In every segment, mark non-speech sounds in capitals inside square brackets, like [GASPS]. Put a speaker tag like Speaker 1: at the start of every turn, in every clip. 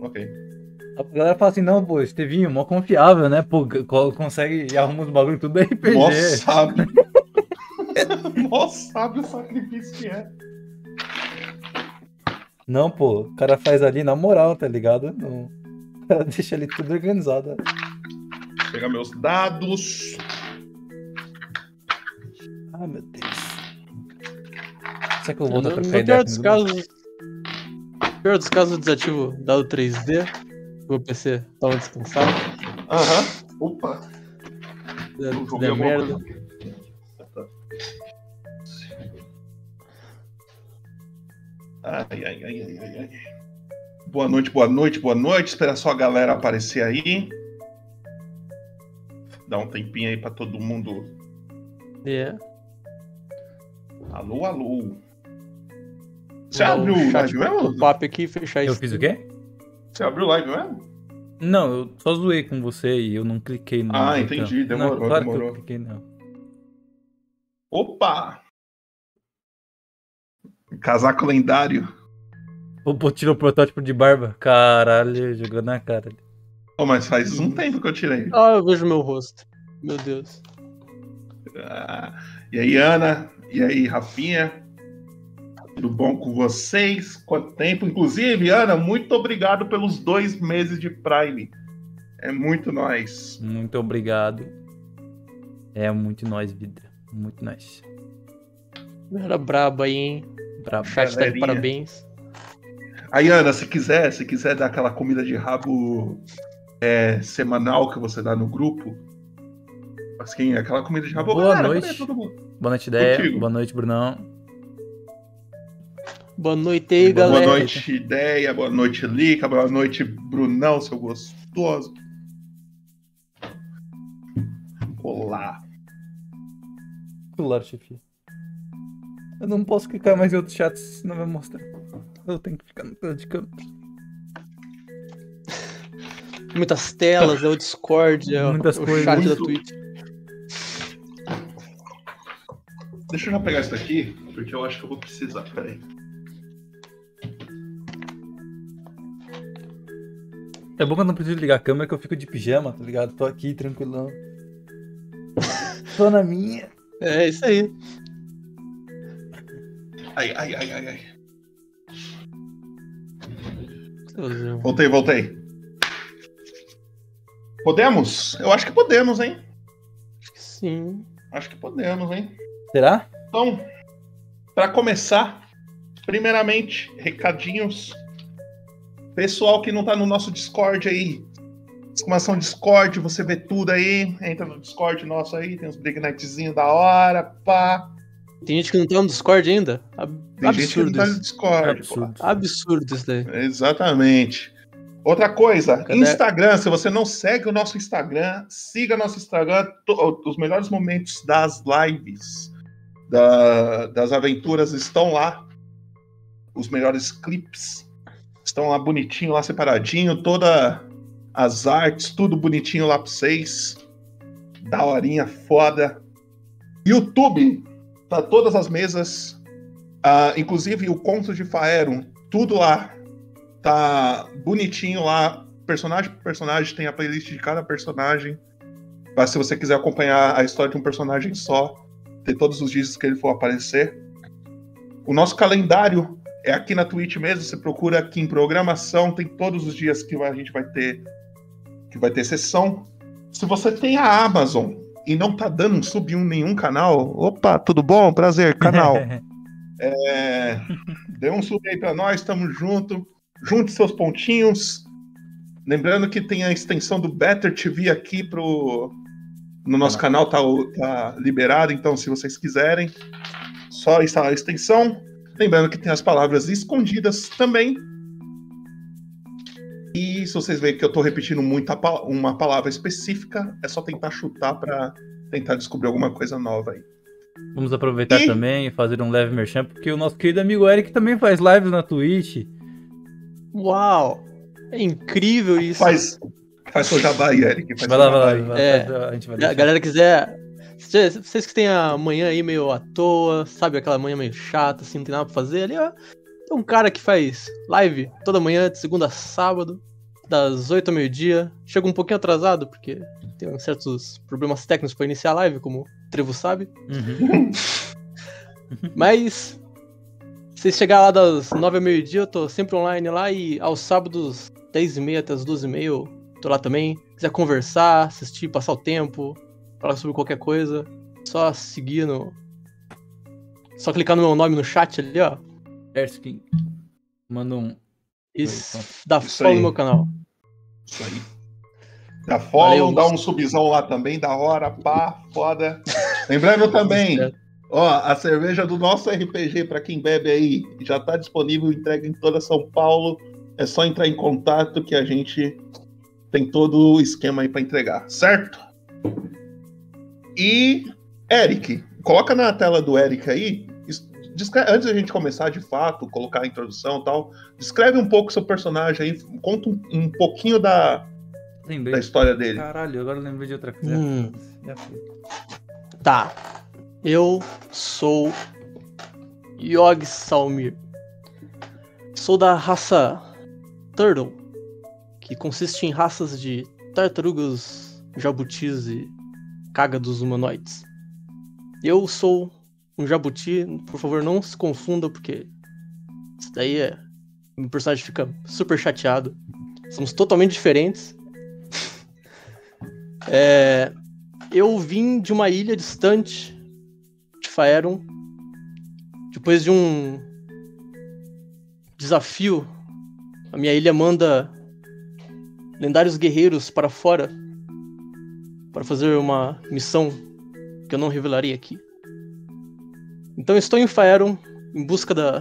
Speaker 1: ok.
Speaker 2: A galera fala assim, não, pô, Estevinho, mó confiável, né? Pô, co- consegue e arruma os bagulho tudo da RPG.
Speaker 1: Mó sábio. [LAUGHS] Mó sábio o sacrifício que é.
Speaker 2: Não, pô, o cara faz ali na moral, tá ligado? Não. O cara deixa ali tudo organizado.
Speaker 1: Vou pegar meus dados.
Speaker 2: Ah, meu Deus. Será que eu
Speaker 3: No,
Speaker 2: pra
Speaker 3: no
Speaker 2: trocar ideia
Speaker 3: pior dos
Speaker 2: comigo?
Speaker 3: casos. Pior dos casos, eu desativo o dado 3D. O PC dá uma descansada.
Speaker 1: Aham. Opa.
Speaker 3: Der
Speaker 1: alguma
Speaker 3: merda.
Speaker 1: Ai, ai, ai, ai, ai, ai. Boa noite, boa noite, boa noite. Espera só a galera aparecer aí. Dá um tempinho aí pra todo mundo.
Speaker 3: É.
Speaker 1: Alô, alô. Você abriu o
Speaker 3: chat
Speaker 1: live
Speaker 3: pro
Speaker 1: mesmo?
Speaker 3: papo aqui e fechar
Speaker 2: Eu fiz o quê?
Speaker 1: Você abriu o live mesmo?
Speaker 2: Não, eu só zoei com você e eu não cliquei no.
Speaker 1: Ah, entendi, demorou,
Speaker 2: não, claro
Speaker 1: demorou.
Speaker 2: que eu cliquei, não.
Speaker 1: Opa! Casaco lendário.
Speaker 2: Pô, pô, tirou o protótipo de barba. Caralho, jogou na cara.
Speaker 1: Oh, mas faz um tempo que eu tirei.
Speaker 3: Ah, eu vejo meu rosto. Meu Deus.
Speaker 1: Ah, e aí, Ana? E aí, Rafinha? Tudo bom com vocês? Quanto tempo? Inclusive, Ana, muito obrigado pelos dois meses de Prime. É muito nós.
Speaker 2: Muito obrigado. É muito nós, vida. Muito nós.
Speaker 3: Era brabo aí, hein? Chat tá parabéns.
Speaker 1: Aí, Ana, se quiser, se quiser dar aquela comida de rabo é, semanal que você dá no grupo, assim, aquela comida de rabo.
Speaker 2: Boa
Speaker 1: galera,
Speaker 2: noite.
Speaker 1: cadê todo mundo?
Speaker 2: Boa noite, ideia.
Speaker 1: Contigo.
Speaker 2: Boa noite, Brunão.
Speaker 3: Boa noite aí,
Speaker 2: Boa
Speaker 3: galera.
Speaker 1: Boa noite, Ideia. Boa noite, Lica. Boa noite, Brunão, seu gostoso. Olá.
Speaker 2: Claro, chefe. Eu não posso clicar mais em outros chats, senão vai mostrar. Eu tenho que ficar no canto de. [LAUGHS]
Speaker 3: Muitas telas, é o Discord, é o,
Speaker 2: Muitas
Speaker 3: o
Speaker 2: coisas.
Speaker 3: chat da Twitch.
Speaker 1: Deixa eu já pegar isso daqui, porque eu acho que eu vou precisar. Peraí.
Speaker 2: É bom que eu não preciso ligar a câmera que eu fico de pijama, tá ligado? Tô aqui tranquilão. [LAUGHS] Tô na minha.
Speaker 3: É isso aí.
Speaker 1: Ai, ai, ai, ai, ai. Voltei, voltei. Podemos? Eu acho que podemos, hein?
Speaker 3: Acho que sim.
Speaker 1: Acho que podemos, hein?
Speaker 2: Será?
Speaker 1: Então, para começar, primeiramente, recadinhos. Pessoal que não tá no nosso Discord aí, exclamação Discord, você vê tudo aí, entra no Discord nosso aí, tem uns breaknightzinhos da hora, pá.
Speaker 3: Tem gente que não tá no Discord ainda? Ab-
Speaker 1: Tem gente que não
Speaker 3: Absurdo
Speaker 1: tá no. Discord.
Speaker 2: Absurdo.
Speaker 3: Absurdo isso daí.
Speaker 1: Exatamente. Outra coisa,
Speaker 3: Cadê?
Speaker 1: Instagram, se você não segue o nosso Instagram, siga nosso Instagram, os melhores momentos das lives, da- das aventuras estão lá. Os melhores clips estão lá bonitinho, lá separadinho, todas as artes, tudo bonitinho lá pra vocês. Daorinha, foda. YouTube, tá todas as mesas, ah, inclusive o Conto de Faeron, tudo lá tá bonitinho lá, personagem por personagem, tem a playlist de cada personagem. Mas se você quiser acompanhar a história de um personagem só, ter todos os dias que ele for aparecer. O nosso calendário é aqui na Twitch mesmo, você procura aqui em programação, tem todos os dias que a gente vai ter que vai ter sessão. Se você tem a Amazon e não tá dando um sub em nenhum canal, opa, tudo bom? Prazer, canal. [LAUGHS] É, dê um sub aí pra nós, tamo junto. Junte seus pontinhos. Lembrando que tem a extensão do Better TV aqui pro. No nosso canal tá, tá liberado, então se vocês quiserem, só instalar a extensão. Lembrando que tem as palavras escondidas também. E se vocês verem que eu tô repetindo muito a pa- uma palavra específica, é só tentar chutar pra tentar descobrir alguma coisa nova aí.
Speaker 2: Vamos aproveitar
Speaker 1: E-
Speaker 2: também e fazer um leve merchan, porque o nosso querido amigo Eric também faz lives na Twitch.
Speaker 3: Uau! É incrível isso.
Speaker 1: Faz, faz seu jabá aí, Eric. Faz
Speaker 2: Vai lá, vai lá.
Speaker 3: É.
Speaker 2: a gente vai
Speaker 3: A galera quiser. Vocês vocês que têm a manhã aí meio à toa, sabe? Aquela manhã meio chata, assim, não tem nada pra fazer ali, ó. Tem um cara que faz live toda manhã, de segunda a sábado, das 8 ao meio-dia. Chega um pouquinho atrasado, porque tem certos problemas técnicos pra iniciar a live, como o Trevo sabe.
Speaker 2: Uhum. [LAUGHS] [LAUGHS]
Speaker 3: Mas se chegar lá das 9 ao meio-dia, eu tô sempre online lá e aos sábados, 10 e meia até as 12 e meia, eu tô lá também. Se quiser conversar, assistir, passar o tempo, falar sobre qualquer coisa, só seguir no. Só clicar no meu nome no chat ali, ó.
Speaker 2: Erskine. Manda um.
Speaker 3: E
Speaker 2: Isso.
Speaker 3: dá follow no meu canal.
Speaker 1: Isso aí. Dá follow,
Speaker 3: Valeu.
Speaker 1: dá um subzão lá também, da hora, pá, foda. Lembrando também, ó, a cerveja do nosso RPG, pra quem bebe aí, já tá disponível, entrega em toda São Paulo. É só entrar em contato que a gente tem todo o esquema aí pra entregar, certo? E, Eric, coloca na tela do Eric aí, antes da gente começar de fato, colocar a introdução e tal, descreve um pouco seu personagem aí, conta um, um pouquinho da,
Speaker 2: Lembrei.
Speaker 1: da história dele.
Speaker 2: Caralho, agora eu lembrei de outra coisa.
Speaker 3: Hum. Tá. Eu sou Yog Salmir. Sou da raça Turtle, que consiste em raças de tartarugas, jabutis e cágados humanoides. Eu sou um jabuti, por favor não se confunda, porque isso daí é. Meu personagem fica super chateado. Somos totalmente diferentes. [LAUGHS] é, eu vim de uma ilha distante de Faerun. Depois de um desafio, a minha ilha manda lendários guerreiros para fora para fazer uma missão que eu não revelarei aqui. Então estou em Faerun em busca da,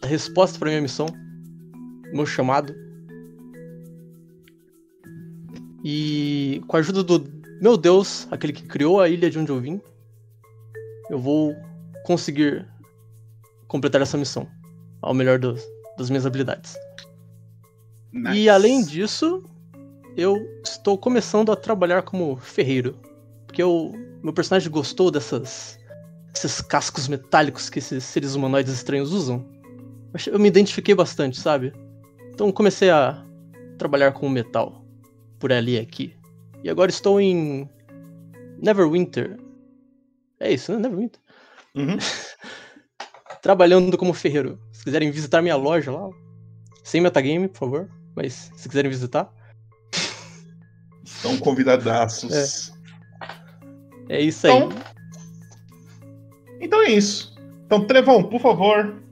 Speaker 3: da resposta para minha missão, meu chamado. E com a ajuda do meu Deus, aquele que criou a ilha de onde eu vim, eu vou conseguir completar essa missão ao melhor dos- das minhas habilidades. E além disso, eu estou começando a trabalhar como ferreiro. Porque eu, meu personagem gostou dessas, desses cascos metálicos que esses seres humanoides estranhos usam. Eu me identifiquei bastante, sabe? Então comecei a trabalhar com metal por ali e aqui. E agora estou em Neverwinter. É isso, né? Neverwinter.
Speaker 1: Uhum. [LAUGHS]
Speaker 3: Trabalhando como ferreiro. Se quiserem visitar minha loja lá, sem metagame, por favor. Mas se quiserem visitar,
Speaker 1: Estão convidadaços.
Speaker 3: é isso aí.
Speaker 1: Então, então é isso. Então, Trevão, por favor,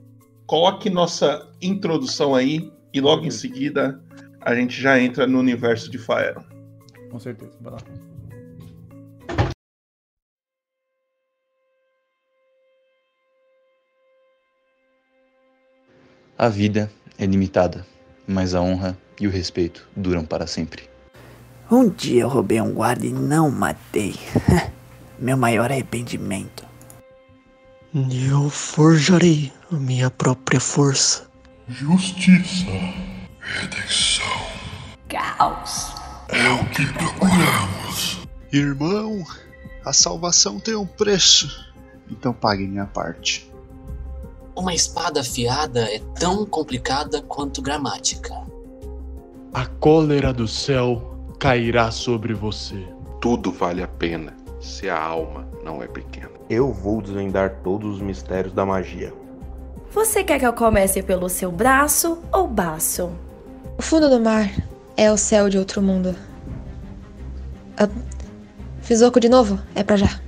Speaker 1: coloque nossa introdução aí e logo em seguida a gente já entra no universo de Faero.
Speaker 2: Com certeza. Vai lá.
Speaker 4: A vida é limitada, mas a honra e o respeito duram para sempre.
Speaker 5: Um dia eu roubei um guarda e não matei. [LAUGHS] Meu maior arrependimento.
Speaker 6: Eu forjarei a minha própria força.
Speaker 7: Justiça, redenção.
Speaker 8: Caos.
Speaker 7: É o que procuramos.
Speaker 9: Irmão, a salvação tem um preço. Então pague minha parte.
Speaker 8: Uma espada afiada é tão complicada quanto gramática.
Speaker 10: A cólera do céu cairá sobre você.
Speaker 11: Tudo vale a pena se a alma não é pequena.
Speaker 12: Eu vou desvendar todos os mistérios da magia.
Speaker 13: Você quer que eu comece pelo seu braço ou baço?
Speaker 14: O fundo do mar é o céu de outro mundo. Ah, fiz oco de novo? É pra já.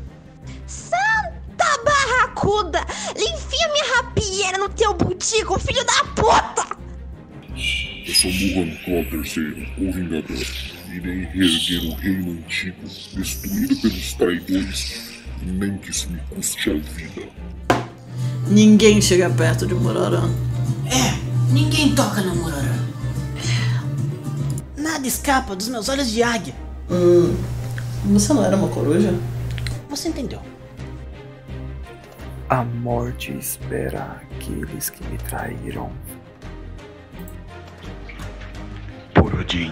Speaker 15: Santa barracuda! Enfia minha rapieira no teu butico, filho da puta!
Speaker 7: Eu sou Muhan Claw III, o Vingador. Irei reerguer o reino antigo, destruído pelos traidores, nem que isso me custe a vida.
Speaker 16: Ninguém chega perto de Murarã.
Speaker 17: É, ninguém toca no Murarã.
Speaker 16: Nada escapa dos meus olhos de águia. Hum, você não era uma coruja? Você entendeu.
Speaker 18: A morte espera aqueles que me traíram.
Speaker 19: Por Odin,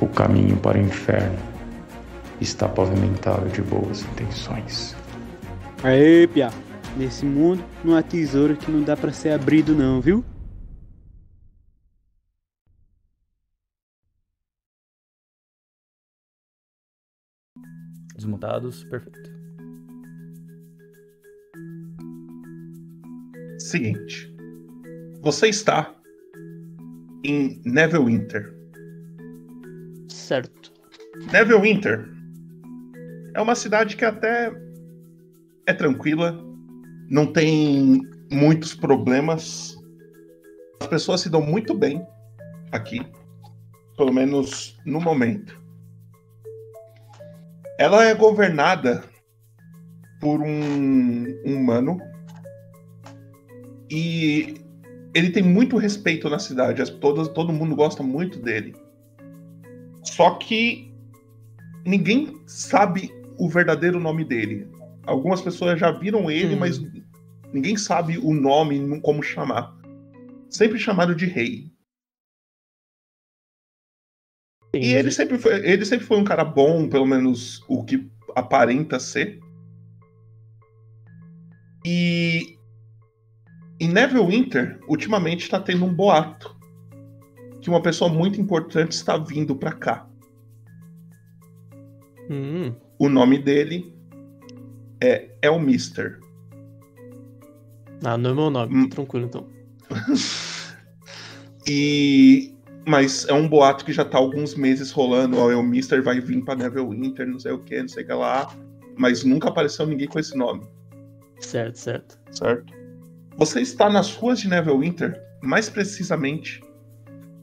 Speaker 18: O caminho para o inferno está pavimentado de boas intenções.
Speaker 20: Aê, Pia. Nesse mundo não há tesouro que não dá para ser abrido não, viu?
Speaker 2: Desmontados, perfeito.
Speaker 1: Seguinte. Você está em Neverwinter.
Speaker 3: Certo.
Speaker 1: Neverwinter é uma cidade que até é tranquila, não tem muitos problemas. As pessoas se dão muito bem aqui, pelo menos no momento. Ela é governada por um humano e ele tem muito respeito na cidade. Todas, todo mundo gosta muito dele. Só que ninguém sabe o verdadeiro nome dele. Algumas pessoas já viram ele,
Speaker 3: Hum.
Speaker 1: mas ninguém sabe o nome, como chamar. Sempre chamado de rei. E ele sempre, foi, ele sempre foi um cara bom, pelo menos o que aparenta ser. E em Neverwinter, ultimamente está tendo um boato que uma pessoa muito importante está vindo para cá.
Speaker 3: Hum,
Speaker 1: O nome dele é Elmister.
Speaker 3: ah, não é meu nome, tá tranquilo então. [LAUGHS]
Speaker 1: E mas é um boato que já tá alguns meses rolando. Ó, o Elmister vai vir para Neverwinter, não sei o que, não sei o que lá. Mas nunca apareceu ninguém com esse nome.
Speaker 3: Certo, certo.
Speaker 1: Certo. Você está nas ruas de Neverwinter, mais precisamente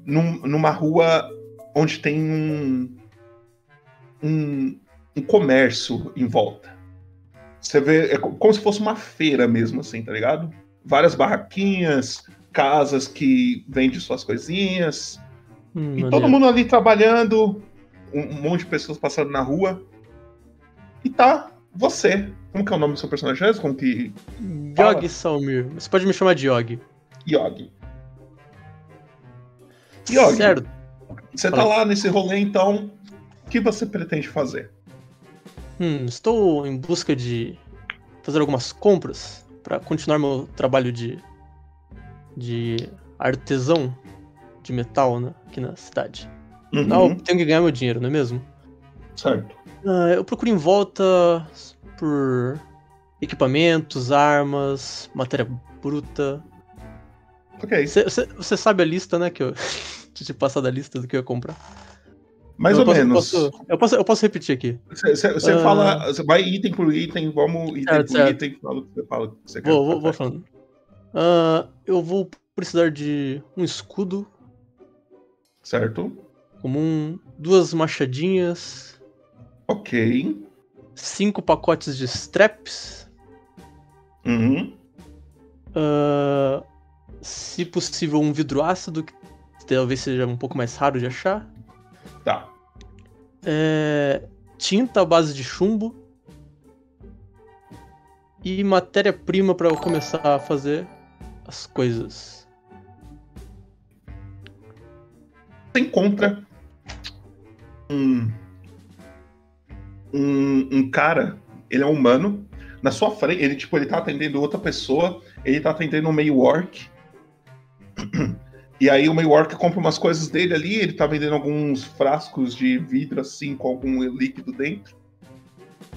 Speaker 1: num- numa rua onde tem um, um, um comércio em volta. Você vê, é co- como se fosse uma feira mesmo, assim, tá ligado? Várias barraquinhas, casas que vendem suas coisinhas.
Speaker 3: Hum,
Speaker 1: e todo mundo ali trabalhando, um, um monte de pessoas passando na rua. E tá você. Como que é o nome do seu personagem? Como que.
Speaker 3: Yog Salmir. Você pode me chamar de Yog.
Speaker 1: Yog.
Speaker 3: Certo.
Speaker 1: Você tá lá nesse rolê, então. O que você pretende fazer?
Speaker 3: Hum, estou em busca de fazer algumas compras para continuar meu trabalho de de artesão de metal né, aqui na cidade.
Speaker 1: Uhum.
Speaker 3: Afinal, eu tenho que ganhar meu dinheiro, não é mesmo?
Speaker 1: Certo.
Speaker 3: Ah, eu procuro em volta por equipamentos, armas, matéria bruta.
Speaker 1: Ok.
Speaker 3: Você sabe a lista, né? Que eu [LAUGHS] te passado a lista do que eu ia comprar.
Speaker 1: Mais
Speaker 3: Eu
Speaker 1: ou
Speaker 3: posso- eu
Speaker 1: menos.
Speaker 3: posso- Eu posso, eu posso repetir aqui.
Speaker 1: Você
Speaker 3: Ah,
Speaker 1: fala. Você vai item por item, vamos item
Speaker 3: Certo,
Speaker 1: por
Speaker 3: certo.
Speaker 1: item. Fala o que você fala. o que você quer.
Speaker 3: Vou, vou, vou falando. Ah, eu vou precisar de um escudo.
Speaker 1: Certo.
Speaker 3: Como um, duas machadinhas.
Speaker 1: Ok.
Speaker 3: Cinco pacotes de straps.
Speaker 1: Uhum.
Speaker 3: Ah, se possível, um vidro ácido, que talvez seja um pouco mais raro de achar.
Speaker 1: Tá.
Speaker 3: É, tinta à base de chumbo. E matéria-prima para eu começar a fazer as coisas.
Speaker 1: Você encontra um, um, um cara, ele é humano, na sua frente, ele tipo, ele tá atendendo outra pessoa, ele tá atendendo um meio orc. E aí o meio orc compra umas coisas dele ali, ele tá vendendo alguns frascos de vidro assim com algum líquido dentro.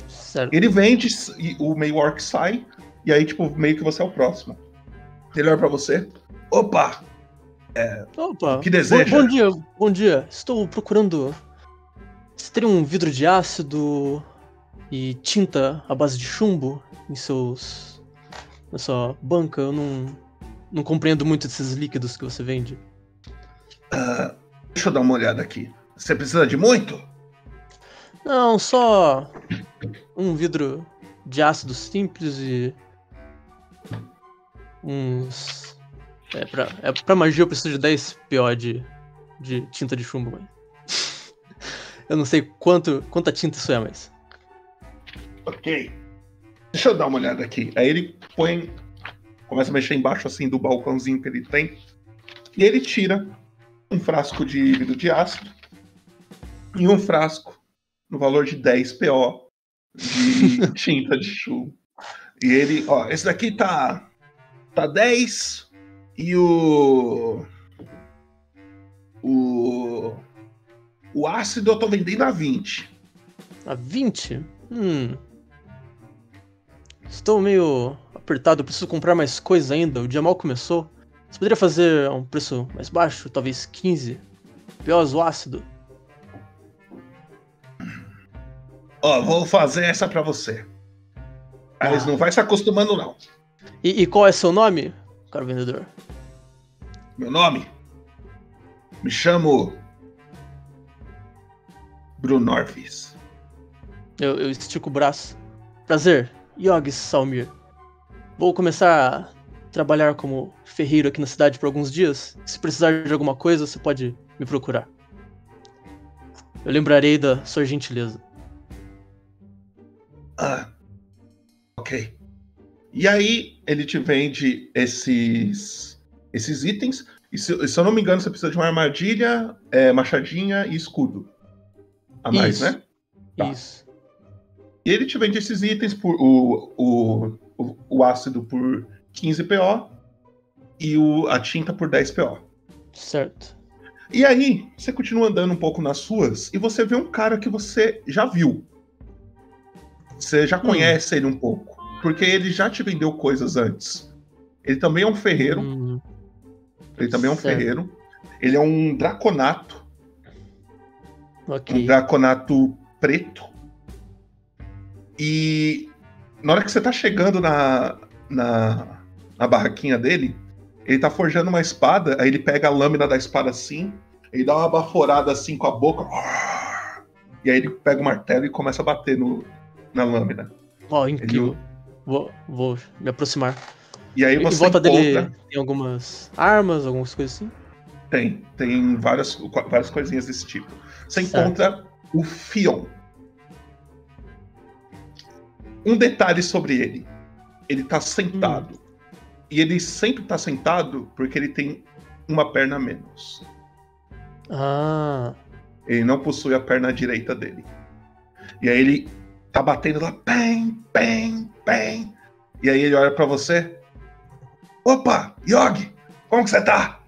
Speaker 3: Certo.
Speaker 1: Ele vende e o meio orc sai, e aí tipo, meio que você é o próximo. Ele olha pra você. Opa! É,
Speaker 3: Opa,
Speaker 1: o que deseja?
Speaker 3: Bom, bom dia, bom dia. Estou procurando. Você teria um vidro de ácido e tinta à base de chumbo em seus. na sua banca? Eu não. Não compreendo muito desses líquidos que você vende.
Speaker 1: Ah, deixa eu dar uma olhada aqui. Você precisa de muito?
Speaker 3: Não, só um vidro de ácido simples e uns. É pra, é pra magia eu preciso de 10 PO de, de tinta de chumbo, mas. [LAUGHS] eu não sei quanto, quanta tinta isso é, mas.
Speaker 1: Ok. Deixa eu dar uma olhada aqui. Aí ele põe. Começa a mexer embaixo assim do balcãozinho que ele tem. E ele tira um frasco de vidro de ácido e um frasco no valor de 10 PO de [LAUGHS] tinta de chumbo. E ele, ó, esse daqui tá tá 10 e o o o ácido eu tô vendendo a 20.
Speaker 3: A 20? Hum. Estou meio apertado, eu preciso comprar mais coisas ainda. O dia mal começou. Você poderia fazer a um preço mais baixo, talvez 15? POs o ácido?
Speaker 1: Ó, vou fazer essa pra você. Mas não vai se acostumando, não.
Speaker 3: E, e qual é seu nome, caro vendedor?
Speaker 1: Meu nome? Me chamo. Brunorvis.
Speaker 3: Eu, eu estico o braço. Prazer, Yogis Salmir. Vou começar a trabalhar como ferreiro aqui na cidade por alguns dias. Se precisar de alguma coisa, você pode me procurar. Eu lembrarei da sua gentileza.
Speaker 1: Ah, ok. E aí ele te vende esses esses itens. E se, se eu não me engano, você precisa de uma armadilha, é, machadinha e escudo. A mais,
Speaker 3: Isso.
Speaker 1: né? Tá.
Speaker 3: Isso.
Speaker 1: E ele te vende esses itens por o, o, o, o ácido por 15 PO e o, a tinta por 10 PO.
Speaker 3: Certo.
Speaker 1: E aí, você continua andando um pouco nas suas e você vê um cara que você já viu. Você já conhece ele um pouco. Porque ele já te vendeu coisas antes. Ele também é um ferreiro. Ele também é um ferreiro. Ele é um draconato.
Speaker 3: Ok.
Speaker 1: Um draconato preto. E na hora que você tá chegando na, na, na barraquinha dele, ele tá forjando uma espada, aí ele pega a lâmina da espada assim, ele dá uma baforada assim com a boca. E aí ele pega o martelo e começa a bater no, na lâmina.
Speaker 3: Ó, incrível. Vou, vou me aproximar.
Speaker 1: E aí
Speaker 3: Em
Speaker 1: você
Speaker 3: volta dele
Speaker 1: encontra-
Speaker 3: tem algumas armas, algumas coisas assim.
Speaker 1: Tem, tem várias, várias coisinhas desse tipo. Você
Speaker 3: Certo.
Speaker 1: encontra o Fion. Um detalhe sobre ele. Ele tá sentado. E ele sempre tá sentado porque ele tem uma perna a menos.
Speaker 3: Ah.
Speaker 1: Ele não possui a perna direita dele. E aí ele tá batendo lá, bem, bem, bem. E aí ele olha pra você. Opa, Yogi, como que você tá?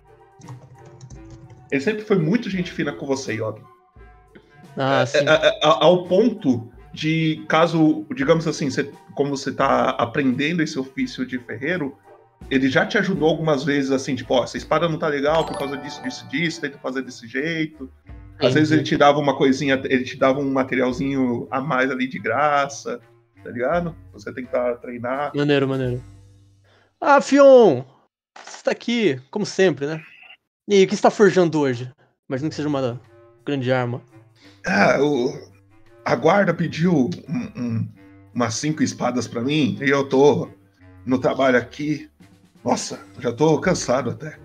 Speaker 1: Ele sempre foi muito gente fina com você, Yogi.
Speaker 3: Ah,
Speaker 1: É,
Speaker 3: sim.
Speaker 1: é, é, a- ao ponto de, caso, digamos assim, você, como você tá aprendendo esse ofício de ferreiro, ele já te ajudou algumas vezes, assim, tipo, ó, essa espada não tá legal por causa disso, disso, disso, tenta fazer desse jeito. Às vezes ele te dava uma coisinha, ele te dava um materialzinho a mais ali de graça, tá ligado? Você tentar treinar.
Speaker 3: Maneiro, maneiro. Ah, Fion! Você tá aqui, como sempre, né? E aí, o que você tá forjando hoje? Imagino que seja uma grande arma.
Speaker 1: Ah, o, a guarda pediu um- um- umas cinco espadas pra mim e eu tô no trabalho aqui. Nossa, já tô cansado até.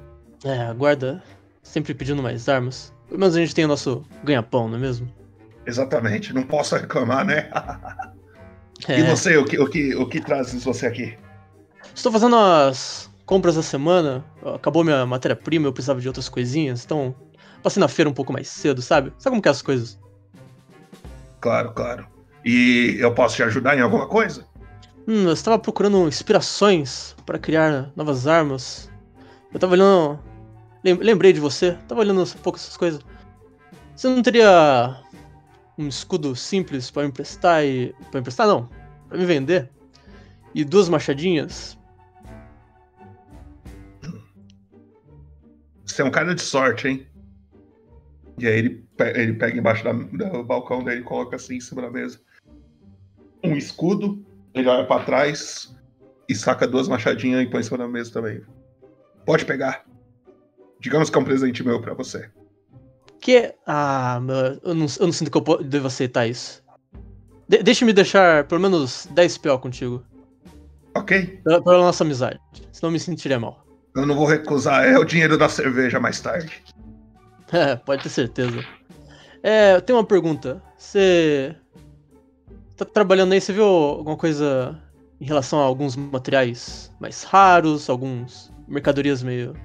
Speaker 3: É, a guarda sempre pedindo mais armas. Pelo menos a gente tem o nosso ganha-pão, não é mesmo?
Speaker 1: Exatamente, não posso reclamar, né? [LAUGHS]
Speaker 3: É.
Speaker 1: E você, o que, o, que, o que traz você aqui?
Speaker 3: Estou fazendo as compras da semana. Acabou minha matéria-prima, eu precisava de outras coisinhas. Então, passei na feira um pouco mais cedo, sabe? Sabe como que é as coisas?
Speaker 1: Claro, claro. E eu posso te ajudar em alguma coisa?
Speaker 3: Hum, eu estava procurando inspirações para criar novas armas. Eu tava olhando. lem- Lembrei de você, tava olhando um pouco essas coisas. Você não teria um escudo simples para me emprestar e. Me emprestar não, para me vender? E duas machadinhas?
Speaker 1: Você é um cara de sorte, hein? E aí ele, ele pega embaixo da- do balcão dele e coloca assim em cima da mesa. Um escudo, ele olha pra trás e saca duas machadinhas e põe em cima da mesa também. Pode pegar. Digamos que é um presente meu pra você.
Speaker 3: Que. Ah, meu, eu não, eu não sinto que eu devo aceitar isso. De, Deixa-me deixar pelo menos 10 PO contigo.
Speaker 1: Ok.
Speaker 3: Pela, pela nossa amizade. Senão me sentiria mal.
Speaker 1: Eu não vou recusar, é o dinheiro da cerveja mais tarde.
Speaker 3: É, [LAUGHS] pode ter certeza. É, eu tenho uma pergunta. Você. Tá trabalhando aí, você viu alguma coisa em relação a alguns materiais mais raros, alguns mercadorias meio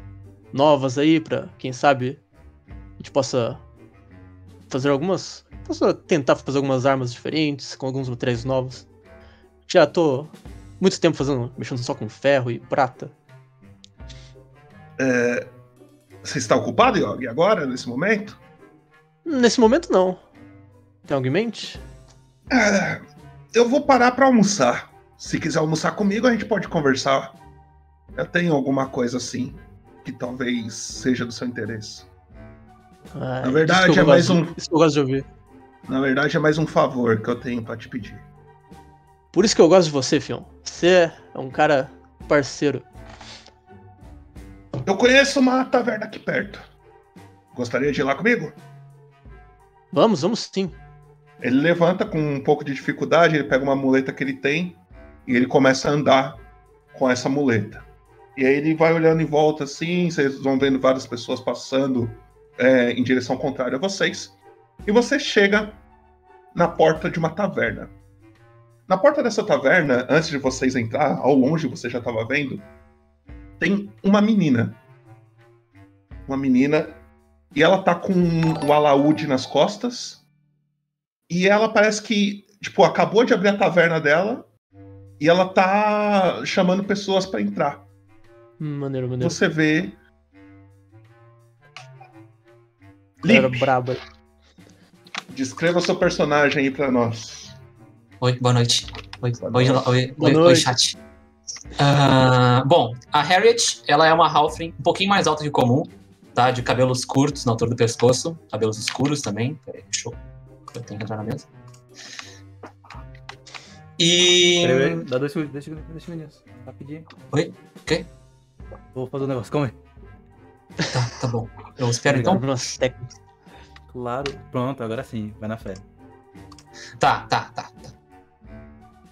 Speaker 3: novas aí, pra quem sabe a gente possa fazer algumas. Possa tentar fazer algumas armas diferentes, com alguns materiais novos. Já tô muito tempo fazendo, mexendo só com ferro e prata.
Speaker 1: É, Você está ocupado, Yogi, agora, nesse momento?
Speaker 3: Nesse momento não. Tem algo em mente?
Speaker 1: É, eu vou parar pra almoçar. Se quiser almoçar comigo, a gente pode conversar. Eu tenho alguma coisa assim que talvez seja do seu interesse.
Speaker 3: Ah,
Speaker 1: Na verdade, é mais um.
Speaker 3: Isso que eu gosto de ouvir.
Speaker 1: Na verdade, é mais um favor que eu tenho pra te pedir.
Speaker 3: Por isso que eu gosto de você, Fion. Você é um cara parceiro.
Speaker 1: Eu conheço uma taverna aqui perto. Gostaria de ir lá comigo?
Speaker 3: Vamos, vamos sim.
Speaker 1: Ele levanta com um pouco de dificuldade, ele pega uma muleta que ele tem e ele começa a andar com essa muleta. E aí ele vai olhando em volta assim, vocês vão vendo várias pessoas passando é, em direção contrária a vocês. E você chega na porta de uma taverna. Na porta dessa taverna, antes de vocês entrar, ao longe você já estava vendo, tem uma menina. Uma menina. E ela tá com o alaúde nas costas. E ela parece que, tipo, acabou de abrir a taverna dela. E ela tá chamando pessoas pra entrar.
Speaker 3: Hum, maneiro, maneiro.
Speaker 1: Você vê. Lip,
Speaker 3: braba.
Speaker 1: descreva seu personagem aí pra nós.
Speaker 21: Oi, boa noite. Oi, oi, oi, oi,
Speaker 3: Boa
Speaker 21: oi,
Speaker 3: noite.
Speaker 21: chat. Ah, bom, a Harriet, ela é uma Halfling um pouquinho mais alta que o comum, tá? De cabelos curtos na altura do pescoço, cabelos escuros também. Peraí, deixa eu... Eu tenho que entrar na mesa. E...
Speaker 2: Peraí, dá dois segundos, deixa, deixa meninos. Rapidinho.
Speaker 21: Oi? O quê?
Speaker 2: Vou fazer um negócio, calma aí.
Speaker 21: Tá, tá bom. Eu espero então.
Speaker 3: Técnico.
Speaker 2: Claro, pronto, agora sim, vai na fé.
Speaker 21: Tá, tá, tá. tá.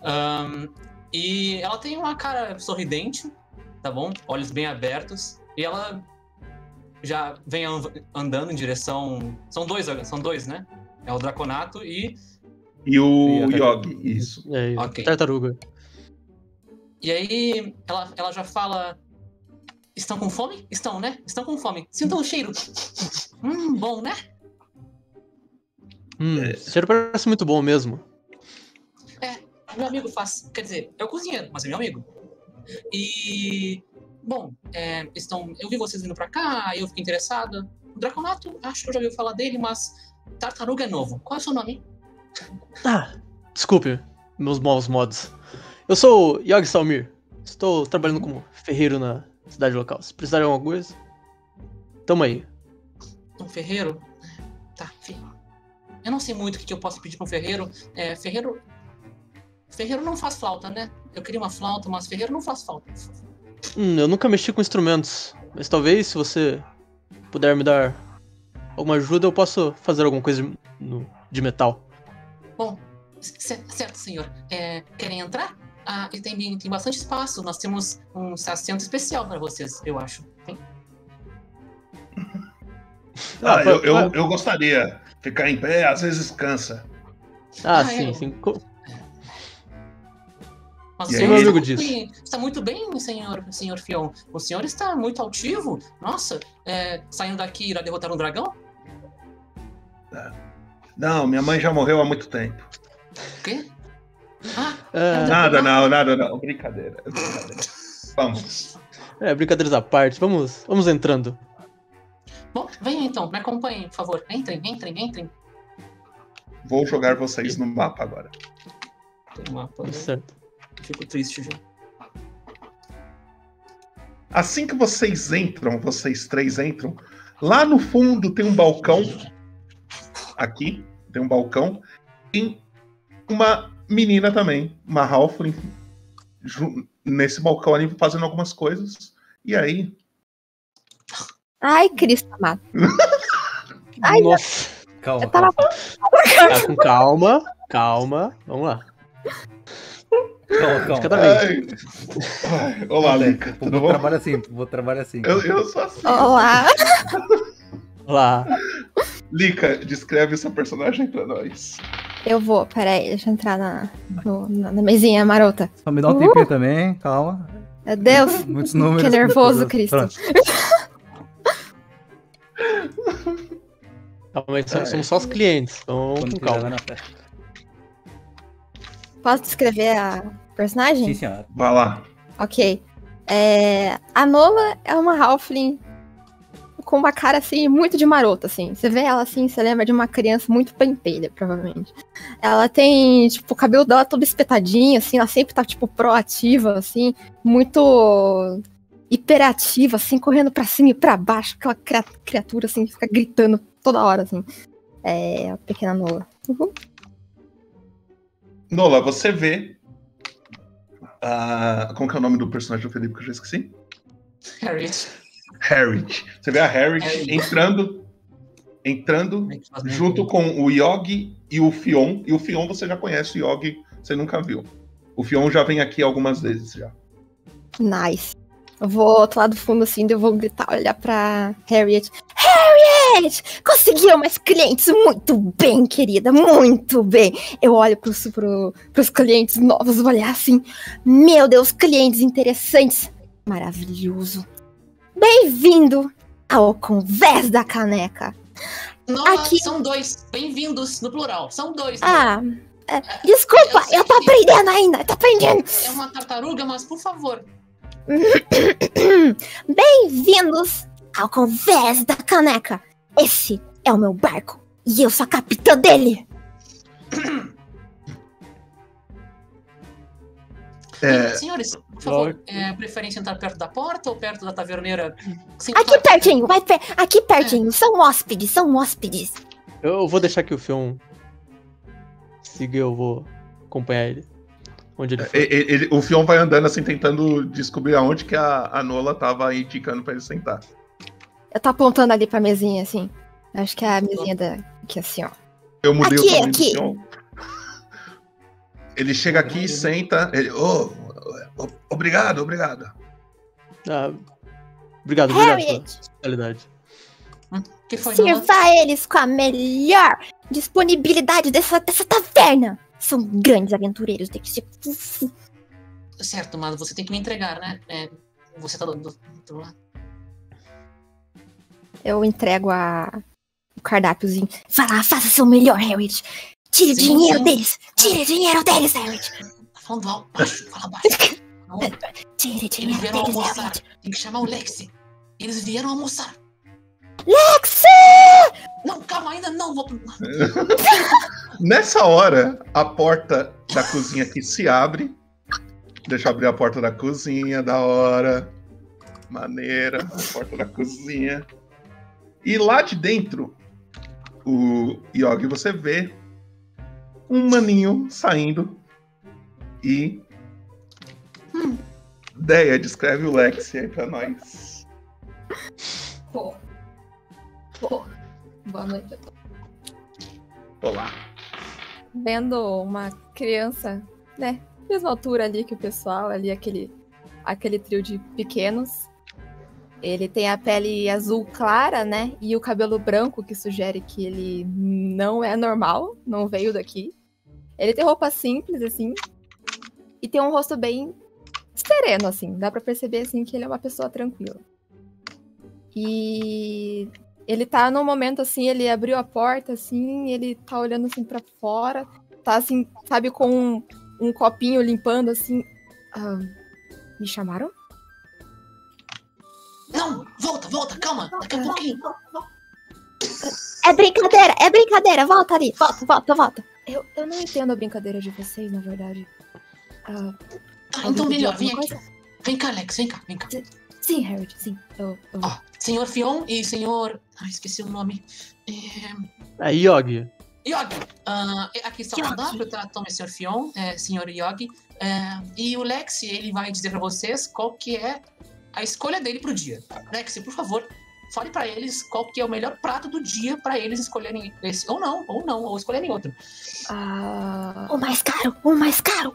Speaker 21: Ahn, e ela tem uma cara sorridente, tá bom? Olhos bem abertos. E ela já vem an- andando em direção. São dois, são dois, né? É o Draconato e.
Speaker 1: E o
Speaker 2: E
Speaker 1: Yogi, isso.
Speaker 3: É, isso.
Speaker 21: Ok.
Speaker 3: Tartaruga.
Speaker 21: E aí ela, ela já fala. Estão com fome? Estão, né? Estão com fome. Sintam o cheiro. [LAUGHS] hum, bom, né?
Speaker 3: Hum, esse cheiro parece muito bom mesmo.
Speaker 21: Meu amigo faz. Quer dizer, é o cozinheiro, mas é meu amigo. E. Bom, é, estão. Eu vi vocês vindo pra cá, eu fiquei interessada. O Draconato, acho que eu já ouvi falar dele, mas. Tartaruga é novo. Qual é o seu nome?
Speaker 3: Ah, desculpe, meus maus modos. Eu sou o Yogi Salmir. Estou trabalhando como ferreiro na cidade local. Se precisarem de alguma coisa, tamo aí.
Speaker 21: Um ferreiro? Tá, ferreiro. Eu não sei muito o que eu posso pedir pra um ferreiro. É, ferreiro. Ferreiro não faz flauta, né? Eu queria uma flauta, mas ferreiro não faz flauta.
Speaker 3: Hum, eu nunca mexi com instrumentos, mas talvez se você puder me dar alguma ajuda, eu possa fazer alguma coisa de, no- de metal.
Speaker 21: Bom, certo, senhor. É, querem entrar? Ah, e tem, tem bastante espaço. Nós temos um assento especial para vocês, eu acho. Tem?
Speaker 1: Ah,
Speaker 3: Ah,
Speaker 1: eu, eu, eu gostaria. Ficar em pé às vezes cansa.
Speaker 3: Ah,
Speaker 21: Ah,
Speaker 3: sim,
Speaker 21: é.
Speaker 3: sim.
Speaker 21: Mas
Speaker 1: E
Speaker 21: o senhor
Speaker 1: Meu
Speaker 21: está,
Speaker 3: amigo
Speaker 21: muito está muito bem, senhor, senhor Fion. O senhor está muito altivo. Nossa, é, saindo daqui irá derrotar um dragão?
Speaker 1: Não, minha mãe já morreu há muito tempo.
Speaker 21: O quê? Ah,
Speaker 3: É,
Speaker 1: Nada, não, nada, não. Brincadeira. é brincadeira. Vamos.
Speaker 3: é, brincadeiras à parte. Vamos, vamos entrando.
Speaker 21: bom, venham então, me acompanhem, por favor. Entrem, entrem, entrem.
Speaker 1: Vou jogar vocês no mapa agora.
Speaker 21: Tem um mapa, né?
Speaker 3: Certo.
Speaker 21: Fico triste já.
Speaker 1: Assim que vocês entram, vocês três entram, lá no fundo tem um balcão. Aqui, tem um balcão. Tem uma menina também, uma Halfling, nesse balcão ali fazendo algumas coisas. E aí,
Speaker 14: Ai, Cristo amado. [LAUGHS] Ai,
Speaker 3: Nossa.
Speaker 2: Calma,
Speaker 14: tava.
Speaker 3: Tá com calma, calma. Vamos lá.
Speaker 2: Calma, calma.
Speaker 3: Cada vez.
Speaker 1: Ai, ai, olá, Lica,
Speaker 2: Vou,
Speaker 1: tudo
Speaker 2: vou
Speaker 1: bom?
Speaker 2: trabalhar assim, vou trabalhar assim.
Speaker 1: Eu, eu sou assim.
Speaker 14: Olá.
Speaker 3: Olá.
Speaker 1: Lica, descreve seu personagem pra nós.
Speaker 14: Eu vou, peraí, deixa eu entrar na, no- na, na mesinha marota.
Speaker 2: Só me dá um tempinho também, calma.
Speaker 14: Meu Deus.
Speaker 2: Muitos números.
Speaker 14: Que nervoso. Cristo.
Speaker 3: Calma aí, somos, somos só os clientes. Então, calma.
Speaker 14: Posso descrever a personagem?
Speaker 2: Sim, senhora.
Speaker 1: Vai lá.
Speaker 14: Ok. É, a Nola é uma Halfling com uma cara assim, muito de marota, assim. Você vê ela assim, você lembra de uma criança muito pentelha, provavelmente. Ela tem, tipo, o cabelo dela todo espetadinho, assim, ela sempre tá, tipo, proativa, assim, muito hiperativa, assim, correndo pra cima e pra baixo, aquela cria- criatura, assim, que fica gritando toda hora, assim. É, a pequena Nola. Uhum.
Speaker 1: Nola, você vê. Ah, como que é o nome do personagem do Felipe que eu já esqueci?
Speaker 21: Harriet.
Speaker 1: Harriet. Você vê a Harriet
Speaker 21: Harriet.
Speaker 1: entrando. Entrando
Speaker 21: faz
Speaker 1: junto com o Yogi e o Fion. E o Fion você já conhece, o Yogi você nunca viu. O Fion já vem aqui algumas vezes já.
Speaker 14: Nice. Eu vou lá do fundo assim, eu vou gritar, olhar pra Harriet. Harriet! Conseguiu mais clientes muito bem, querida, muito bem. Eu olho pros, pro, pros clientes novos, vou olhar assim. Meu Deus, clientes interessantes. Maravilhoso. Bem-vindo ao Convés da Caneca.
Speaker 21: Não,
Speaker 14: Aqui-
Speaker 21: são dois. Bem-vindos no plural. São dois. né?
Speaker 14: Ah, é, desculpa, eu tô aprendendo ainda, eu tô aprendendo.
Speaker 21: É uma tartaruga, mas por favor. [COUGHS]
Speaker 14: Bem-vindos ao Convés da Caneca. Esse é o meu barco e eu sou a capitã dele.
Speaker 1: É,
Speaker 21: Senhores, por favor, é, preferência entrar perto da porta ou perto da taverneira?
Speaker 14: Aqui pertinho, vai per aqui pertinho. São hóspedes, são hóspedes.
Speaker 3: Eu vou deixar que o Fion siga, eu vou acompanhar ele. Onde ele for.
Speaker 1: E- e- ele- o Fion vai andando assim, tentando descobrir aonde que a, a Nola tava indicando pra ele sentar.
Speaker 14: Eu tô apontando ali pra mesinha, assim. Acho que é a mesinha da. Aqui, assim, ó.
Speaker 1: Eu mudei
Speaker 14: Aqui,
Speaker 1: o tamanho
Speaker 14: aqui.
Speaker 1: do Fion. Ele chega aqui e senta. Ele, "Ô, o- obrigado, obrigado.
Speaker 3: Ah, obrigado, obrigado
Speaker 21: que foi,
Speaker 14: sirva eles com a melhor disponibilidade dessa, dessa taverna. São grandes aventureiros desse.
Speaker 21: Certo, mas você tem que me entregar, né? É, você tá do, do outro lado.
Speaker 14: Eu entrego a... o cardápiozinho. Vai lá, faça seu melhor, Harriet. Tire o
Speaker 21: Sim,
Speaker 14: dinheiro
Speaker 21: sim.
Speaker 14: deles. Tire o dinheiro deles, Harriet.
Speaker 21: Tá falando alto, baixo, fala baixo. Não,
Speaker 14: Tire dinheiro
Speaker 21: vieram
Speaker 14: deles,
Speaker 21: almoçar.
Speaker 14: Harriet.
Speaker 21: Tem que chamar o Lexi. Eles vieram almoçar.
Speaker 14: Lexi!
Speaker 21: Não, calma, ainda não. Vou... [LAUGHS]
Speaker 1: Nessa hora, a porta da cozinha aqui se abre. Deixa eu abrir a porta da cozinha, da hora. Maneira, a porta da cozinha. E lá de dentro, o Yogi, você vê um maninho saindo e. Hum. Deia, descreve o Lexi aí pra nós.
Speaker 14: Pô. Pô. Boa noite.
Speaker 1: Olá.
Speaker 22: Vendo uma criança, né? Mesma altura ali que o pessoal, ali aquele, aquele trio de pequenos. Ele tem a pele azul clara, né? E o cabelo branco, que sugere que ele não é normal, não veio daqui. Ele tem roupa simples, assim. E tem um rosto bem sereno, assim. Dá pra perceber, assim, que ele é uma pessoa tranquila. E ele tá num momento, assim, ele abriu a porta, assim, ele tá olhando, assim, pra fora. Tá, assim, sabe, com um, um copinho limpando, assim. Ah, me chamaram?
Speaker 21: Não, volta, volta, calma. Daqui a pouquinho.
Speaker 14: É brincadeira, é brincadeira. Volta ali, volta, volta, volta.
Speaker 22: Eu, eu não entendo a brincadeira de vocês, na verdade. Ah,
Speaker 21: Tá, então melhor, vem aqui.
Speaker 22: coisa?
Speaker 21: Vem cá, Alex, vem cá, vem cá.
Speaker 22: Sim, Harold, sim. Eu, eu...
Speaker 21: Ó, senhor Fion e senhor. Ai, esqueci o nome. É...
Speaker 3: É Yogi.
Speaker 21: Yogi, ah, aqui está o cardápio, tá? Tome, senhor Fion, é, senhor Yogi. É, e o Lexi, ele vai dizer pra vocês qual que é a escolha dele pro dia. Lexi, por favor, fale pra eles qual que é o melhor prato do dia pra eles escolherem esse. Ou não, ou não, ou escolherem outro.
Speaker 22: Ah,
Speaker 14: O mais caro, o mais caro.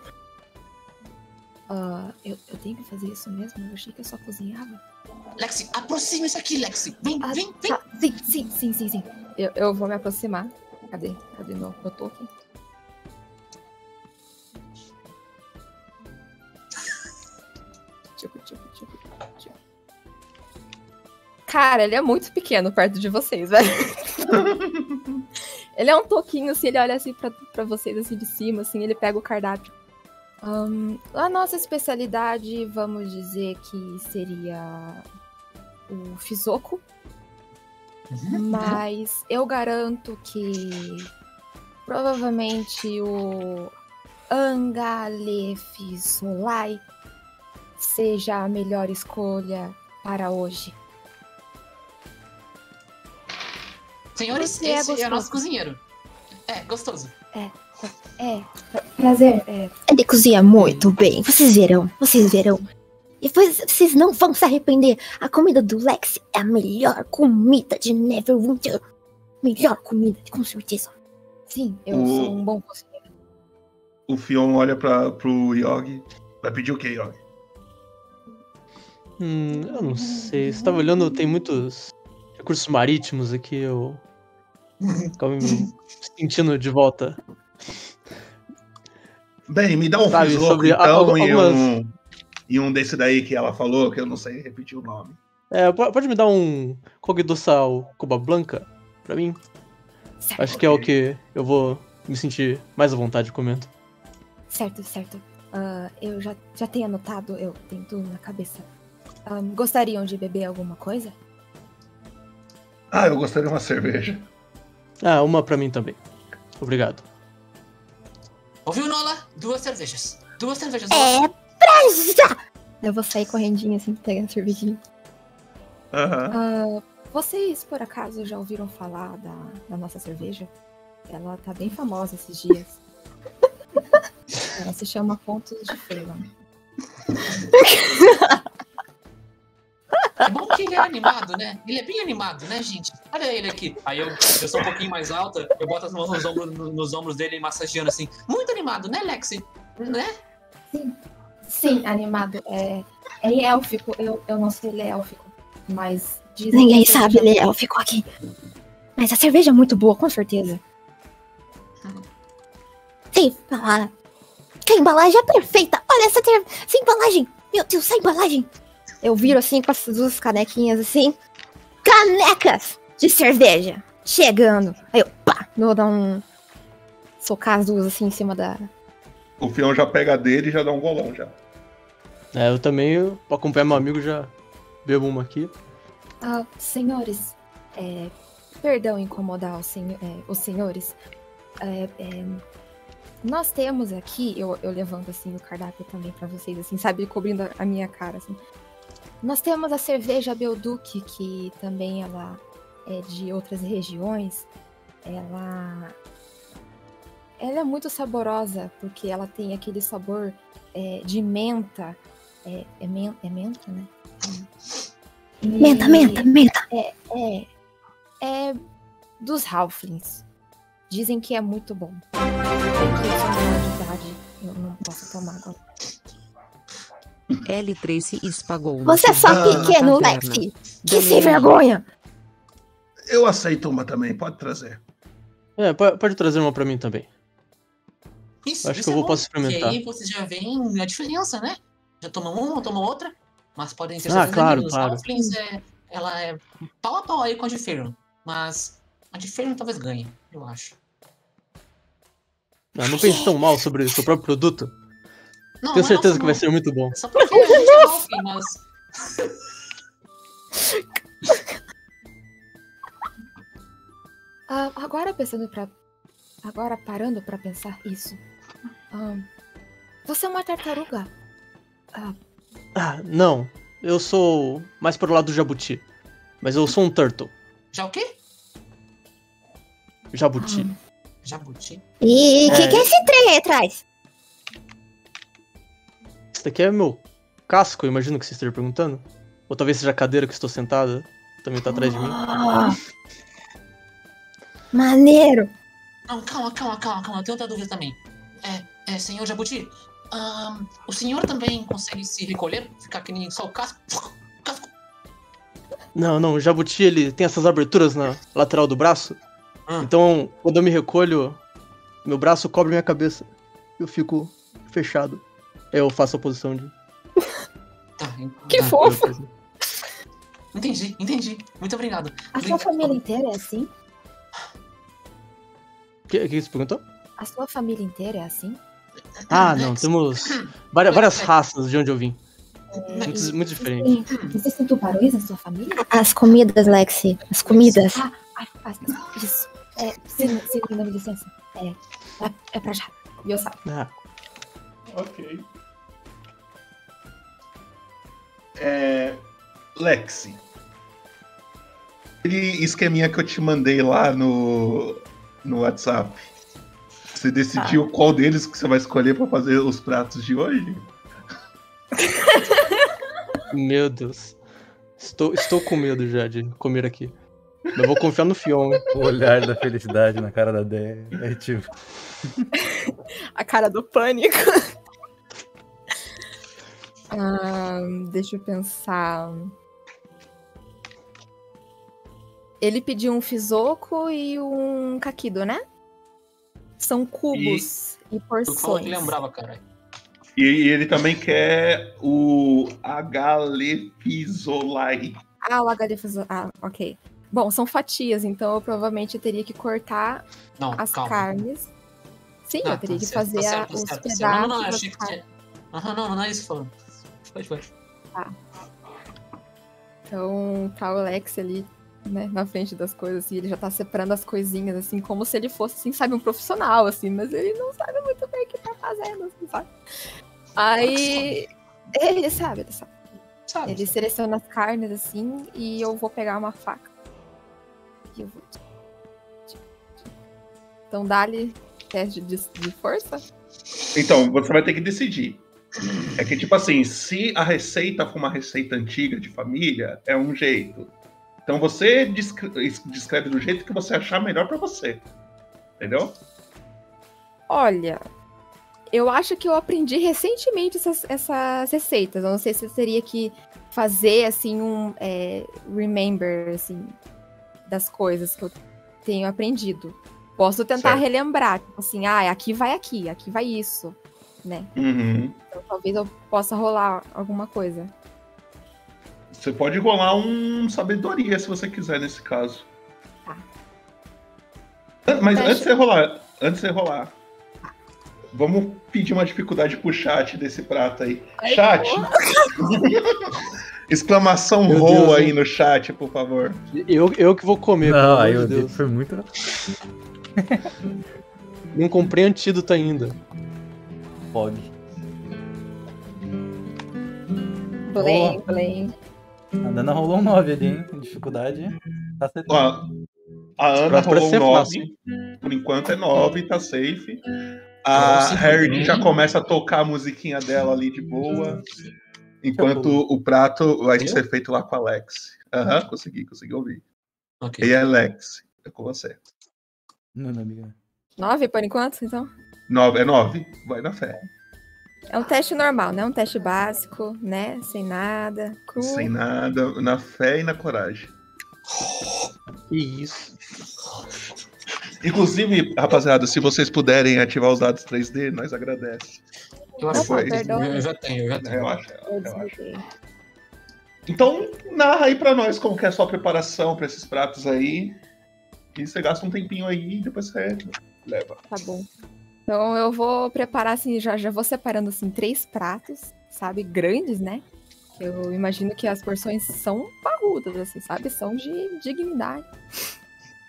Speaker 22: Ah, eu, eu tenho que fazer isso mesmo? Eu achei que eu só cozinhava.
Speaker 21: Lexi, aproxime-se aqui, Lexi. Vem,
Speaker 22: Ah,
Speaker 21: vem, vem.
Speaker 22: tá. Sim, sim, sim, sim, sim. Eu, eu vou me aproximar. Cadê? Cadê meu, meu token? Cara, ele é muito pequeno perto de vocês, velho. [LAUGHS] ele é um toquinho, assim, ele olha assim pra, pra vocês, assim, de cima, assim, ele pega o cardápio. Ahn, a nossa especialidade, vamos dizer que seria o Fisoco. Mas eu garanto que provavelmente o Angalefisolai seja a melhor escolha para hoje.
Speaker 21: Senhores,
Speaker 22: Você é
Speaker 21: esse é, o
Speaker 22: gostoso.
Speaker 21: nosso cozinheiro. É, gostoso.
Speaker 22: É, é. Prazer. É,
Speaker 14: Ele cozinha muito bem. Vocês verão, vocês verão. E depois vocês não vão se arrepender. A comida do Lex é a melhor comida de Neverwinter. Melhor comida, com certeza.
Speaker 22: sim, eu
Speaker 1: O-
Speaker 22: sou um bom cozinheiro.
Speaker 1: O Fion olha pra, pro Yogi. Vai pedir o quê, Yogi?
Speaker 3: Hum, eu não sei. Você tava olhando, tem muitos recursos marítimos aqui, eu. Acabo me sentindo de volta.
Speaker 1: Bem, me dá um
Speaker 3: Sabe, sobre
Speaker 1: então,
Speaker 3: algu-
Speaker 1: e,
Speaker 3: algumas-
Speaker 1: um, e um desse daí que ela falou, que eu não sei repetir o nome.
Speaker 3: É, po- pode me dar um Cogdossal Cuba Blanca pra mim?
Speaker 22: Certo,
Speaker 3: Acho que é o que eu vou me sentir mais à vontade comendo.
Speaker 22: certo. certo. Ah, eu já, já tenho anotado, eu tenho tudo na cabeça. Ahn, gostariam de beber alguma coisa?
Speaker 1: Ah, eu gostaria de uma cerveja.
Speaker 3: Ah, uma pra mim também. Obrigado.
Speaker 21: Ouviu, Nola? Duas cervejas. Duas cervejas.
Speaker 14: É pra já! Eu vou sair correndinho assim, pegando a cervejinha.
Speaker 1: Aham.
Speaker 22: Ah, vocês, por acaso, já ouviram falar da, da nossa cerveja? Ela tá bem famosa esses dias. [LAUGHS] Ela se chama Pontos de Freeland. [LAUGHS]
Speaker 21: É bom que ele é animado, né? Ele é bem animado, né, gente? Olha ele aqui. Aí eu, eu sou um pouquinho mais alta, eu boto as mãos nos ombros, no- nos ombros dele, massageando assim. Muito animado, né, Lexi? Né?
Speaker 22: Sim, animado. É, é élfico. Eu, eu não sei ler élfico. Mas
Speaker 14: Ninguém sabe ler élfico aqui. Mas a cerveja é muito boa, com certeza. Sim, ah, que embalagem é perfeita. Olha essa, ter- essa embalagem. Meu Deus, essa embalagem. Eu viro assim com essas duas canequinhas assim. Canecas de cerveja. Chegando. Aí eu, pá, vou dar um... Socar as duas assim em cima da...
Speaker 1: O Fion já pega a dele e já dá um golão já.
Speaker 3: É, eu também, eu, pra acompanhar meu amigo, já bebo uma aqui.
Speaker 22: Ah, senhores, é, perdão incomodar os, senho- é, os senhores. É, é, nós temos aqui, eu, eu levanto assim o cardápio também pra vocês, assim, sabe, cobrindo a, a minha cara, assim. Nós temos a cerveja Belduque, que também ela é de outras regiões. Ela, ela é muito saborosa porque ela tem aquele sabor é, de menta. É, é, men- é menta, né? E-
Speaker 14: Menta, menta, menta.
Speaker 22: É, é, é dos Halflings. Dizem que é muito bom. É que eu sou menor de idade, eu não posso tomar agora.
Speaker 23: L3 se espagou.
Speaker 14: Você é só
Speaker 1: Ah,
Speaker 14: pequeno,
Speaker 23: na
Speaker 14: Lex. Que sem vergonha.
Speaker 1: Eu aceito uma também, pode trazer.
Speaker 3: É, po- pode trazer uma pra mim também.
Speaker 21: Isso,
Speaker 3: Acho
Speaker 21: isso
Speaker 3: que eu
Speaker 21: é
Speaker 3: vou-
Speaker 21: bom,
Speaker 3: posso experimentar.
Speaker 21: aí vocês já veem a diferença, né? Já tomam uma, tomam outra, mas podem ter
Speaker 3: Ah, claro,
Speaker 21: que os
Speaker 3: claro.
Speaker 21: É, ela é pau a pau aí com a de Ferion, mas a de Ferion talvez ganhe, eu acho.
Speaker 3: Não, não pense tão mal sobre o seu próprio produto.
Speaker 21: Não,
Speaker 3: Tenho
Speaker 21: não é
Speaker 3: certeza
Speaker 21: nossa,
Speaker 3: que vai
Speaker 21: não.
Speaker 3: ser muito bom.
Speaker 21: Só porque a gente é Halfling, mas...
Speaker 22: Ah, agora pensando pra. Agora parando pra pensar isso. Você é uma tartaruga. Ah,
Speaker 3: Ah, não. Eu sou mais pro lado do jabuti. Mas eu sou um turtle.
Speaker 21: Já o quê?
Speaker 3: Jabuti.
Speaker 21: Jabuti?
Speaker 14: E o que,
Speaker 3: É.
Speaker 14: que é esse trem aí atrás?
Speaker 3: Esse daqui é meu casco, eu imagino que você esteja perguntando. Ou talvez seja a cadeira que estou sentada. Também tá atrás de mim.
Speaker 14: Ah, maneiro.
Speaker 21: Não, calma, calma, calma, calma. Eu tenho outra dúvida também. É, é senhor Jabuti, ahn, o senhor também consegue se recolher? Ficar que nem só o casco? [LAUGHS]
Speaker 3: Não, não, o jabuti ele tem essas aberturas na lateral do braço. Então, quando eu me recolho, meu braço cobre minha cabeça. Eu fico fechado. Eu faço a posição de.
Speaker 14: Que fofo.
Speaker 21: Entendi, entendi. Muito obrigado.
Speaker 14: A sua família inteira é assim?
Speaker 3: O que, que você perguntou?
Speaker 14: A sua família inteira é assim?
Speaker 3: Ah, não, temos várias, várias raças de onde eu vim. Muito, muito diferente.
Speaker 14: Existem tubarões na sua família? As comidas, Lexi. As comidas.
Speaker 22: Ah, ah, ah, isso. É, sim, sim, me dá licença. É, é, é pra já. E eu saio.
Speaker 3: Ah,
Speaker 1: Ok. É, Lexi. Aquele esqueminha que eu te mandei lá no, no WhatsApp. Você decidiu qual deles que você vai escolher pra fazer os pratos de hoje? [LAUGHS]
Speaker 3: meu Deus. Estou, estou com medo já de comer aqui. Eu vou confiar no Fion.
Speaker 2: O olhar da felicidade na cara da Dé. É tipo. [LAUGHS]
Speaker 22: A cara do pânico. Ah, deixa eu pensar. Ele pediu um fisoco e um caquido, né? São cubos e,
Speaker 21: Tu falou que
Speaker 22: porções.
Speaker 21: lembrava, caralho.
Speaker 1: E ele também quer o Agalefizolai.
Speaker 22: Ah, o fiso... Ah, ok. Bom, são fatias, então eu provavelmente teria que cortar
Speaker 21: Não,
Speaker 22: as
Speaker 21: calma.
Speaker 22: carnes. Sim,
Speaker 21: Ah,
Speaker 22: eu teria
Speaker 21: tá
Speaker 22: que
Speaker 21: certo,
Speaker 22: fazer
Speaker 21: tá
Speaker 22: a-
Speaker 21: certo, tá
Speaker 22: os
Speaker 21: certo, tá
Speaker 22: pedaços.
Speaker 21: Não, não, não, achei que tinha. Aham, não, não é isso que falando. Pode, pode.
Speaker 22: Tá. Então, tá o Alex ali, né, na frente das coisas, assim, ele já tá separando as coisinhas, assim, como se ele fosse, assim, sabe, um profissional, assim, mas ele não sabe muito bem o que tá fazendo, assim, sabe? Aí. Ele sabe, ele sabe. ele seleciona as carnes, assim, e eu vou pegar uma faca. E eu vou. Então, dá-lhe teste de, de força.
Speaker 1: Então, você vai ter que decidir. É que, tipo assim, se a receita for uma receita antiga de família, é um jeito. Então você descre- descreve do jeito que você achar melhor pra você. Entendeu?
Speaker 22: Olha, eu acho que eu aprendi recentemente essas, essas receitas. Eu não sei se eu teria que fazer, assim, um é, remember, assim, das coisas que eu tenho aprendido. Posso tentar
Speaker 1: Certo.
Speaker 22: relembrar, tipo assim, ah, aqui vai aqui, aqui vai isso, né?
Speaker 1: Uhum.
Speaker 22: Então talvez eu possa rolar alguma coisa.
Speaker 1: Você pode rolar um sabedoria se você quiser nesse caso.
Speaker 22: Tá.
Speaker 1: An- Mas
Speaker 22: Teste.
Speaker 1: antes de você rolar, antes de você rolar, vamos pedir uma dificuldade pro chat desse prato aí.
Speaker 22: Ai,
Speaker 1: chat! [LAUGHS] Exclamação
Speaker 3: Meu
Speaker 1: roll
Speaker 3: Deus,
Speaker 1: aí
Speaker 3: hein?
Speaker 1: no chat, por favor.
Speaker 3: Eu, eu que vou comer, pelo
Speaker 2: Não,
Speaker 3: amor
Speaker 2: aí
Speaker 3: de
Speaker 2: o
Speaker 3: Deus.
Speaker 2: foi muito. [LAUGHS] [LAUGHS]
Speaker 3: Não comprei antídoto ainda.
Speaker 2: Pode.
Speaker 22: Blém, blém.
Speaker 2: A Dana rolou um 9 ali, hein? Dificuldade. Tá acertando.
Speaker 1: Ó, a Ana
Speaker 3: Pra-
Speaker 1: rolou
Speaker 3: ser
Speaker 1: 9.
Speaker 3: fácil.
Speaker 1: Por enquanto é 9, tá safe. A Harry já começa a tocar a musiquinha dela ali de boa. Enquanto o prato vai ser feito lá com a Alex. Aham, consegui, consegui ouvir.
Speaker 21: Ok.
Speaker 1: E Alex, é com você.
Speaker 2: Não, não, amiga.
Speaker 22: Nove por enquanto, então?
Speaker 1: Nove, é 9, vai na fé.
Speaker 22: É um teste normal, né? Um teste básico, né? Sem nada. Cru.
Speaker 1: Sem nada, na fé e na coragem.
Speaker 3: Que isso.
Speaker 1: Inclusive, rapaziada, se vocês puderem ativar os dados 3D, nós agradecemos.
Speaker 21: Acho
Speaker 1: Depois.
Speaker 21: que
Speaker 22: perdão.
Speaker 21: eu já tenho, eu já tenho.
Speaker 1: Relaxa,
Speaker 22: Eu
Speaker 1: relaxa.
Speaker 22: desliguei.
Speaker 1: Então, narra aí pra nós como que é a sua preparação pra esses pratos aí. E você gasta um tempinho aí e depois você leva.
Speaker 22: Tá bom. Então eu vou preparar assim, já, já vou separando assim três pratos, sabe, grandes, né? Eu imagino que as porções são parrudas, assim, sabe? São de dignidade.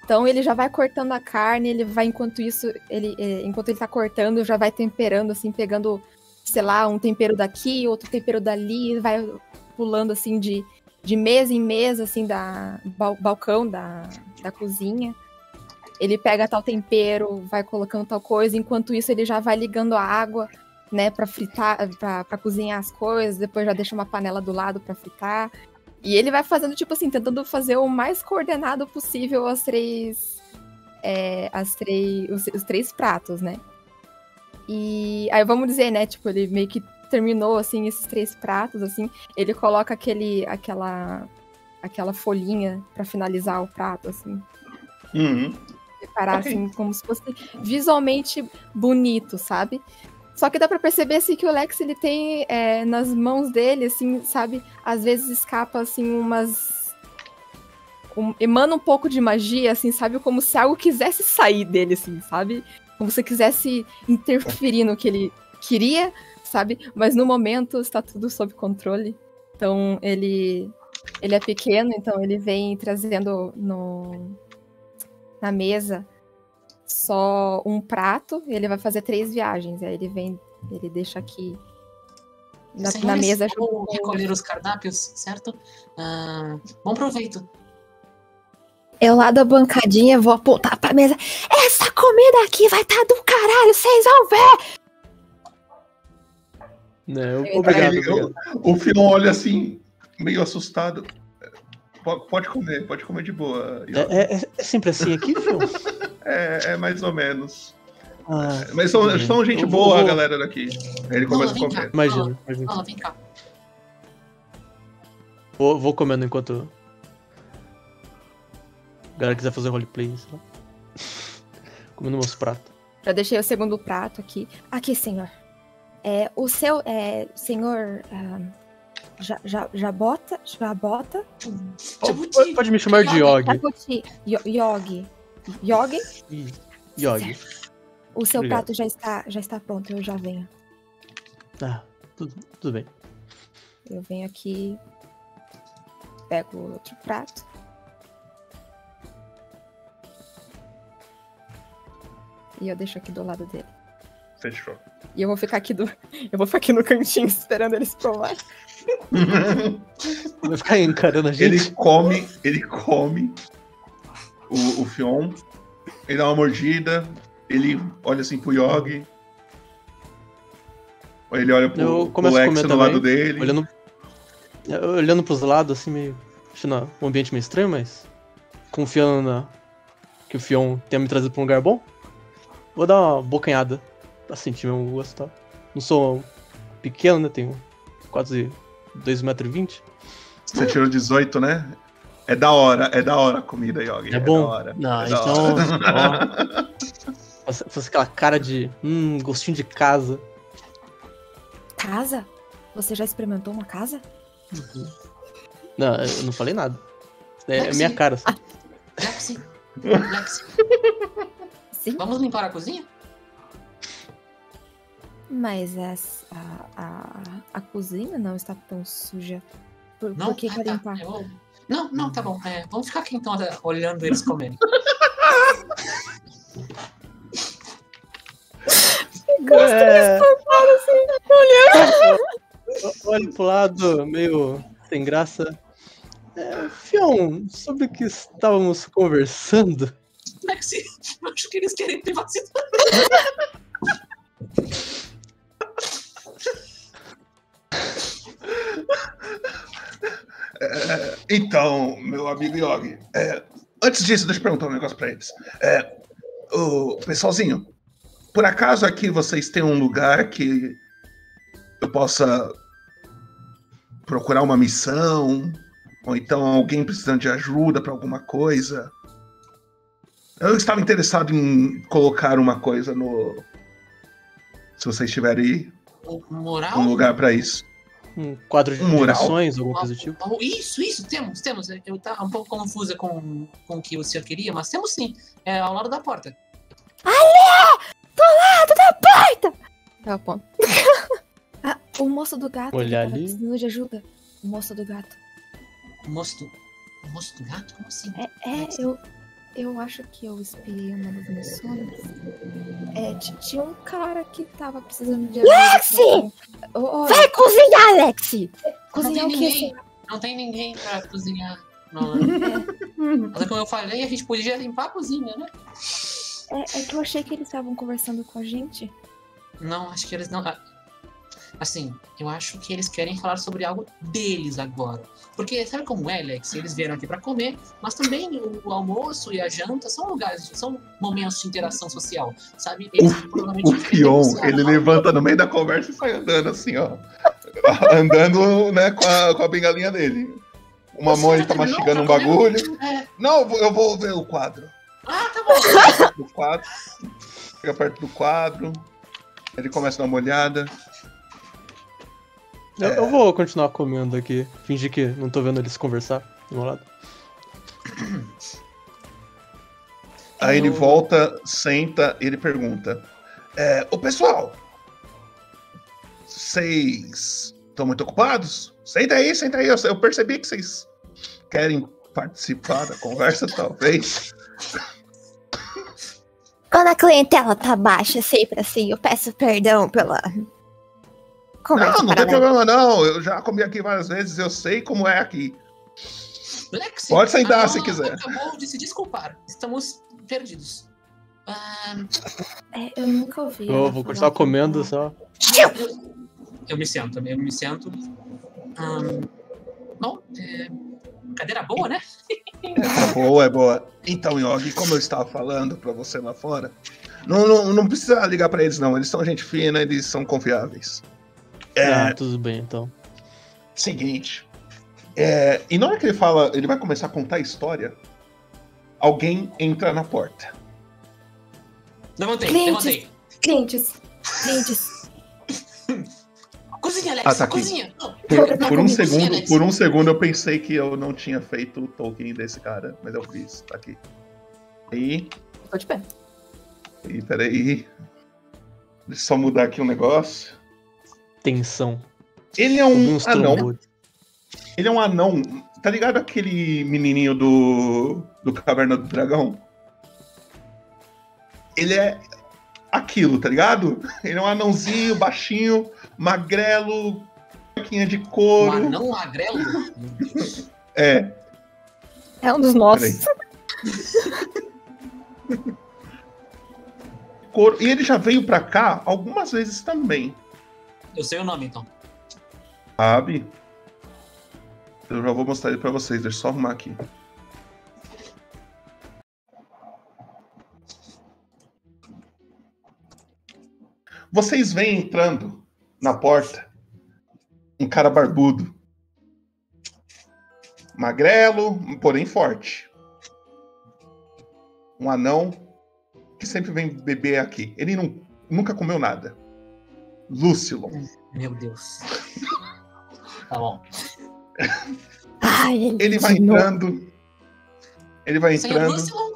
Speaker 22: Então ele já vai cortando a carne, ele vai enquanto isso, ele eh, enquanto ele tá cortando, já vai temperando assim, pegando, sei lá, um tempero daqui, outro tempero dali, vai pulando assim de, de mesa em mesa, assim, da bal- balcão da, da cozinha. Ele pega tal tempero, vai colocando tal coisa, enquanto isso ele já vai ligando a água, né, pra fritar, pra cozinhar as coisas, depois já deixa uma panela do lado pra fritar. E ele vai fazendo, tipo assim, tentando fazer o mais coordenado possível as três. é, as três. Os, os três pratos, né? E aí vamos dizer, né? Tipo, ele meio que terminou assim esses três pratos, assim. Ele coloca aquele, aquela, aquela folhinha pra finalizar o prato, assim.
Speaker 1: Uhum.
Speaker 22: Preparar
Speaker 1: Ok. [LAUGHS]
Speaker 22: assim como se fosse visualmente bonito, sabe? Só que dá pra perceber assim que o Lex ele tem é, nas mãos dele, assim, sabe? Às vezes escapa assim umas um- emana um pouco de magia, assim, sabe? Como se algo quisesse sair dele, assim, sabe? Como se quisesse interferir no que ele queria, sabe? Mas no momento está tudo sob controle. Então ele ele é pequeno, então ele vem trazendo no na mesa só um prato. Ele vai fazer três viagens. Aí ele vem, ele deixa aqui na, na mesa
Speaker 21: vou recolher os cardápios, certo? Ah, bom proveito.
Speaker 14: Eu lá da bancadinha vou apontar pra mesa. Essa comida aqui vai estar do caralho, vocês vão ver!
Speaker 3: Não,
Speaker 1: Aí
Speaker 3: obrigado, obrigado.
Speaker 1: O, o Filon olha assim, meio assustado. Po- Pode comer, pode comer de boa.
Speaker 3: É, é- é sempre assim aqui, Phil? [LAUGHS]
Speaker 1: É, é mais ou menos.
Speaker 3: Ah,
Speaker 1: Mas são, são gente
Speaker 3: vou-
Speaker 1: boa, a
Speaker 3: vou-
Speaker 1: galera daqui. Aí ele começa a
Speaker 21: vem cá.
Speaker 1: comer.
Speaker 3: Imagina, imagina.
Speaker 21: Fala, vem cá.
Speaker 3: Vou, vou comendo enquanto. A galera quiser fazer roleplay, sei lá. Comendo meus pratos.
Speaker 22: Já deixei o segundo prato aqui. Aqui, senhor. É, o seu, é, senhor, ah, já, já, já bota, já bota.
Speaker 3: Pode, pode me chamar de Yogi.
Speaker 22: Yo- Yogi. Yogi,
Speaker 3: Ih, Yogi.
Speaker 22: o seu
Speaker 3: Obrigado.
Speaker 22: prato já está, já está pronto, eu já venho.
Speaker 3: Ah, tudo, tudo bem.
Speaker 22: Eu venho aqui, pego o outro prato. E eu deixo aqui do lado dele.
Speaker 1: Fechou.
Speaker 22: E eu vou ficar aqui do. Eu vou ficar aqui no cantinho esperando eles provar.
Speaker 3: Vai ficar encarando a gente.
Speaker 1: Ele come, ele come o, o Fion, ele dá uma mordida, ele olha assim pro Yogi. Ele olha pro,
Speaker 3: Eu
Speaker 1: pro Lex do
Speaker 3: também.
Speaker 1: lado dele.
Speaker 3: Olhando, olhando pros lados, assim, meio. Achando um ambiente meio estranho, mas. Confiando na. Que o Fion tenha me trazido pra um lugar bom. Vou dar uma bocanhada pra sentir meu gosto e tal. Não sou pequeno, né? Tenho quase 2,20m.
Speaker 1: Você tirou 18, né? É da hora, é da hora a comida, Yogi.
Speaker 3: É bom?
Speaker 1: da hora.
Speaker 3: Não,
Speaker 1: é
Speaker 3: então.
Speaker 1: hora.
Speaker 3: ó, faz, faz aquela cara de. Hum, gostinho de casa.
Speaker 22: Casa? Você já experimentou uma casa?
Speaker 3: Não, eu não falei nada. É, é
Speaker 21: Lexi.
Speaker 3: minha cara. Assim.
Speaker 21: Lexi. [LAUGHS] Lexi.
Speaker 22: Sim.
Speaker 21: Vamos limpar a cozinha?
Speaker 22: Mas as- a, a, a cozinha não está tão suja. Por,
Speaker 21: Não?
Speaker 22: por que
Speaker 21: Ah, tá.
Speaker 22: limpar?
Speaker 21: Eu- Não, não, tá bom. É, vamos ficar aqui então olhando eles comerem. [LAUGHS]
Speaker 22: Gosto
Speaker 3: É.
Speaker 22: espantado, assim, olhando. [LAUGHS]
Speaker 3: Olha pro lado, meio sem graça. É, Fion, sobre o que estávamos conversando?
Speaker 21: Lexi, eu acho que eles querem privacidade. [LAUGHS]
Speaker 1: É, então, meu amigo Yogi, é, antes disso, deixa eu perguntar um negócio pra eles. É, o pessoalzinho, por acaso aqui vocês têm um lugar que eu possa procurar uma missão? Ou então alguém precisando de ajuda pra alguma coisa? Eu estava interessado em colocar uma coisa no. Se vocês tiverem aí, um lugar pra isso.
Speaker 3: Um quadro de
Speaker 1: Um
Speaker 3: direções, alguma coisa do tipo?
Speaker 21: Oh, isso, isso, temos, temos. Eu tava um pouco confusa com, com o que o senhor queria, mas temos sim. É ao lado da porta.
Speaker 14: Ali! Do lado da porta!
Speaker 22: Tá bom. [LAUGHS] ah, o moço do gato.
Speaker 3: Olhar
Speaker 22: ele tava
Speaker 3: ali.
Speaker 22: de ajuda. O moço do gato.
Speaker 21: O moço do, o moço do gato? Como assim?
Speaker 22: É, é eu, eu acho que eu espiei uma das missões. É, tinha um cara que tava precisando de ajuda.
Speaker 14: Lexi!
Speaker 22: Ô, ô,
Speaker 14: Vai cozinhar, Lexi!
Speaker 22: Cozinhar
Speaker 21: não
Speaker 22: o
Speaker 21: tem
Speaker 22: quê,
Speaker 21: ninguém. Não tem ninguém pra cozinhar. Não,
Speaker 22: Hum. [LAUGHS]
Speaker 21: Mas como eu falei, a gente podia limpar a cozinha, né?
Speaker 22: É, é que eu achei que eles estavam conversando com a gente.
Speaker 21: Não, acho que eles não. Assim, eu acho que eles querem falar sobre algo deles agora. Porque sabe como é, Alex? Eles vieram aqui pra comer, mas também o, o almoço e a janta são lugares, são momentos de interação social, sabe? Eles
Speaker 1: O Fion, ele levanta no meio da conversa e sai andando assim, ó. [LAUGHS] andando, né, com a, com a bengalinha dele. Uma mão ele tá mastigando um bagulho.
Speaker 21: É.
Speaker 1: Não, eu vou- eu vou ver o quadro.
Speaker 21: Ah, tá bom. [LAUGHS]
Speaker 1: Do quadro. Chega perto do quadro. Ele começa a dar uma olhada.
Speaker 3: Eu, eu vou continuar comendo aqui. Fingir que não tô vendo eles conversar do meu lado.
Speaker 1: Aí ele volta, senta, ele pergunta: é, Ô pessoal, vocês estão muito ocupados? Senta aí, senta aí. Eu, eu percebi que vocês querem participar da conversa, [LAUGHS] talvez.
Speaker 14: Quando a clientela tá baixa, sempre assim, eu peço perdão pela. Conversa
Speaker 1: Não, não tem problema não. Eu já comi aqui várias vezes, eu sei como é aqui.
Speaker 21: Lex,
Speaker 1: Pode sentar se quiser.
Speaker 21: Acabou de se desculpar. Estamos perdidos. Ah,
Speaker 22: É, eu nunca ouvi.
Speaker 3: Eu vou continuar
Speaker 22: que-
Speaker 3: comendo só.
Speaker 21: eu, eu me sento, eu me sento. Bom, é, cadeira boa, né?
Speaker 1: É boa, é boa. Então, Yogi, como eu estava falando pra você lá fora, não, não, não precisa ligar pra eles, não. Eles são gente fina, eles são confiáveis. É,
Speaker 3: Ah, tudo bem então.
Speaker 1: Seguinte. é, e na hora que ele fala, ele vai começar a contar a história, alguém entra na porta.
Speaker 21: Levantei,
Speaker 22: Clientes,
Speaker 21: levantei.
Speaker 22: clientes, clientes.
Speaker 21: Cozinha, Alex,
Speaker 1: Ah, tá
Speaker 21: cozinha.
Speaker 1: Por, por um
Speaker 21: cozinha,
Speaker 1: segundo,
Speaker 21: Alex.
Speaker 1: por um segundo eu pensei que eu não tinha feito o token desse cara, mas eu fiz, tá aqui. Aí,
Speaker 22: Tô de pé.
Speaker 1: aí, peraí. Deixa eu só mudar aqui um negócio.
Speaker 3: Tensão.
Speaker 1: Ele é um anão. Ele é um anão. Tá ligado aquele menininho do, do Caverna do Dragão? Ele é aquilo, tá ligado? Ele é um anãozinho, baixinho, magrelo, marquinha de
Speaker 21: Um
Speaker 1: couro.
Speaker 21: anão magrelo?
Speaker 1: É.
Speaker 14: É um dos nossos.
Speaker 1: Couro. E ele já veio pra cá algumas vezes também,
Speaker 21: Eu sei o nome, então.
Speaker 1: sabe? Eu já vou mostrar ele pra vocês, deixa eu só arrumar aqui. Vocês vêm entrando na porta um cara barbudo. Magrelo, porém forte. Um anão que sempre vem beber aqui. Ele não, nunca comeu nada. Lucilon.
Speaker 21: Meu Deus. Tá bom.
Speaker 14: Ai, ele,
Speaker 1: Ele vai entrando. Ele vai
Speaker 21: Senhor
Speaker 1: entrando.
Speaker 21: Lucilon,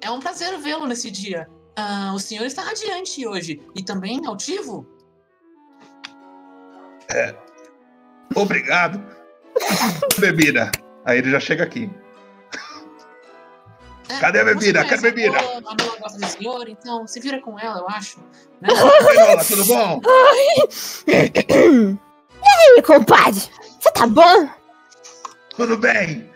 Speaker 21: é um prazer vê-lo nesse dia. Ah, o senhor está radiante hoje. E também altivo?
Speaker 1: É. Obrigado. Bebida. Aí ele já chega aqui.
Speaker 21: É,
Speaker 1: Cadê a bebida? Cadê a bebida?
Speaker 21: A Nola, a Nola gosta do senhor, então se vira com ela, eu acho. Né?
Speaker 1: Oi, Nola, tudo bom? [LAUGHS]
Speaker 14: E aí, compadre? Você tá bom?
Speaker 1: Tudo bem.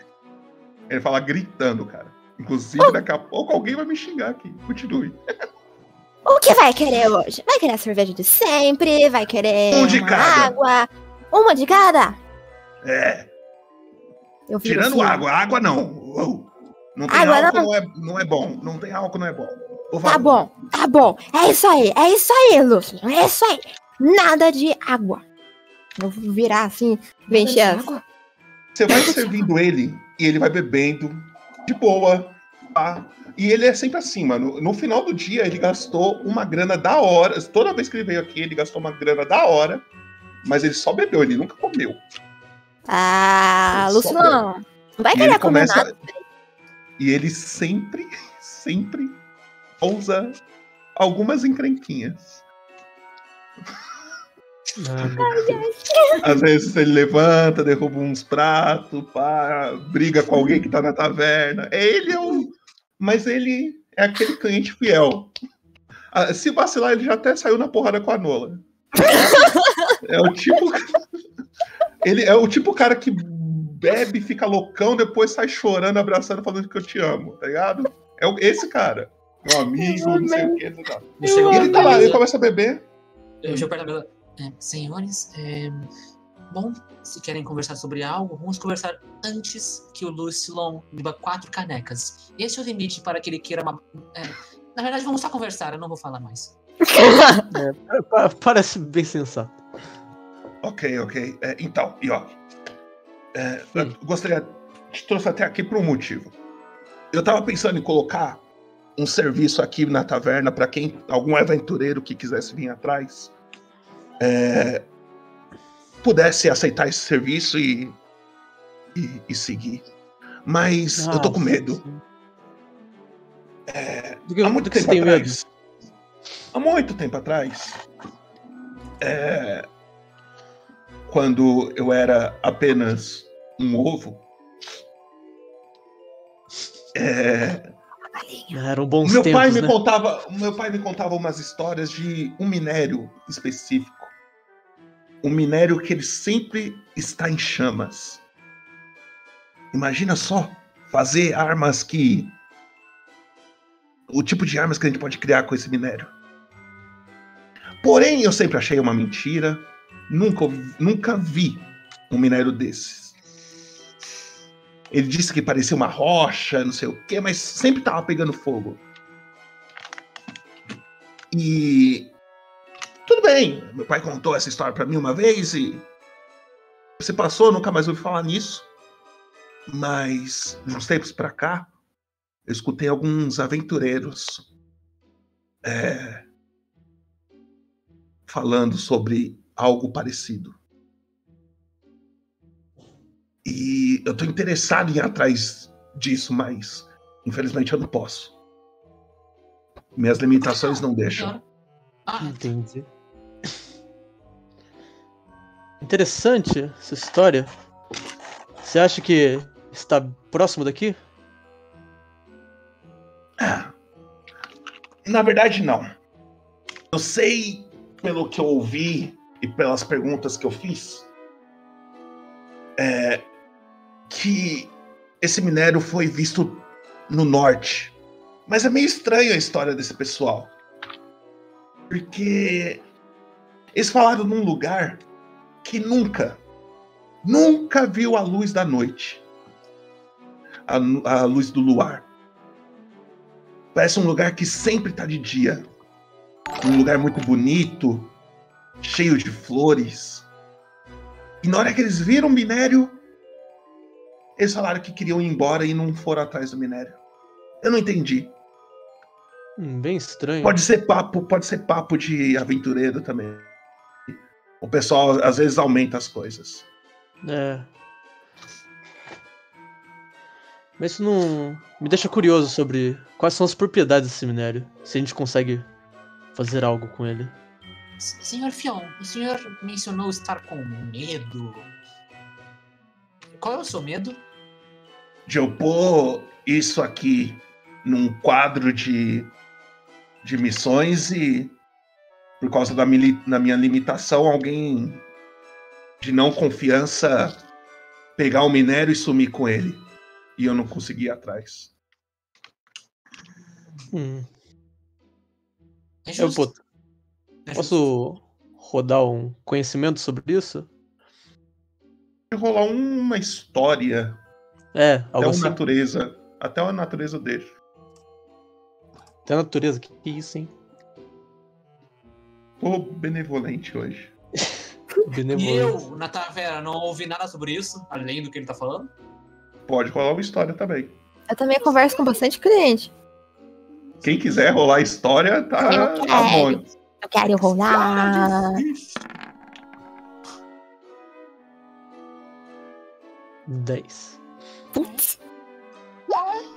Speaker 1: Ele fala gritando, cara. Inclusive, daqui a pouco alguém vai me xingar aqui. Continue.
Speaker 14: O que vai querer hoje? Vai querer a cerveja de sempre? Vai querer
Speaker 1: Um de
Speaker 14: uma
Speaker 1: cada.
Speaker 14: água? Uma de cada?
Speaker 1: É. Tirando
Speaker 14: assim,
Speaker 1: água. Água não. Uou. Não tem
Speaker 14: Água
Speaker 1: álcool,
Speaker 14: não?
Speaker 1: não é, não é bom. Não tem álcool, não é bom. Por
Speaker 14: Tá bom, tá bom. É isso aí, é isso aí, Lúcio. É isso aí. Nada de água. Eu vou virar assim, encher.
Speaker 22: água?
Speaker 1: Você vai servindo ele e ele vai bebendo de boa. Tá? E ele é sempre assim, mano. No final do dia, ele gastou uma grana da hora. Toda vez que ele veio aqui, ele gastou uma grana da hora. Mas ele só bebeu, ele nunca comeu.
Speaker 14: Ah, Lúcio, não. Vai querer comer
Speaker 1: começa.
Speaker 14: nada.
Speaker 1: E ele sempre, sempre usa algumas encrenquinhas. Às vezes ele levanta, derruba uns pratos, pá, briga com alguém que tá na taverna. Ele é o. Mas ele é aquele cliente fiel. Ah, Se vacilar, ele já até saiu na porrada com a Nola. É o tipo. [LAUGHS] Ele é o tipo cara que bebe, fica loucão, depois sai chorando, abraçando, falando que eu te amo, tá ligado? É esse cara. Meu amigo, não sei o que. Tá.
Speaker 21: Eu
Speaker 1: E ele tá lá, ele começa a beber.
Speaker 21: Eu chego perto da mesa. É, senhores, é, bom, se querem conversar sobre algo, vamos conversar antes que o Lucilon beba quatro canecas. Esse é o limite para que ele queira uma. é, na verdade, vamos só conversar, eu não vou falar mais. [LAUGHS]
Speaker 3: É, pa- parece bem sensato.
Speaker 1: Ok, ok. É, então, e ó. É, eu gostaria. Te trouxe até aqui por um motivo. Eu tava pensando em colocar um serviço aqui na taverna para quem. algum aventureiro que quisesse vir atrás. é, pudesse aceitar esse serviço e. e, e seguir. Mas eu tô com
Speaker 3: Ah,
Speaker 1: medo. É,
Speaker 3: Do que-
Speaker 1: há muito tempo
Speaker 3: tem
Speaker 1: atrás. Há muito tempo atrás. é, quando eu era apenas um ovo. é,
Speaker 3: Eram bons
Speaker 1: meu
Speaker 3: tempos,
Speaker 1: pai me
Speaker 3: né?
Speaker 1: contava, meu pai me contava umas histórias de um minério específico. Um minério que ele sempre está em chamas. Imagina só fazer armas que o tipo de armas que a gente pode criar com esse minério. Porém, eu sempre achei uma mentira. Nunca, nunca vi um minério desses. Ele disse que parecia uma rocha, não sei o quê, mas sempre tava pegando fogo. E tudo bem, meu pai contou essa história pra mim uma vez e você passou, nunca mais ouvi falar nisso. Mas de uns tempos pra cá, eu escutei alguns aventureiros é, falando sobre algo parecido. E eu tô interessado em ir atrás disso, mas infelizmente eu não posso. Minhas limitações não deixam.
Speaker 3: Entendi. Interessante essa história. Você acha que está próximo daqui?
Speaker 1: Na verdade, não. Eu sei, pelo que eu ouvi e pelas perguntas que eu fiz, é, que esse minério foi visto no norte. Mas é meio estranho a história desse pessoal. Porque eles falaram num lugar que nunca, nunca viu a luz da noite. A, a luz do luar. Parece um lugar que sempre tá de dia. Um lugar muito bonito, cheio de flores. E na hora que eles viram o minério, eles falaram que queriam ir embora e não foram atrás do minério. Eu não entendi.
Speaker 3: Hum, bem estranho.
Speaker 1: Pode ser papo, pode ser papo de aventureiro também. O pessoal às vezes aumenta as coisas.
Speaker 3: É. Mas isso não me deixa curioso sobre quais são as propriedades desse minério. Se a gente consegue fazer algo com ele.
Speaker 21: Senhor Fion, o senhor mencionou estar com medo. Qual é o seu medo?
Speaker 1: De eu pôr isso aqui num quadro de, de missões e por causa da, mili- da minha limitação, alguém de não confiança pegar o minério e sumir com ele. E eu não consegui ir atrás.
Speaker 3: Hum.
Speaker 21: É
Speaker 3: Eu
Speaker 21: justo.
Speaker 3: Posso rodar um conhecimento sobre isso?
Speaker 1: rolar uma história.
Speaker 3: É,
Speaker 1: Até
Speaker 3: algo
Speaker 1: a
Speaker 3: assim.
Speaker 1: natureza. Até a natureza dele.
Speaker 3: Até a natureza, que que é isso, hein?
Speaker 1: Tô benevolente hoje. [LAUGHS]
Speaker 21: E eu, na taverna, não ouvi nada sobre isso, além do que ele tá falando.
Speaker 1: Pode rolar uma história também.
Speaker 14: Eu também converso com bastante cliente.
Speaker 1: Quem quiser rolar história, tá,
Speaker 14: quero. Eu quero rolar.
Speaker 3: 10.
Speaker 14: Putz.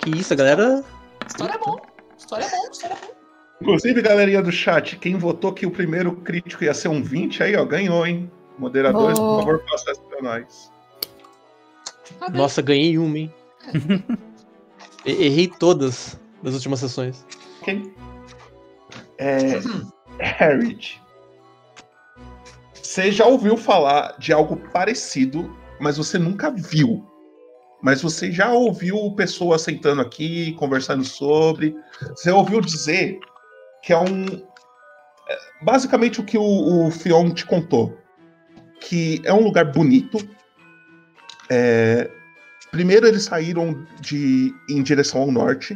Speaker 3: Que isso, a galera.
Speaker 21: História é bom. História é bom, história é bom.
Speaker 1: Inclusive, galerinha do chat, quem votou que o primeiro crítico ia ser um 20, aí, ó, ganhou, hein? Moderadores,
Speaker 3: Boa.
Speaker 1: por favor, façam essa pra nós.
Speaker 3: Nossa, ganhei uma, hein? [LAUGHS] Errei todas das últimas sessões.
Speaker 1: Ok. É. [CLEARS THROAT] Harriet. Você já ouviu falar de algo parecido, mas você nunca viu. Mas você já ouviu pessoas sentando aqui, conversando sobre. Você ouviu dizer que é um. é, Basicamente o que o, o Fion te contou. Que é um lugar bonito. É, primeiro eles saíram de, em direção ao norte.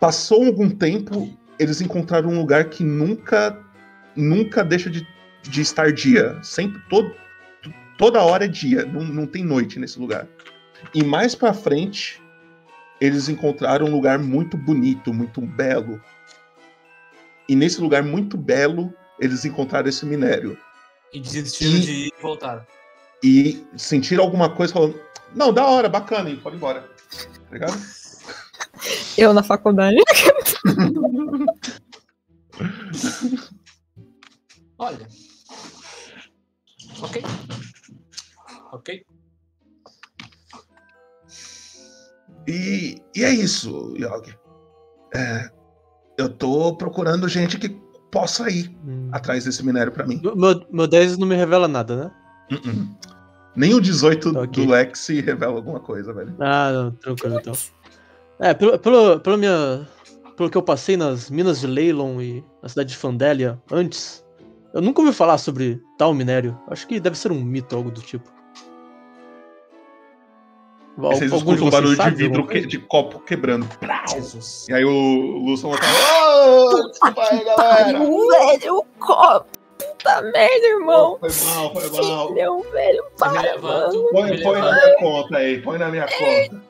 Speaker 1: Passou algum tempo, eles encontraram um lugar que nunca nunca deixa de, de estar dia. Sempre, todo, toda hora é dia, não, não tem noite nesse lugar. E mais pra frente, eles encontraram um lugar muito bonito, muito belo. E nesse lugar muito belo, eles encontraram esse minério.
Speaker 21: E desistiram de ir e voltaram.
Speaker 1: E sentiram alguma coisa falando: Não, da hora, bacana, hein, pode ir embora. Tá ligado?
Speaker 14: Eu na faculdade. [LAUGHS]
Speaker 21: Olha. Ok. Ok.
Speaker 1: E, e é isso, Yogi. É, eu tô procurando gente que possa ir atrás desse minério pra mim.
Speaker 3: Meu, meu 10 não me revela nada, né?
Speaker 1: Uh-uh. Nem o 18 do Lex revela alguma coisa, velho.
Speaker 3: Ah, não, tranquilo então. É, pelo, pelo, pelo, minha, pelo que eu passei nas minas de Leilon e na cidade de Fandélia antes, eu nunca ouvi falar sobre tal minério. Acho que deve ser um mito, algo do tipo. Al-
Speaker 1: Vocês escutam um barulho de vidro, que- de copo quebrando. Prau! E aí o Lúcio vai falar: Ô, desculpa aí, galera!
Speaker 14: velho, o copo. Puta merda, irmão.
Speaker 1: Foi mal, foi mal.
Speaker 14: Filhão, velho, para, mano.
Speaker 1: Põe, põe na minha conta aí, põe na minha conta.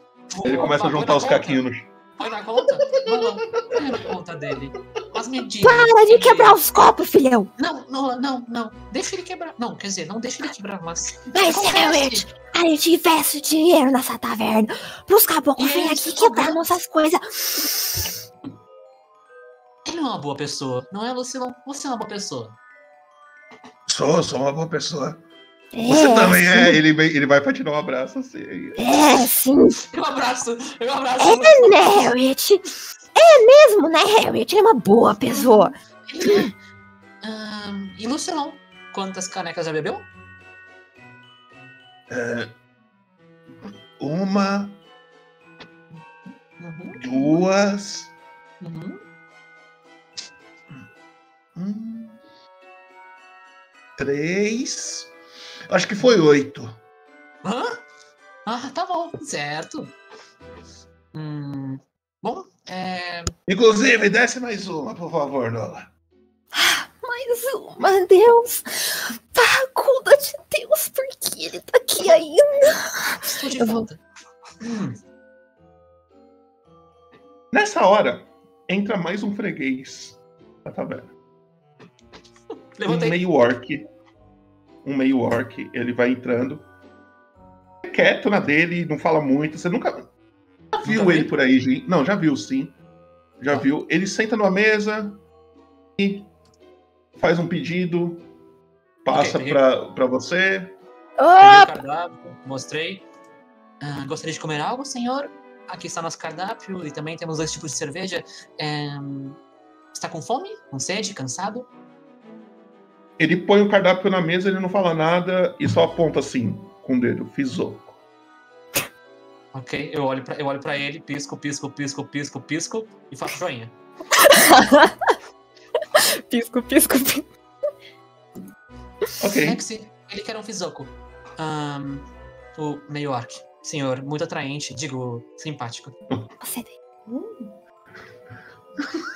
Speaker 1: Ele começa a juntar os caquinhos
Speaker 21: Põe na conta? Não, não. Põe na conta dele. As medidas.
Speaker 14: Para de quebrar os copos, filhão.
Speaker 21: Não, não, não, não. Deixa ele quebrar. Não, quer dizer, não deixa ele quebrar, mas.
Speaker 14: Mas,
Speaker 21: Acontece.
Speaker 14: Howard, a gente investe dinheiro nessa taverna pros caboclos virem aqui quebrar nossas coisas.
Speaker 21: Ele não é uma boa pessoa, não é, Lucilão? Você é uma boa pessoa.
Speaker 1: Sou, sou uma boa pessoa.
Speaker 14: É,
Speaker 1: Você também é. Ele, ele vai pra te dar um abraço assim.
Speaker 14: É, sim.
Speaker 21: Eu [LAUGHS] abraço, eu abraço.
Speaker 14: É, né, Harriet? É mesmo, né, Harriet? Ele é uma boa pessoa.
Speaker 21: Ahn, e Lucilão? Quantas canecas já bebeu?
Speaker 1: É, uma,
Speaker 21: Uhum.
Speaker 1: duas,
Speaker 21: Uhum.
Speaker 1: hum, três. Acho que foi oito.
Speaker 21: Hã? Ah, tá bom, certo. Hum, bom, é.
Speaker 1: Inclusive, desce mais uma, por favor, Nola. [GASPS]
Speaker 14: Mais uma, Deus. Pacuda de Deus, por que ele tá aqui ainda?
Speaker 21: Estou de volta. Hum,
Speaker 1: Nessa hora, entra mais um freguês na taverna. Um
Speaker 21: Levantei.
Speaker 1: meio orc. Um meio orc, ele vai entrando. Quieto na dele, não fala muito. Você nunca, já viu
Speaker 21: vi.
Speaker 1: ele por aí, gente? Não, já viu sim. Já viu. Ele senta numa mesa e faz um pedido. Passa
Speaker 21: peguei.
Speaker 1: pra, pra você.
Speaker 21: cardápio, mostrei. Ah, gostaria de comer algo, senhor? Aqui está nosso cardápio e também temos dois tipos de cerveja. É, Está com fome? Com sede? Cansado?
Speaker 1: Ele põe o cardápio na mesa, ele não fala nada e só aponta assim, com o dedo. Fizoco.
Speaker 21: Ok, eu olho pra, eu olho pra ele, pisco, pisco, pisco, pisco, pisco e faço joinha. [LAUGHS]
Speaker 14: pisco, pisco, pisco.
Speaker 1: Ok.
Speaker 21: Lexi, ele quer um Fizoco. Ahn, o meio orc. Senhor, muito atraente, digo, simpático.
Speaker 14: Você tem. [LAUGHS]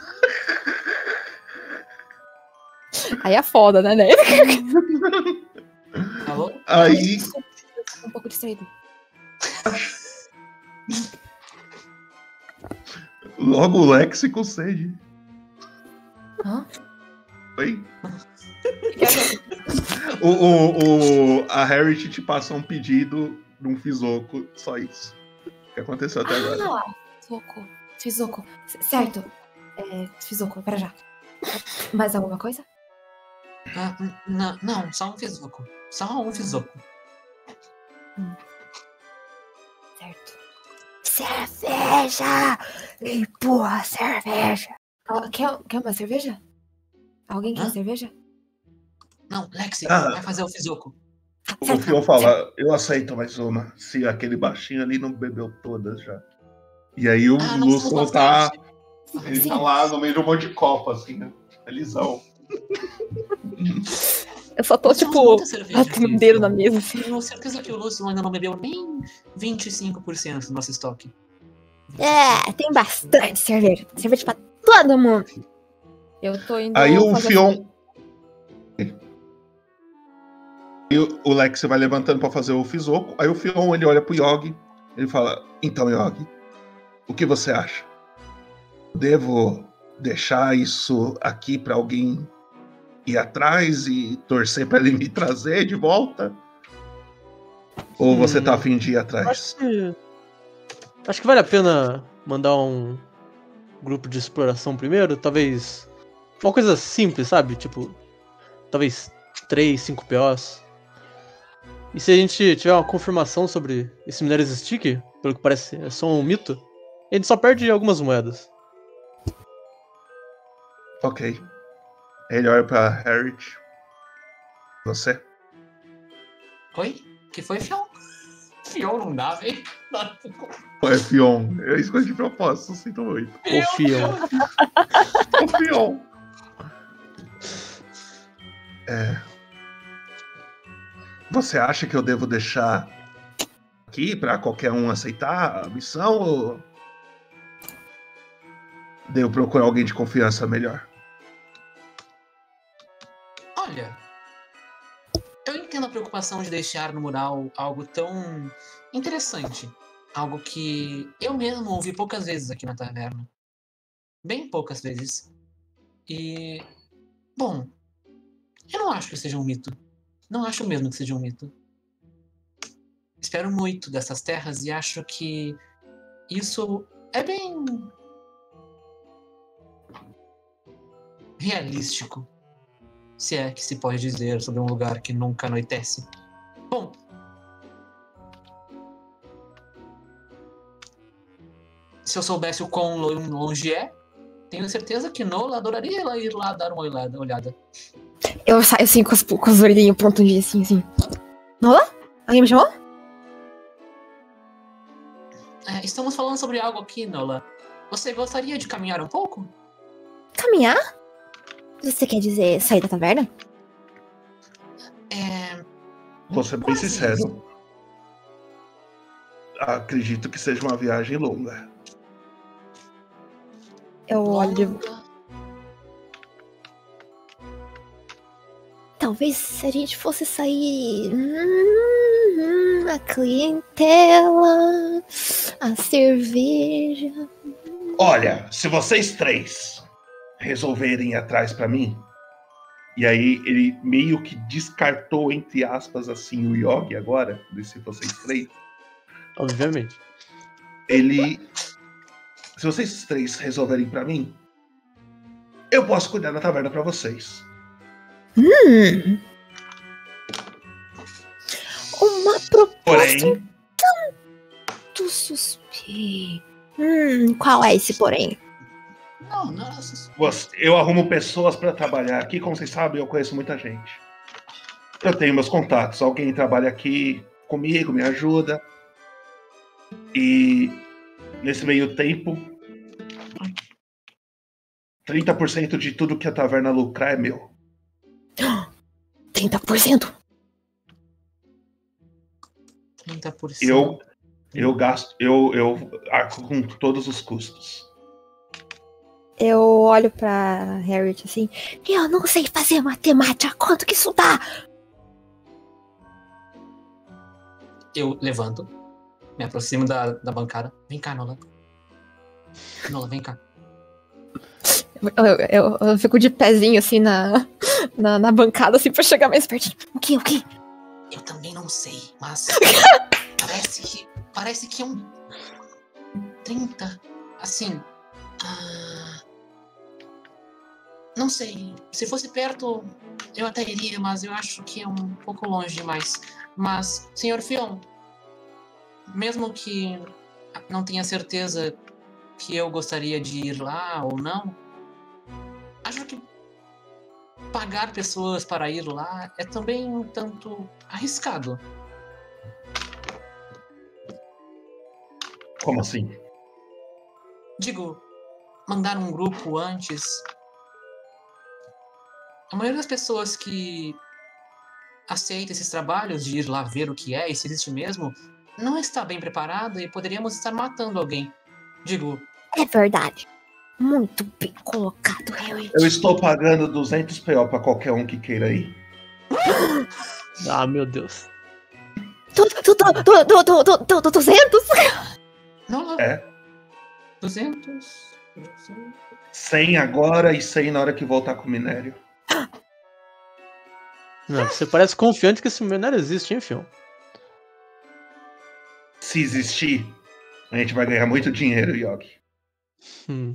Speaker 14: Aí é foda, né, né?
Speaker 21: Alô?
Speaker 1: Aí,
Speaker 14: Um pouco distraído.
Speaker 1: logo o Lex com sede.
Speaker 14: Hã?
Speaker 1: Oi? [LAUGHS] o, o, o, a Harriet te passa um pedido de um Fizoco, só isso. O que aconteceu até agora?
Speaker 14: Ah, Fizoco. Fizoco. Certo. É, Fizoco, para já. Mais alguma coisa?
Speaker 21: Ah, não, não, só um Fizoco. Só um Fizoco.
Speaker 14: Certo. Cerveja! Empurra a cerveja! Ah, quer, quer uma cerveja? Alguém quer
Speaker 21: Hã?
Speaker 14: cerveja?
Speaker 21: Não, Lexi,
Speaker 1: Ah.
Speaker 21: vai fazer o Fizuko.
Speaker 1: O Fion fala, eu aceito mais uma, se aquele baixinho ali não bebeu todas já. E aí o
Speaker 21: Ah, nós
Speaker 1: Lúcio tá. Ele
Speaker 21: Sim.
Speaker 1: tá lá no meio de um monte de copo, assim, né? Felizão.
Speaker 14: Eu só tô,
Speaker 21: Nós
Speaker 14: tipo, batendo dedo na mesa, assim.
Speaker 21: Tenho certeza que o Lúcio ainda não bebeu nem 25% do nosso estoque.
Speaker 14: É, tem bastante cerveja. Cerveja pra todo mundo.
Speaker 22: Eu tô indo.
Speaker 1: Aí o Fion. E o o Lex vai levantando pra fazer o Fizoco. Aí o Fion ele olha pro Yogi. Ele fala: Então, Yogi, o que você acha? Devo deixar isso aqui pra alguém ir atrás e torcer pra ele me trazer de volta? Ou você tá afim de ir atrás?
Speaker 3: Acho que. Acho que vale a pena mandar um grupo de exploração primeiro. Talvez. Uma coisa simples, sabe? Tipo. Talvez 3, 5 POs. E se a gente tiver uma confirmação sobre esse minério existir, que, pelo que parece é só um mito, a gente só perde algumas moedas.
Speaker 1: Ok. Ele olha pra Harriet. Você?
Speaker 21: Oi? que foi, Fion? Fion não dá, velho.
Speaker 1: É Fion. Eu escolhi de propósito, sinto muito.
Speaker 3: Ô, Fion.
Speaker 1: Ô, Fion. É. Você acha que eu devo deixar aqui pra qualquer um aceitar a missão ou devo procurar alguém de confiança melhor?
Speaker 21: Preocupação de deixar no mural algo tão interessante. Algo que eu mesmo ouvi poucas vezes aqui na taverna. Bem poucas vezes. E. Bom, eu não acho que seja um mito. Não acho mesmo que seja um mito. Espero muito dessas terras e acho que isso é bem. realístico. Se é que se pode dizer sobre um lugar que nunca anoitece. Bom. Se eu soubesse o quão lo- longe é, tenho certeza que Nola adoraria ela ir lá dar uma olhada. olhada.
Speaker 14: Eu saio assim com os, com pontudinhos assim, assim. Nola? Alguém me chamou?
Speaker 21: É, estamos falando sobre algo aqui, Nola. Você gostaria de caminhar um pouco?
Speaker 14: Caminhar? Você quer dizer sair da taverna?
Speaker 21: É.
Speaker 1: Vou ser bem sincero. Acredito que seja uma viagem longa.
Speaker 14: Eu olho. Talvez se a gente fosse sair. Hum, a clientela, a cerveja.
Speaker 1: Olha, se vocês três resolverem ir atrás pra mim, e aí ele meio que descartou, entre aspas, assim, o Yogi agora, se vocês três.
Speaker 3: Obviamente.
Speaker 1: Ele. Se vocês três resolverem pra mim, eu posso cuidar da taverna pra vocês.
Speaker 14: Hum. Uma proposta
Speaker 1: Porém,
Speaker 14: do suspeito. Hum, qual é esse porém?
Speaker 21: Não, não era
Speaker 1: você- eu arrumo pessoas pra trabalhar aqui, como vocês sabem, eu conheço muita gente. Eu tenho meus contatos, alguém trabalha aqui comigo, me ajuda. E nesse meio tempo, 30% de tudo que a taverna lucrar é meu. [GASPS]
Speaker 14: 30%?
Speaker 21: 30%.
Speaker 1: Eu eu gasto, eu eu arco com todos os custos.
Speaker 14: Eu olho pra Harriet assim. Eu não sei fazer matemática. Quanto que isso dá?
Speaker 21: Eu levanto, me aproximo da, da bancada. Vem cá, Nola. Nola, vem cá.
Speaker 14: Eu, eu- eu fico de pezinho assim na, na, na bancada, assim, pra chegar mais pertinho. O que? O que?
Speaker 21: Eu também não sei, mas [LAUGHS] parece que parece que é um 30, assim. Ah, não sei. Se fosse perto, eu até iria, mas eu acho que é um pouco longe demais. Mas, senhor Fion, mesmo que não tenha certeza que eu gostaria de ir lá ou não, acho que pagar pessoas para ir lá é também um tanto arriscado.
Speaker 1: Como assim?
Speaker 21: Digo, mandar um grupo antes. A maioria das pessoas que aceita esses trabalhos de ir lá ver o que é e se existe mesmo não está bem preparada e poderíamos estar matando alguém. Digo.
Speaker 14: É verdade. Muito bem colocado, realmente.
Speaker 1: Eu estou pagando 200 PO para qualquer um que queira ir. [GASPS]
Speaker 3: ah, meu Deus.
Speaker 14: Tu, tu, tu, 200?
Speaker 21: Não, não.
Speaker 1: É.
Speaker 21: 200.
Speaker 1: 100 agora e 100 na hora que voltar com o minério.
Speaker 3: Não, você parece confiante que esse minério existe, hein, Fion?
Speaker 1: Se existir, a gente vai ganhar muito dinheiro, Yogi.
Speaker 3: Hum.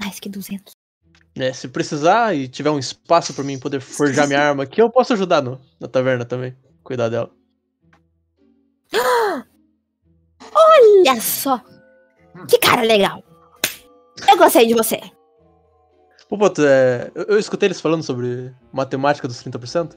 Speaker 14: Mais que 200.
Speaker 3: É, se precisar e tiver um espaço pra mim poder forjar minha arma aqui, eu posso ajudar no, na taverna também. Cuidar dela. [GASPS]
Speaker 14: Olha só. Que cara legal. Eu gostei de você.
Speaker 3: Pô, Boto, é, eu, eu escutei eles falando sobre matemática dos 30%.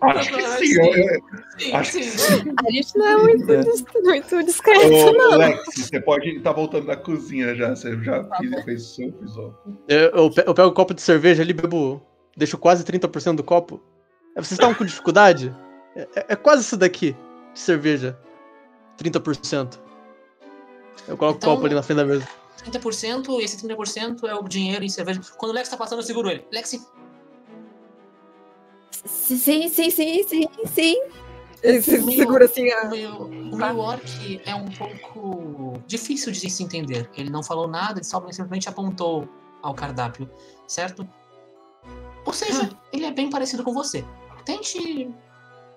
Speaker 1: Acho que sim. eu- eu- acho que sim.
Speaker 14: A gente não é muito,
Speaker 3: É.
Speaker 14: muito discreto,
Speaker 1: Ô,
Speaker 14: não.
Speaker 1: Lex, você pode estar voltando da cozinha já. Você já fez, fez o seu episódio.
Speaker 3: Eu, eu eu pego o copo de cerveja ali, bebo. Deixo quase 30% do copo. É, Vocês estavam com dificuldade? É, é- é quase isso daqui de cerveja. 30%. Eu coloco
Speaker 21: Então-
Speaker 3: o copo ali na frente da mesa.
Speaker 21: 30% e esse 30% é o dinheiro em cerveja. Quando o Lex tá passando, eu seguro ele. Lex,
Speaker 14: Sim, sim, sim, sim, sim. Ele se
Speaker 21: o meio-
Speaker 14: segura assim a.
Speaker 21: O meio, o meio orc é um pouco difícil de se entender. Ele não falou nada, ele só simplesmente apontou ao cardápio, certo? Ou seja, ele é bem parecido com você. Tente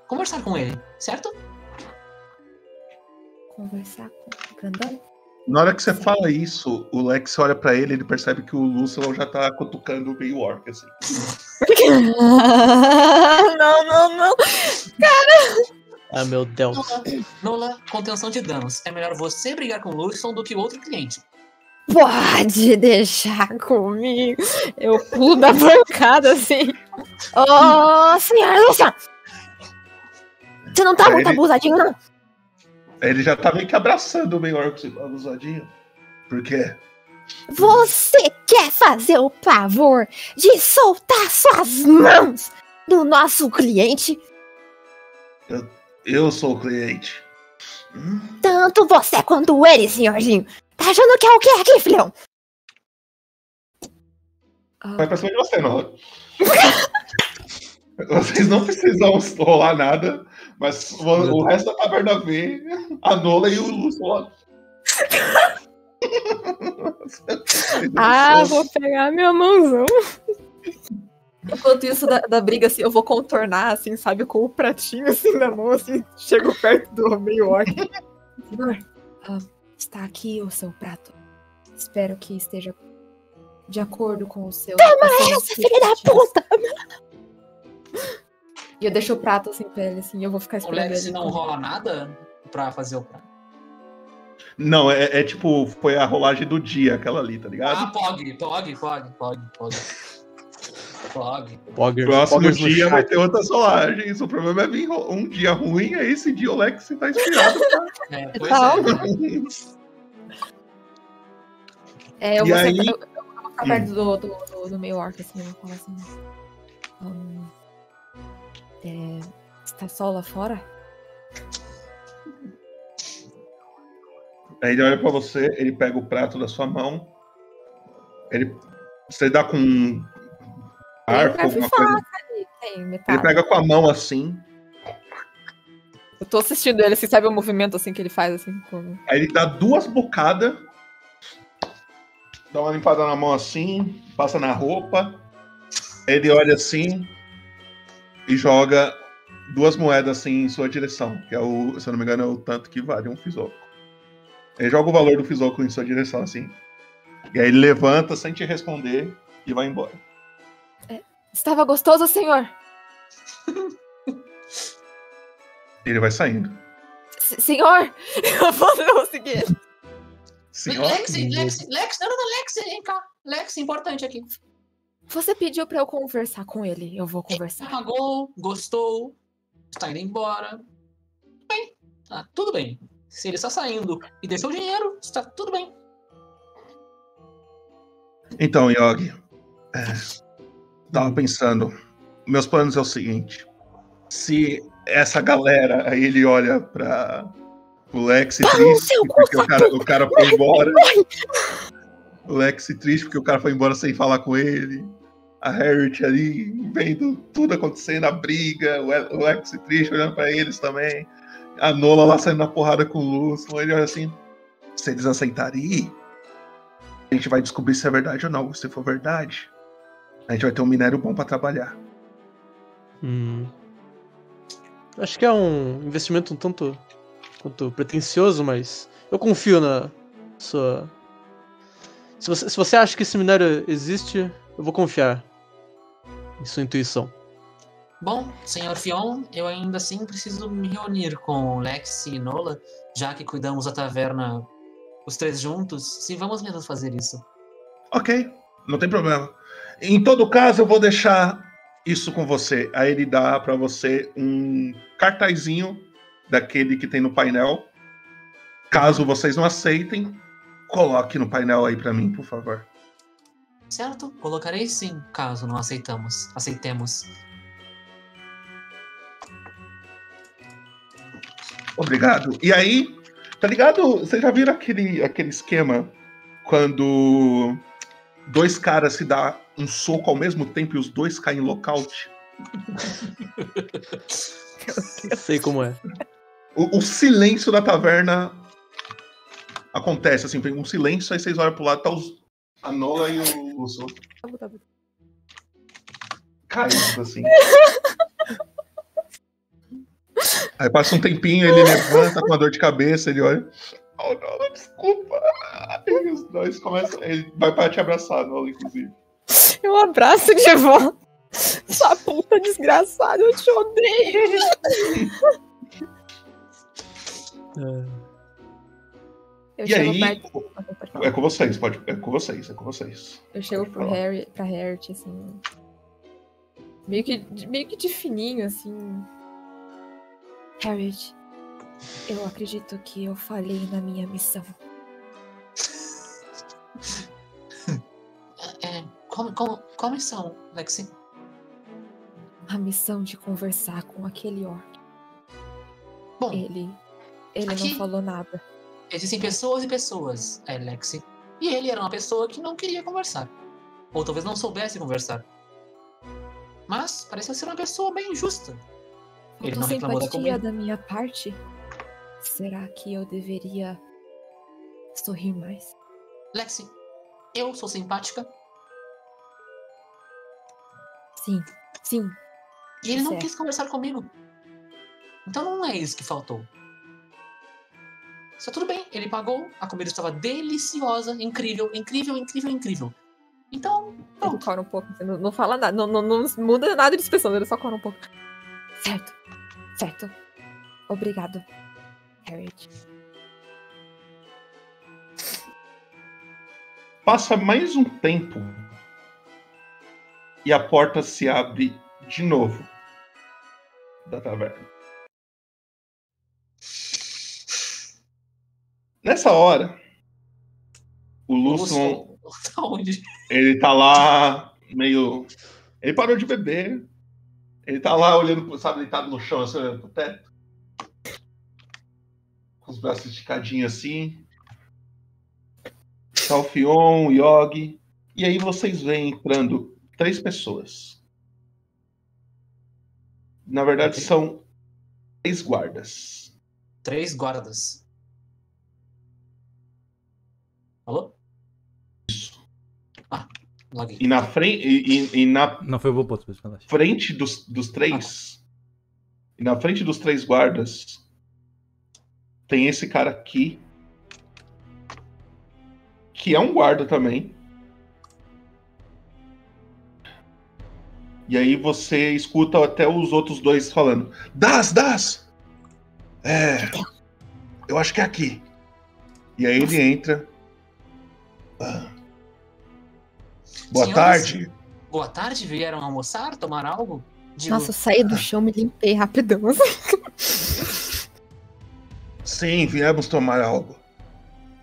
Speaker 21: conversar com ele, certo?
Speaker 14: Conversar com o grandão?
Speaker 1: Na hora que você fala isso, o Lex olha pra ele e ele percebe que o Lúcio já tá cutucando o meio orc, assim. [LAUGHS]
Speaker 14: não, não, não. Cara.
Speaker 3: Ah, meu Deus.
Speaker 21: Nola, Nola, contenção de danos. É melhor você brigar com o Lurson do que o outro cliente.
Speaker 14: Pode deixar comigo. Eu pulo da bancada assim. Ô, senhora Luciana! Você não tá
Speaker 1: Aí
Speaker 14: muito
Speaker 1: ele-
Speaker 14: abusadinho, não?
Speaker 1: Ele já tá meio que abraçando o meio orc abusadinho. Por quê?
Speaker 14: Você quer fazer o favor de soltar suas mãos do nosso cliente?
Speaker 1: Eu, eu sou o cliente.
Speaker 14: Tanto você quanto ele, senhorzinho. Tá achando que é o que aqui, filhão?
Speaker 1: Vai pra cima de você, não. [LAUGHS] Vocês não precisam rolar nada, mas o, o resto da taverna vê a Nola e o Lúcio.
Speaker 14: Ah, vou pegar minha mãozão.
Speaker 22: Enquanto isso, da, da briga, assim, eu vou contornar, assim, sabe, com o pratinho, assim, na mão, assim, chego perto do meio orc. Senhor, ah, está aqui o seu prato. Espero que esteja de acordo com o seu...
Speaker 14: Toma essa, filha da
Speaker 22: expectativas."
Speaker 14: puta!
Speaker 22: E eu deixo o prato, assim, pra ele, assim, eu vou ficar
Speaker 21: O
Speaker 22: esperando
Speaker 21: Lex
Speaker 22: ele.
Speaker 21: não rola nada pra fazer o prato.
Speaker 1: Não, é, é tipo, foi a rolagem do dia, aquela ali, tá ligado?
Speaker 21: Ah, pog, pog, pog, pog, pog. Pog.
Speaker 3: Poggers,
Speaker 1: Próximo
Speaker 3: poggers
Speaker 1: dia vai ter outras rolagens. O problema é vir um dia ruim, aí esse dia o Lex tá inspirado.
Speaker 21: É, [LAUGHS] pois
Speaker 22: Calma. É, eu
Speaker 1: E
Speaker 22: vou,
Speaker 1: aí-
Speaker 22: sentar- eu, eu vou ficar perto do, do, do, do meio orc, assim, eu vou falar assim. "Hum, é, está sol lá fora?
Speaker 1: Aí ele olha pra você, ele pega o prato da sua mão. Ele. Você dá com um arco, alguma
Speaker 22: faca
Speaker 1: coisa.
Speaker 22: tem.
Speaker 1: Ele pega com a mão assim.
Speaker 22: Eu tô assistindo ele, assim, sabe o movimento, assim, que ele faz, assim, com...
Speaker 1: Aí ele dá duas bocadas. Dá uma limpada na mão assim. Passa na roupa. Ele olha assim. E joga duas moedas assim em sua direção. Que é o, se eu não me engano, é o tanto que vale um fisoco. Ele joga o valor do fisoco em sua direção assim. E aí ele levanta sem te responder e vai embora.
Speaker 22: Estava gostoso, senhor? [LAUGHS]
Speaker 1: Ele vai saindo.
Speaker 22: S- senhor? [LAUGHS] Eu vou, [LAUGHS] eu vou seguir ele.
Speaker 1: Senhor?
Speaker 21: Lex, Lex, Lex, não, não, não, Lex, vem cá. Lex, importante aqui.
Speaker 22: Você pediu pra eu conversar com ele. Eu vou conversar.
Speaker 21: Pagou, gostou, está indo embora. Bem, tá tudo bem. Se ele está saindo e deixou o dinheiro, está tudo bem.
Speaker 1: Então, Yogi, é, tava pensando, meus planos é o seguinte: se essa galera, aí ele olha pra o Lex triste, porque o cara, o cara foi embora. O Lex triste porque o cara foi embora sem falar com ele. A Harriet ali vendo tudo acontecendo, a briga, o Le- o Lex triste olhando pra eles também. A Nola lá saindo na porrada com o Lúcio. Ele olha assim: se eles aceitarem ir, a gente vai descobrir se é verdade ou não. Se for verdade, a gente vai ter um minério bom pra trabalhar.
Speaker 3: Hum. Acho que é um investimento um tanto quanto pretencioso, mas eu confio na sua. Se você, se você acha que esse minério existe, eu vou confiar em sua intuição.
Speaker 21: Bom, senhor Fion, eu ainda assim preciso me reunir com Lex e Nola, já que cuidamos da taverna os três juntos. Se vamos mesmo fazer isso.
Speaker 1: Ok, não tem problema. Em todo caso, eu vou deixar isso com você. Aí ele dá pra você um cartazinho daquele que tem no painel. Caso vocês não aceitem, coloque no painel aí pra mim, por favor.
Speaker 21: Certo? Colocarei sim, caso não aceitamos. Aceitemos.
Speaker 1: Obrigado. E aí, tá ligado? Vocês já viram aquele, aquele esquema quando dois caras se dão um soco ao mesmo tempo e os dois caem em lockout? [LAUGHS]
Speaker 3: Sei como é.
Speaker 1: O, o silêncio da taverna acontece, assim, tem um silêncio, aí vocês olham pro lado, tá os, a Nola e o Lúcio caindo, assim. [LAUGHS] Aí passa um tempinho, ele levanta com uma dor de cabeça, ele olha. Oh, Nola, desculpa. E os dois começam. Ele vai para te abraçar, Nola, inclusive.
Speaker 14: Eu abraço de volta. Sua puta desgraçada, eu te odeio.
Speaker 22: Eu
Speaker 1: e aí.
Speaker 22: perto-
Speaker 1: É com vocês, pode. É com vocês, é com vocês.
Speaker 22: Eu chego pro
Speaker 1: falar.
Speaker 22: Harry, pra Harriet, assim. Meio que, meio que de fininho, assim. Harriet, eu acredito que eu falhei na minha missão. [LAUGHS]
Speaker 21: É, qual, qual, qual missão, Lexi?
Speaker 22: A missão de conversar com aquele orc.
Speaker 21: Bom,
Speaker 22: ele. Ele
Speaker 21: aqui-
Speaker 22: não falou nada.
Speaker 21: Existem pessoas e pessoas, é, Lexi. E ele era uma pessoa que não queria conversar. Ou talvez não soubesse conversar. Mas pareceu ser uma pessoa bem justa. Ele
Speaker 22: Com
Speaker 21: não reclamou da comida.
Speaker 22: da minha parte, será que eu deveria sorrir mais?
Speaker 21: Lexi, eu sou simpática
Speaker 22: Sim, sim.
Speaker 21: e ele não
Speaker 22: Certo.
Speaker 21: quis conversar comigo. Então não é isso que faltou. Está tudo bem, ele pagou, a comida estava deliciosa, incrível, incrível, incrível, incrível. Então,
Speaker 22: Ele cora um pouco, assim, não, não fala nada, não, não, não muda nada de expressão, ele só cora um pouco. Certo, certo. Obrigado, Harriet.
Speaker 1: Passa mais um tempo e a porta se abre de novo da taverna. Nessa hora, o Lúcio, [LAUGHS]
Speaker 21: Tá onde?
Speaker 1: ele tá lá meio. Ele parou de beber. Ele tá lá olhando, sabe, deitado no chão, assim, olhando pro teto. Com os braços esticadinhos assim. O Fion, o Yogi. E aí vocês veem entrando três pessoas. Na verdade, são três guardas.
Speaker 21: Três guardas. Alô? Ah, loguei.
Speaker 1: E na frente. E, e- e na
Speaker 2: Não foi o relaxa.
Speaker 1: frente dos, dos três. E na frente dos três guardas. Tem esse cara aqui. Que é um guarda também. E aí você escuta até os outros dois falando: Das, das! É. Eu acho que é aqui. E aí ele entra. Boa
Speaker 21: Senhores,
Speaker 1: tarde.
Speaker 21: Boa tarde, vieram almoçar, tomar algo? Digo,
Speaker 14: Nossa, eu saí do chão, me limpei rapidão. [LAUGHS]
Speaker 1: Sim, viemos tomar algo.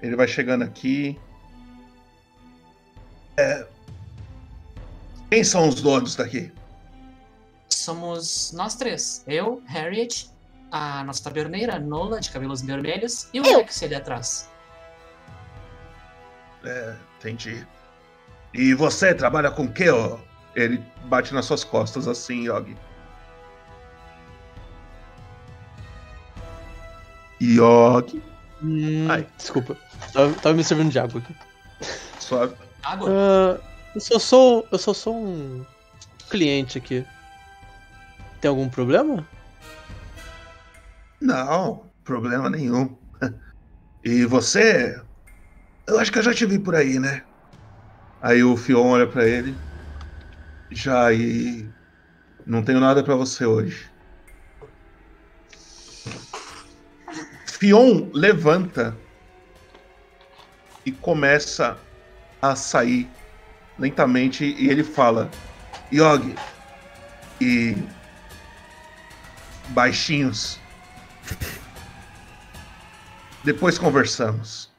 Speaker 1: Ele vai chegando aqui. É... Quem são os donos daqui?
Speaker 21: somos nós três. Eu, Harriet, a nossa taberneira, Nola, de cabelos vermelhos, e o
Speaker 14: Eu.
Speaker 21: Rex ali atrás.
Speaker 1: É, entendi. E você trabalha com o quê, ó? Ele bate nas suas costas assim, Yogi. Yogi.
Speaker 3: Hum, Desculpa. Tava, tava me servindo de água aqui.
Speaker 1: Suave.
Speaker 21: Água?
Speaker 3: Ah, eu só sou. Eu só sou um cliente aqui. Tem algum problema?
Speaker 1: Não, problema nenhum. [LAUGHS] E você? Eu acho que eu já te vi por aí, né? Aí o Fion olha pra ele. Já e não tenho nada pra você hoje. Fion levanta e começa a sair lentamente e ele fala: Yogi e baixinhos. Depois conversamos.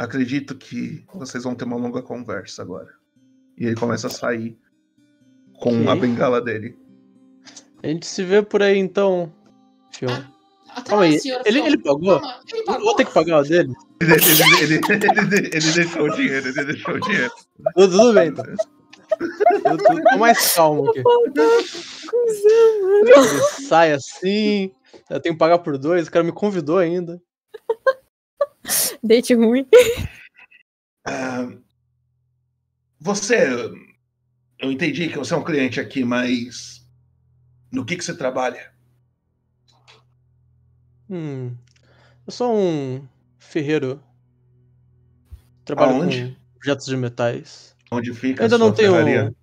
Speaker 1: Acredito que vocês vão ter uma longa conversa agora. E ele começa a sair com a bengala dele.
Speaker 3: A gente se vê por aí então, Fion.
Speaker 21: Até
Speaker 3: Calma aí, ele, ele pagou?
Speaker 21: Ele
Speaker 3: Eu
Speaker 21: pagou.
Speaker 3: Vou ter que pagar o dele? [LAUGHS]
Speaker 1: Ele, ele, ele, ele, ele deixou o dinheiro, ele deixou o dinheiro.
Speaker 3: Tudo, tudo bem, então. Tô, tô- tô mais calmo aqui. Ele sai assim, eu tenho que pagar por dois, o cara me convidou ainda. [LAUGHS]
Speaker 14: Date ruim.
Speaker 1: Ah, você. Eu entendi que você é um cliente aqui, mas. No que, que você trabalha?
Speaker 3: Hum, eu sou um ferreiro. Trabalho
Speaker 1: Aonde?
Speaker 3: com objetos de metais.
Speaker 1: Onde fica
Speaker 3: Eu ainda
Speaker 1: a sua
Speaker 3: não tenho.
Speaker 1: ferraria?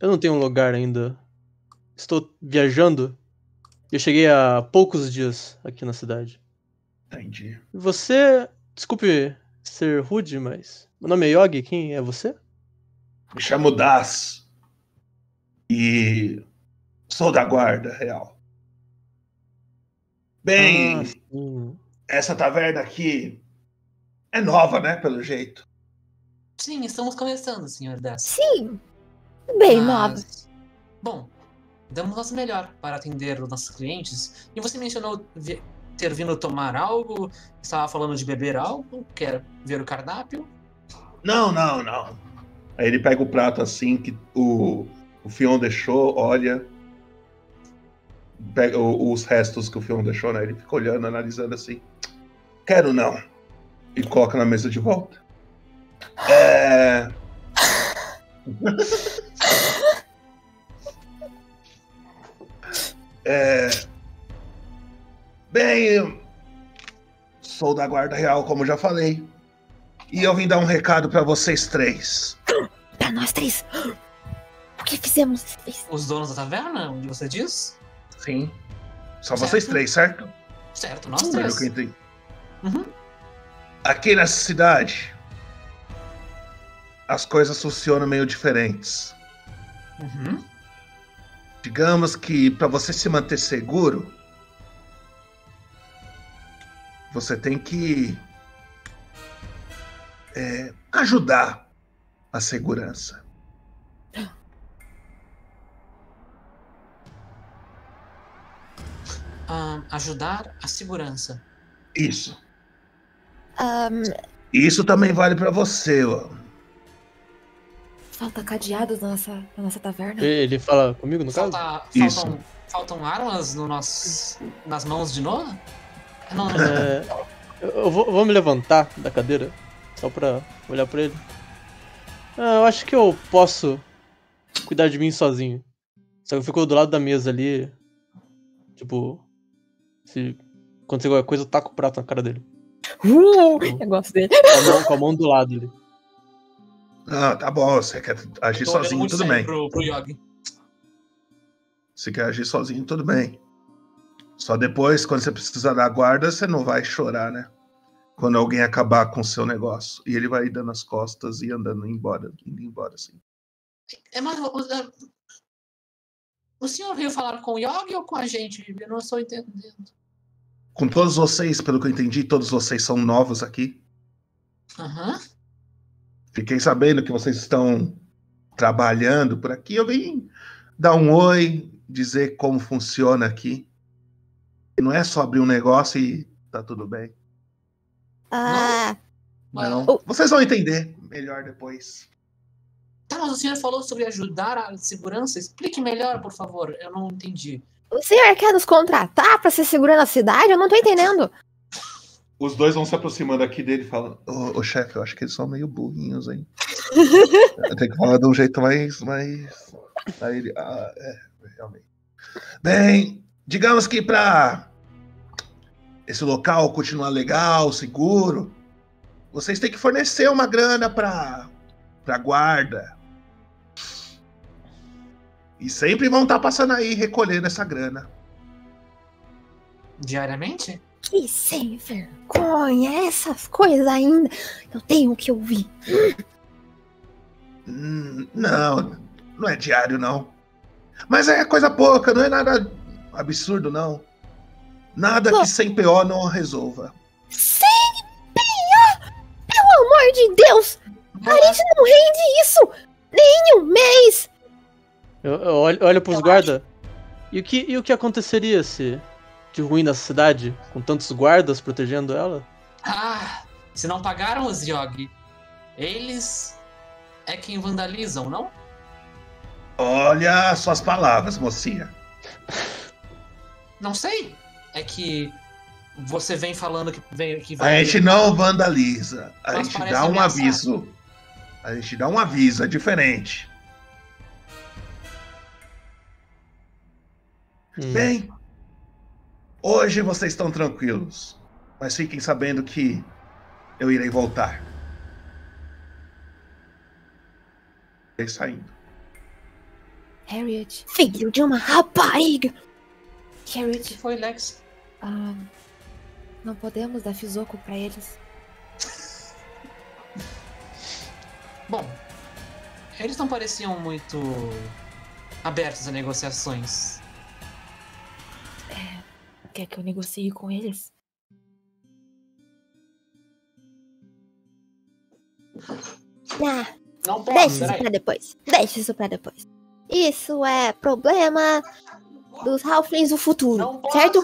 Speaker 3: Eu não tenho um lugar ainda. Estou viajando. Eu cheguei há poucos dias aqui na cidade.
Speaker 1: Entendi.
Speaker 3: Você. Desculpe ser rude, mas. Meu nome é Yogi, quem é você?
Speaker 1: Me chamo Das. E. Sou da guarda real. Bem,
Speaker 3: Ah,
Speaker 1: essa taverna aqui é nova, né? Pelo jeito.
Speaker 21: Sim, estamos começando, senhor Dess.
Speaker 14: Sim. Bem, nova.
Speaker 21: Mas, Bom, damos nosso melhor para atender os nossos clientes. E você mencionou ter vindo tomar algo, estava falando de beber algo, quer ver o cardápio?
Speaker 1: Não, não, não. Aí ele pega o prato assim que o, o Fion deixou, olha. Pega o- os restos que o Fion deixou, né? Ele fica olhando, analisando assim. Quero não. E coloca na mesa de volta. É. [LAUGHS] é. Bem, sou da Guarda Real, como já falei. E eu vim dar um recado pra vocês três.
Speaker 14: Pra nós três. O que fizemos?
Speaker 21: Os donos da taverna, onde você diz?
Speaker 1: Sim. Só
Speaker 21: Certo.
Speaker 1: vocês três, certo?
Speaker 21: Certo, nós
Speaker 1: Pelo
Speaker 21: três.
Speaker 1: que.
Speaker 21: Uhum.
Speaker 1: Aqui nessa cidade, as coisas funcionam meio diferentes.
Speaker 21: Uhum.
Speaker 1: Digamos que para você se manter seguro, você tem que é, ajudar a segurança.
Speaker 21: Ah, ajudar a segurança.
Speaker 1: Isso. E isso também vale para você, ó.
Speaker 22: Falta cadeados na nossa, na nossa taverna.
Speaker 3: Ele fala comigo, no caso?
Speaker 21: Falta,
Speaker 1: Isso.
Speaker 21: faltam, faltam armas no nosso, nas mãos de Noah?
Speaker 3: É, eu vou, vou me levantar da cadeira, só pra olhar pra ele. Ah, eu acho que eu posso cuidar de mim sozinho. Só que eu fico do lado da mesa ali. Tipo, se acontecer qualquer coisa, eu taco o prato na cara dele.
Speaker 14: Uh, eu gosto dele.
Speaker 3: Com a mão, com a mão do lado ali.
Speaker 1: Ah, tá bom, você quer agir sozinho, tudo bem.
Speaker 21: Pro, pro Yogi.
Speaker 1: Se quer agir sozinho, tudo bem. Só depois, quando você precisar da guarda, você não vai chorar, né? Quando alguém acabar com o seu negócio. E ele vai dando as costas e andando embora, indo embora, assim.
Speaker 21: É, mas o, o- senhor veio falar com o Yogi ou com a gente? Eu não estou entendendo.
Speaker 1: Com todos vocês, pelo que eu entendi, todos vocês são novos aqui.
Speaker 21: Aham.
Speaker 1: Fiquei sabendo que vocês estão trabalhando por aqui. Eu vim dar um oi, dizer como funciona aqui. E não é só abrir um negócio e tá tudo bem.
Speaker 14: Ah,
Speaker 1: Não.
Speaker 14: Oh.
Speaker 1: Vocês vão entender melhor depois.
Speaker 21: Tá, mas o senhor falou sobre ajudar a segurança. Explique melhor, por favor. Eu não entendi.
Speaker 14: o senhor quer nos contratar pra ser segurando a cidade? Eu não tô entendendo.
Speaker 1: Os dois vão se aproximando aqui dele e falando: Ô, ô, chefe, eu acho que eles são meio burrinhos, hein? [LAUGHS] Eu tenho que falar de um jeito mais. mais... Aí ele. Ah, é, realmente. Bem, digamos que pra esse local continuar legal, seguro, vocês têm que fornecer uma grana pra, pra guarda. E sempre vão estar passando aí recolhendo essa grana.
Speaker 21: Diariamente?
Speaker 14: Que sem vergonha, essas coisas ainda. Eu tenho que ouvir.
Speaker 1: Hum, Não, não é diário, não. Mas é coisa pouca, não é nada absurdo, não. Nada que sem PO não resolva.
Speaker 14: Sem pior! Pelo amor de Deus! A gente não rende isso! Nem um mês!
Speaker 3: Eu, eu olho, olho pros guardas. E o, que, e o que aconteceria se de ruim nessa cidade, com tantos guardas protegendo ela?
Speaker 21: Ah, se não pagaram os Yogi, eles é quem vandalizam, não?
Speaker 1: Olha suas palavras, mocinha.
Speaker 21: Não sei. É que você vem falando que, vem, que
Speaker 1: A gente não vandaliza. A
Speaker 21: Mas
Speaker 1: gente dá um
Speaker 21: ameaçar.
Speaker 1: aviso. A gente dá um aviso, é diferente.
Speaker 3: Hum.
Speaker 1: Bem, hoje vocês estão tranquilos. Mas fiquem sabendo que eu irei voltar. Irei saindo.
Speaker 22: Harriet.
Speaker 14: Filho de uma rapariga!
Speaker 22: Harriet.
Speaker 21: Foi, Lex?
Speaker 22: Ah, não podemos dar Fizoco pra eles. [LAUGHS]
Speaker 21: Bom, eles não pareciam muito abertos a negociações.
Speaker 22: Quer que eu negocie com eles?
Speaker 14: Ah,
Speaker 21: Não posso,
Speaker 14: deixa isso pra depois. Deixa isso pra depois. Isso é problema dos Halflings do futuro, certo?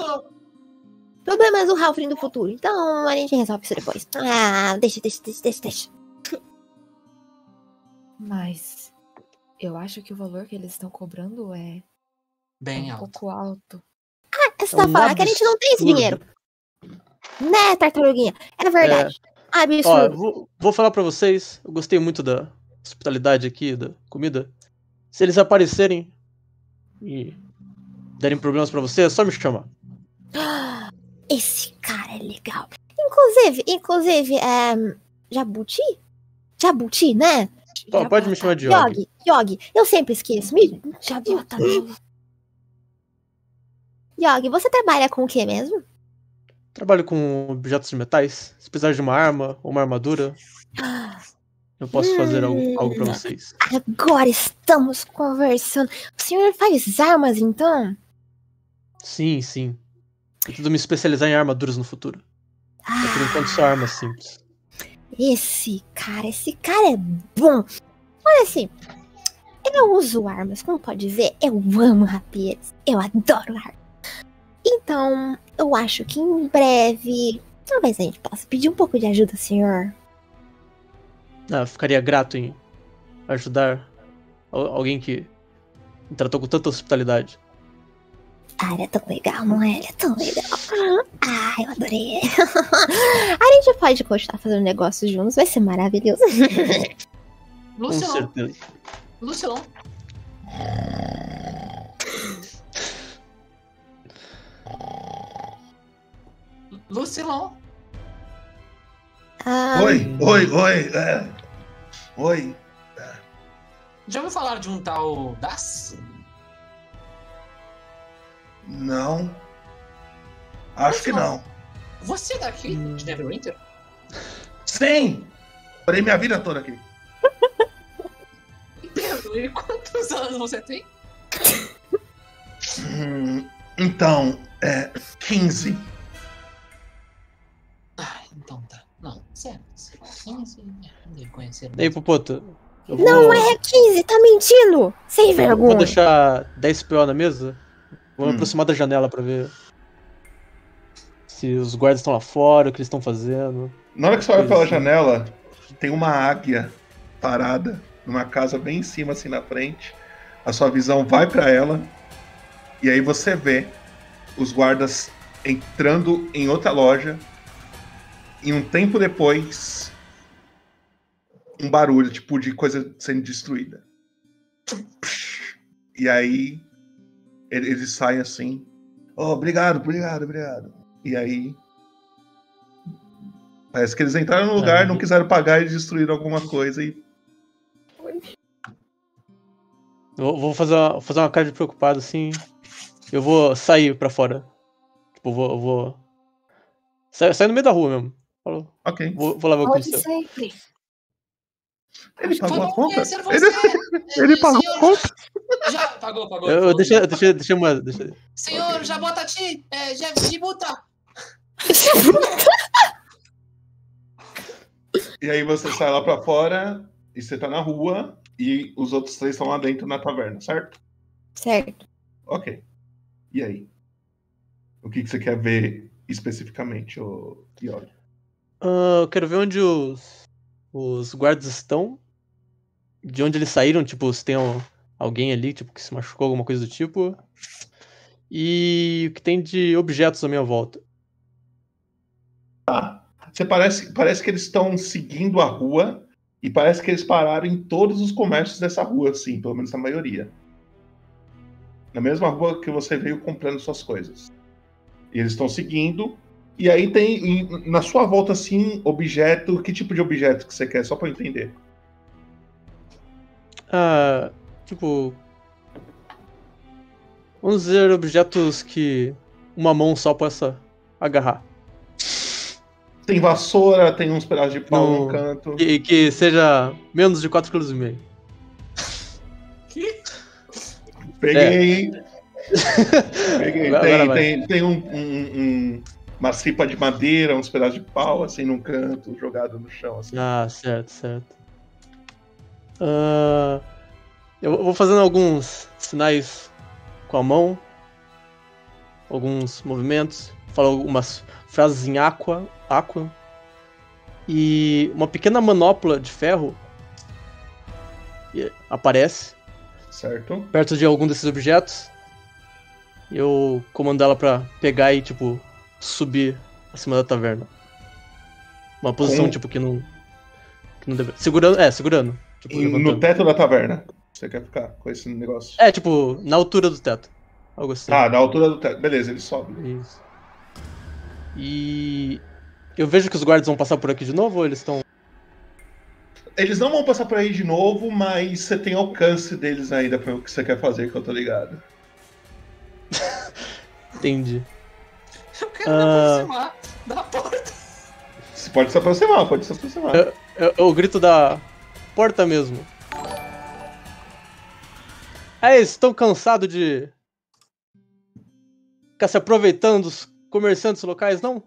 Speaker 14: Problemas do Halfling do futuro. Então a gente resolve isso depois. Ah, deixa, deixa, deixa, deixa, deixa.
Speaker 22: Mas eu acho que o valor que eles estão cobrando é
Speaker 21: Bem
Speaker 22: um
Speaker 21: alto.
Speaker 22: pouco alto.
Speaker 14: Ah, você
Speaker 3: É
Speaker 14: tá
Speaker 3: um
Speaker 14: falando que a gente não tem esse dinheiro. Né, tartaruguinha? É verdade.
Speaker 3: Ó, eu
Speaker 14: Absurdo.
Speaker 3: vou, vou falar pra vocês, eu gostei muito da hospitalidade aqui, da comida. Se eles aparecerem e derem problemas pra você, é só me chamar. [GASPS]
Speaker 14: Esse cara é legal. Inclusive, inclusive, é. Jabuti? Jabuti, né?
Speaker 3: Ó, pode me chamar de Yogi.
Speaker 14: Yogi, Yogi. Eu sempre esqueço. Me... Jabota. Yogi, você trabalha com o que mesmo?
Speaker 3: Trabalho com objetos de metais. Se precisar de uma arma ou uma armadura, eu posso fazer algo, algo pra vocês.
Speaker 14: Agora estamos conversando. O senhor faz armas, então?
Speaker 3: Sim, sim. Pretendo me especializar em armaduras no futuro. Mas por enquanto só armas simples.
Speaker 14: Esse cara, esse cara é bom. Olha assim, eu uso armas, como pode ver, eu amo rapieres. Eu adoro armas. Então, eu acho que em breve, talvez a gente possa pedir um pouco de ajuda, senhor.
Speaker 3: Ah, eu ficaria grato em ajudar al- alguém que me tratou com tanta hospitalidade.
Speaker 14: Ah, ele é tão legal, não é? Ele é tão legal. Ah, eu adorei. [LAUGHS] a gente pode continuar fazendo negócios juntos, vai ser maravilhoso. [LAUGHS]
Speaker 3: Certeza.
Speaker 21: Lucilão. Lucilão.
Speaker 14: Ah,
Speaker 1: Oi, oi, oi. é. Oi.
Speaker 21: Já ouviu falar de um tal Das?
Speaker 1: Não. Acho que não.
Speaker 21: Você é daqui, de Neverwinter?
Speaker 1: Sim! Morei minha vida toda aqui.
Speaker 21: certo. E quantos anos você tem?
Speaker 1: Hum, então, é 15.
Speaker 21: Ah, então tá. Não, certo. 15, deve conhecer.
Speaker 3: E aí, Popoto, vou,
Speaker 14: Não é 15, tá mentindo! Sem
Speaker 3: eu vou
Speaker 14: vergonha.
Speaker 3: deixar 10 PO na mesa. Vou me
Speaker 1: Hum.
Speaker 3: aproximar da janela pra ver se os guardas estão lá fora, o que eles estão fazendo.
Speaker 1: Na hora que você olha pela
Speaker 3: assim.
Speaker 1: janela, tem uma águia parada numa casa bem em cima, assim na frente. A sua visão vai pra ela. E aí você vê os guardas entrando em outra loja. E um tempo depois, um barulho, tipo, de coisa sendo destruída. E aí, ele- eles saem assim. Oh, obrigado, obrigado, obrigado. E aí. Parece que eles entraram no lugar, não quiseram pagar e destruíram alguma coisa e.
Speaker 3: Eu vou fazer uma, fazer uma cara de preocupado assim. Eu vou sair pra fora. Tipo, eu vou. Eu vou... Sair, sair no meio da rua mesmo. Falou.
Speaker 1: Ok.
Speaker 3: Vou, vou lá ver o que
Speaker 14: sempre.
Speaker 1: Ele pagou a conta?
Speaker 21: você.
Speaker 1: Ele, ele [LAUGHS] pagou a conta? [LAUGHS]
Speaker 21: Já pagou, pagou.
Speaker 3: Eu, eu
Speaker 21: falou.
Speaker 3: deixei, eu deixei, deixei a moeda. Deixei.
Speaker 21: Senhor, já bota ti, é, já de multa.
Speaker 1: E aí você sai lá pra fora e você tá na rua e os outros três estão lá dentro na taverna, certo?
Speaker 14: Certo.
Speaker 1: Ok. E aí? O que, que você quer ver especificamente, ô Iori?
Speaker 3: Ah, eu quero ver onde os, os guardas estão. De onde eles saíram, tipo, se tem al- alguém ali, tipo, que se machucou, alguma coisa do tipo. E o que tem de objetos à minha volta.
Speaker 1: Tá. Você parece, parece que eles estão seguindo a rua e parece que eles pararam em todos os comércios dessa rua, assim, pelo menos na maioria. Na mesma rua que você veio comprando suas coisas. E eles estão seguindo. E aí tem em- na sua volta, assim, objeto. Que tipo de objeto que você quer? Só pra eu entender.
Speaker 3: Ah, tipo. Vamos dizer objetos que uma mão só possa agarrar.
Speaker 1: Tem vassoura, tem uns pedaços de pau
Speaker 3: Não-
Speaker 1: no canto.
Speaker 3: E que seja menos de 4,5 kg.
Speaker 1: Peguei. Peguei.
Speaker 3: Agora
Speaker 1: Tem,
Speaker 3: vai.
Speaker 1: tem, tem um, um- um- uma cipa de madeira, uns pedaços de pau, assim, num canto, jogado no chão, assim.
Speaker 3: Ah, certo, certo. Ah, eu vou fazendo alguns sinais com a mão, alguns movimentos, falo algumas frases em aqua, aqua e uma pequena manopla de ferro aparece
Speaker 1: Certo.
Speaker 3: perto de algum desses objetos. Eu comando ela pra pegar e tipo subir acima da taverna. Uma posição
Speaker 1: Com-
Speaker 3: tipo que não que não deve... segurando, é, segurando, tipo
Speaker 1: no teto da taverna. Você quer ficar com esse negócio?
Speaker 3: É, tipo, na altura do teto. Algo assim.
Speaker 1: Ah, na altura do teto. Beleza, ele sobe.
Speaker 3: Isso. E eu vejo que os guardas vão passar por aqui de novo ou eles estão.
Speaker 1: Eles não vão passar por aí de novo, mas você tem alcance deles ainda para o que você quer fazer, que eu tô ligado. [LAUGHS]
Speaker 3: Entendi.
Speaker 21: Eu quero
Speaker 3: Ah.
Speaker 21: me aproximar da porta.
Speaker 1: Você pode se aproximar, pode se aproximar.
Speaker 3: Eu, eu- eu grito da porta mesmo. É, eles estão cansados de ficar se aproveitando dos comerciantes locais, não?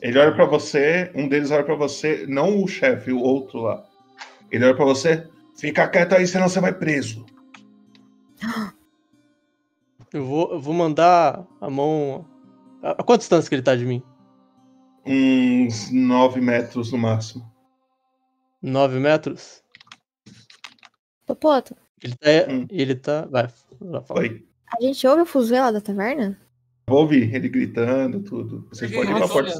Speaker 1: Ele olha pra você, um deles olha pra você, não o chefe, o outro lá. Ele olha pra você, fica quieto aí, senão você vai preso. [GASPS]
Speaker 3: Eu vou, eu vou mandar a mão. A, a quanta distância que ele tá de mim?
Speaker 1: Uns 9 metros no máximo.
Speaker 3: 9 metros?
Speaker 14: Popoto,
Speaker 3: Ele tá. Ele tá. Vai.
Speaker 1: Oi.
Speaker 14: a gente ouve o fuzuê lá da taverna?
Speaker 1: Vou ouvir ele gritando, tudo. Vocês podem ir pra porta.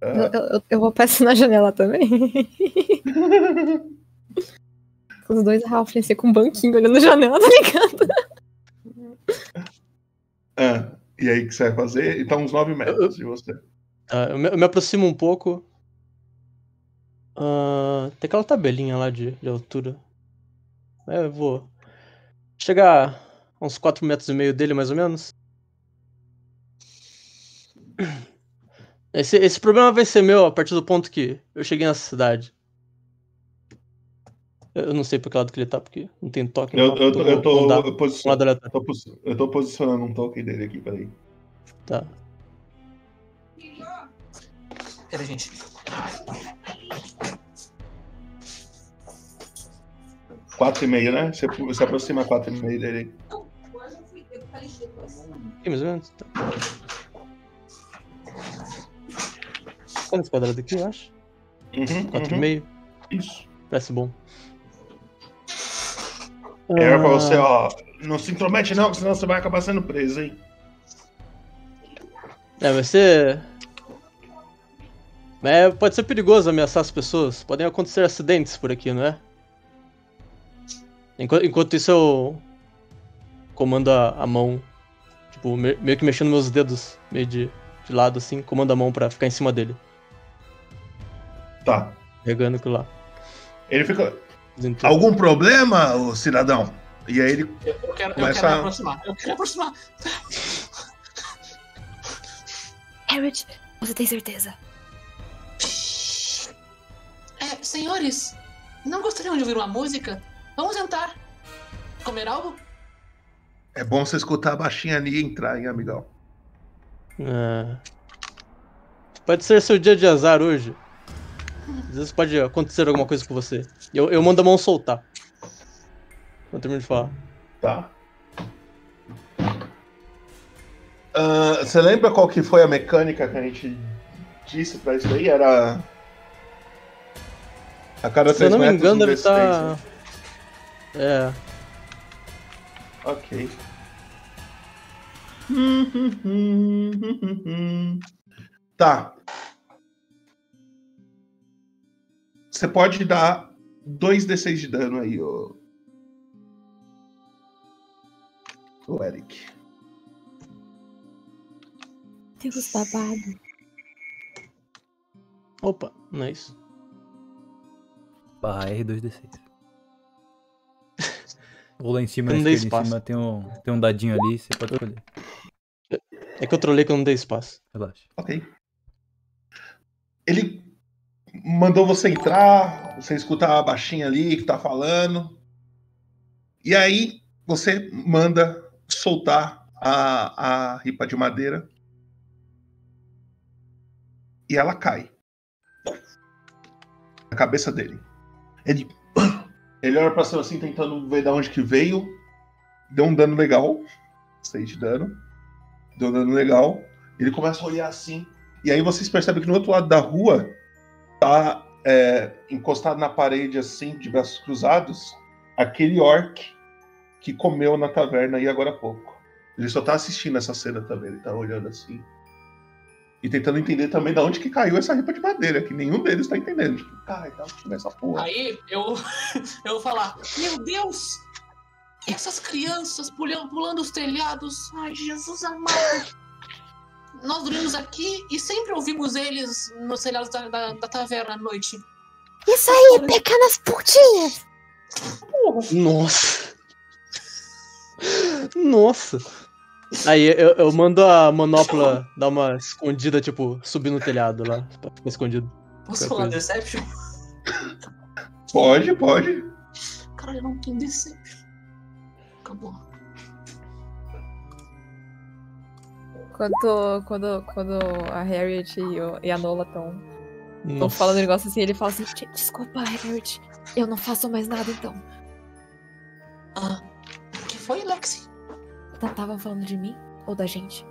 Speaker 14: Eu, eu, eu vou passar na janela também. [LAUGHS] Os dois Ralph assim, com um banquinho olhando na janela, tá ligado?
Speaker 1: Ah, e aí, o que você vai fazer? Então, uns 9 metros de você.
Speaker 3: Tá, eu, me, eu me aproximo um pouco. Ah, tem aquela tabelinha lá de, de altura. É, eu vou chegar a uns 4 metros e meio dele, mais ou menos. Esse, esse problema vai ser meu a partir do ponto que eu cheguei nessa cidade. Eu não sei por que lado que ele tá, porque não tem toque.
Speaker 1: Eu, eu, tô- eu, tô,
Speaker 3: dá.
Speaker 1: eu, posi-
Speaker 3: lado aleatório.
Speaker 1: tô eu tô posicionando um token dele aqui, peraí.
Speaker 3: Tá.
Speaker 21: Pera, gente.
Speaker 1: Quatro e meio, né? Você, você aproxima quatro e meio dele.
Speaker 3: Aqui mais ou menos. Tá. Tá nesse quadrado aqui, eu acho.
Speaker 1: Uhum,
Speaker 3: 4 e
Speaker 1: uhum.
Speaker 3: meio.
Speaker 1: Isso.
Speaker 3: Parece bom.
Speaker 1: Pra
Speaker 3: Ah,
Speaker 1: você, ó. Não se intromete, não, senão você vai acabar sendo preso, hein?
Speaker 3: É, vai ser. É, pode ser perigoso ameaçar as pessoas. Podem acontecer acidentes por aqui, não é? Enquanto, enquanto isso eu comando a, a mão, tipo, me- meio que mexendo meus dedos, meio de, de lado assim, comando a mão pra ficar em cima dele.
Speaker 1: Tá.
Speaker 3: Regando aquilo lá.
Speaker 1: Ele fica.
Speaker 3: Dizendo-
Speaker 1: Algum problema, ô cidadão? E aí ele.
Speaker 21: Eu, eu quero, eu quero me
Speaker 1: a-
Speaker 21: aproximar. Eu quero me aproximar.
Speaker 22: Harriet, você tem certeza?
Speaker 21: É, senhores, não gostariam de ouvir uma música? Vamos sentar. Comer algo?
Speaker 1: É bom você escutar a baixinha ali e entrar, hein, amigão?
Speaker 3: É. Pode ser seu dia de azar hoje. Às vezes pode acontecer alguma coisa com você. Eu, eu mando a mão soltar. Quando termino de falar.
Speaker 1: Tá. Ah, você lembra qual que foi a mecânica que a gente disse pra isso daí? Era. A cada
Speaker 3: Se eu não me engano, deve estar.
Speaker 1: né?
Speaker 3: É.
Speaker 1: Ok. [LAUGHS] Tá. Você pode dar 2d6 de dano aí, ô. O Eric.
Speaker 22: Deus babado.
Speaker 3: Opa, não é isso.
Speaker 2: Barra R2D6. [LAUGHS] Ou lá em cima,
Speaker 3: não dei
Speaker 2: esquerda, em
Speaker 3: espaço.
Speaker 2: cima tem um, tem um dadinho ali, você pode escolher.
Speaker 3: É que eu trolei que eu não dei espaço.
Speaker 2: Relaxa.
Speaker 1: Ok. Ele mandou você entrar, você escuta a baixinha ali que tá falando. E aí você manda soltar a, a ripa de madeira. E ela cai. Na cabeça dele. Ele. [CLEARS THROAT] Ele olha pra cima assim, tentando ver de onde que veio. Deu um dano legal. 6 de dano. Deu um dano legal. Ele começa a olhar assim. E aí vocês percebem que no outro lado da rua tá é, encostado na parede assim, de braços cruzados, aquele orc que comeu na taverna aí agora há pouco. Ele só tá assistindo essa cena também, ele tá olhando assim. E tentando entender também de onde que caiu essa ripa de madeira, que nenhum deles tá entendendo. Tipo, cara, tá essa porra.
Speaker 21: Aí eu, [LAUGHS] eu vou falar: Meu Deus! Essas crianças pulando, pulando os telhados. Ai, Jesus amado. Nós dormimos aqui e sempre ouvimos eles nos telhados da, da, da taverna à noite.
Speaker 14: Isso aí, pequenas putinhas!
Speaker 3: Nossa. Nossa. Aí eu, eu mando a manopla dar uma escondida, tipo, subir no telhado lá, pra ficar escondido.
Speaker 21: Posso falar
Speaker 3: coisa.
Speaker 21: Deception?
Speaker 1: Pode, pode.
Speaker 21: Cara, eu não tenho Deception. Acabou.
Speaker 22: Quando, quando, quando a Harriet e, o- e a Nola estão falando um negócio assim, ele fala assim: "Gente, Desculpa, Harriet, eu não faço mais nada então.
Speaker 21: Ah, o que foi, Lexi?
Speaker 22: Estavam falando de mim ou da gente?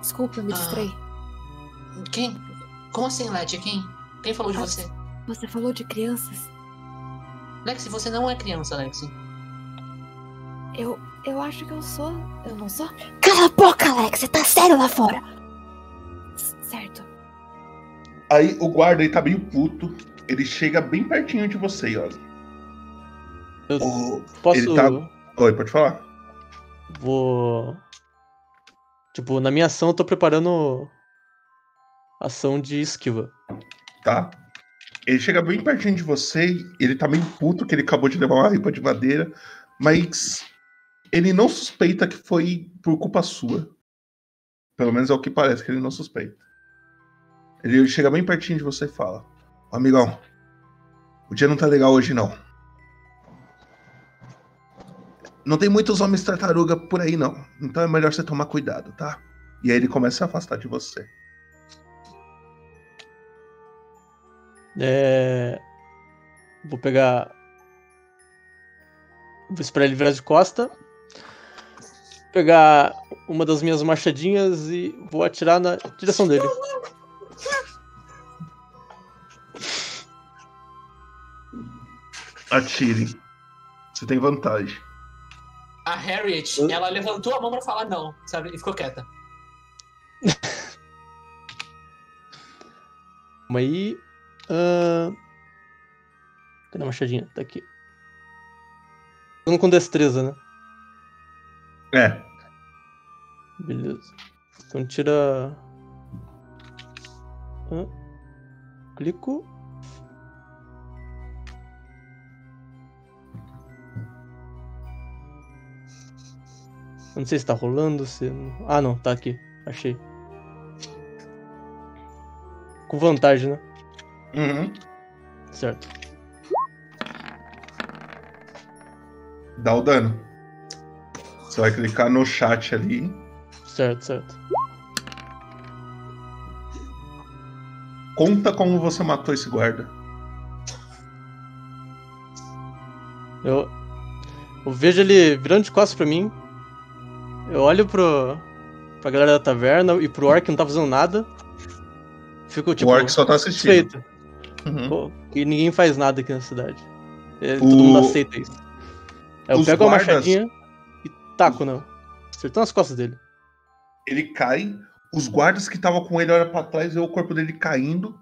Speaker 22: Desculpa, eu me
Speaker 21: Ah.
Speaker 22: distraí.
Speaker 21: Quem? Como assim, Leti? Quem? Quem falou de
Speaker 22: Ah.
Speaker 21: você?
Speaker 22: Você falou de crianças.
Speaker 21: Lexi, você não é criança, Lexi.
Speaker 22: Eu, eu acho que eu sou. Eu não sou?
Speaker 14: Cala a boca, Alex, você tá sério lá fora.
Speaker 22: C- Certo.
Speaker 1: Aí o guarda aí tá meio puto. Ele chega bem pertinho de você, ó.
Speaker 3: Eu
Speaker 1: O-
Speaker 3: posso.
Speaker 1: Ele tá... Oi, pode falar.
Speaker 3: Vou. Tipo, na minha ação eu tô preparando. Ação de esquiva.
Speaker 1: tá? Ele chega bem pertinho de você, ele tá meio puto que ele acabou de levar uma ripa de madeira, mas ele não suspeita que foi por culpa sua. Pelo menos é o que parece que ele não suspeita. Ele chega bem pertinho de você e fala: amigão, o dia não tá legal hoje, não. Não tem muitos homens tartaruga por aí, não. Então é melhor você tomar cuidado, tá? E aí ele começa a afastar de você.
Speaker 3: É... Vou pegar. Vou esperar ele virar de costa. Pegar uma das minhas machadinhas e vou atirar na direção dele.
Speaker 1: Atire. Você tem vantagem.
Speaker 21: A Harriet, ela levantou a mão pra falar não, sabe? E ficou quieta. [LAUGHS]
Speaker 3: Calma aí. ahn, Cadê a machadinha? Tá aqui. Usando com destreza, né?
Speaker 1: É.
Speaker 3: Beleza. Então tira. Hã? Clico. Eu Não sei se tá rolando, se. Ah não, tá aqui. Achei. Com vantagem, né?
Speaker 1: Uhum.
Speaker 3: Certo.
Speaker 1: Dá o dano. Você vai clicar no chat ali.
Speaker 3: Certo, certo.
Speaker 1: Conta como você matou esse guarda.
Speaker 3: Eu, eu vejo ele virando de costas pra mim. Eu olho pro, pra galera da taverna e pro orc que não tá fazendo nada. Fico tipo.
Speaker 1: orc só tá assistindo. Uhum.
Speaker 3: Pô, que ninguém faz nada aqui na cidade. É,
Speaker 1: O-
Speaker 3: Todo mundo aceita isso. Eu
Speaker 1: Os
Speaker 3: pego a
Speaker 1: guardas-
Speaker 3: machadinha e taco, não. Acertando nas costas dele.
Speaker 1: Ele cai, os guardas que estavam com ele olham pra trás, vê o corpo dele caindo,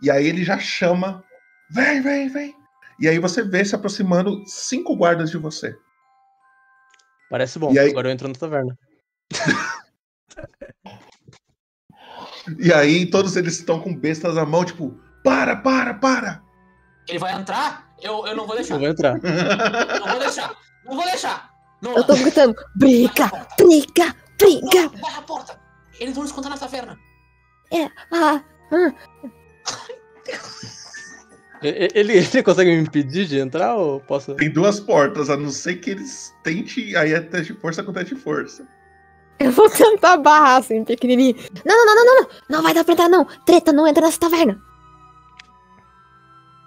Speaker 1: e aí ele já chama: vem, vem, vem. E aí você vê se aproximando cinco guardas de você.
Speaker 3: Parece bom.
Speaker 1: E aí-
Speaker 3: Agora eu entro na taverna.
Speaker 1: E aí todos eles estão com bestas na mão, tipo, para, para, para.
Speaker 21: Ele vai entrar? Eu, eu não vou deixar.
Speaker 3: Eu vou entrar.
Speaker 21: Não vou deixar. Não vou deixar. Não,
Speaker 14: Eu tô gritando, briga, briga, briga.
Speaker 21: Barra a porta. Eles vão nos contar na taverna.
Speaker 14: É, ah, ah.
Speaker 3: Ele, ele consegue me impedir de entrar ou posso.
Speaker 1: Tem duas portas, a não ser que eles tentem. Aí é teste de força com teste de força.
Speaker 14: Eu vou tentar barrar assim, pequenininho. Não, não, não, não, não, não vai dar pra entrar não. Treta, não entra nessa taverna.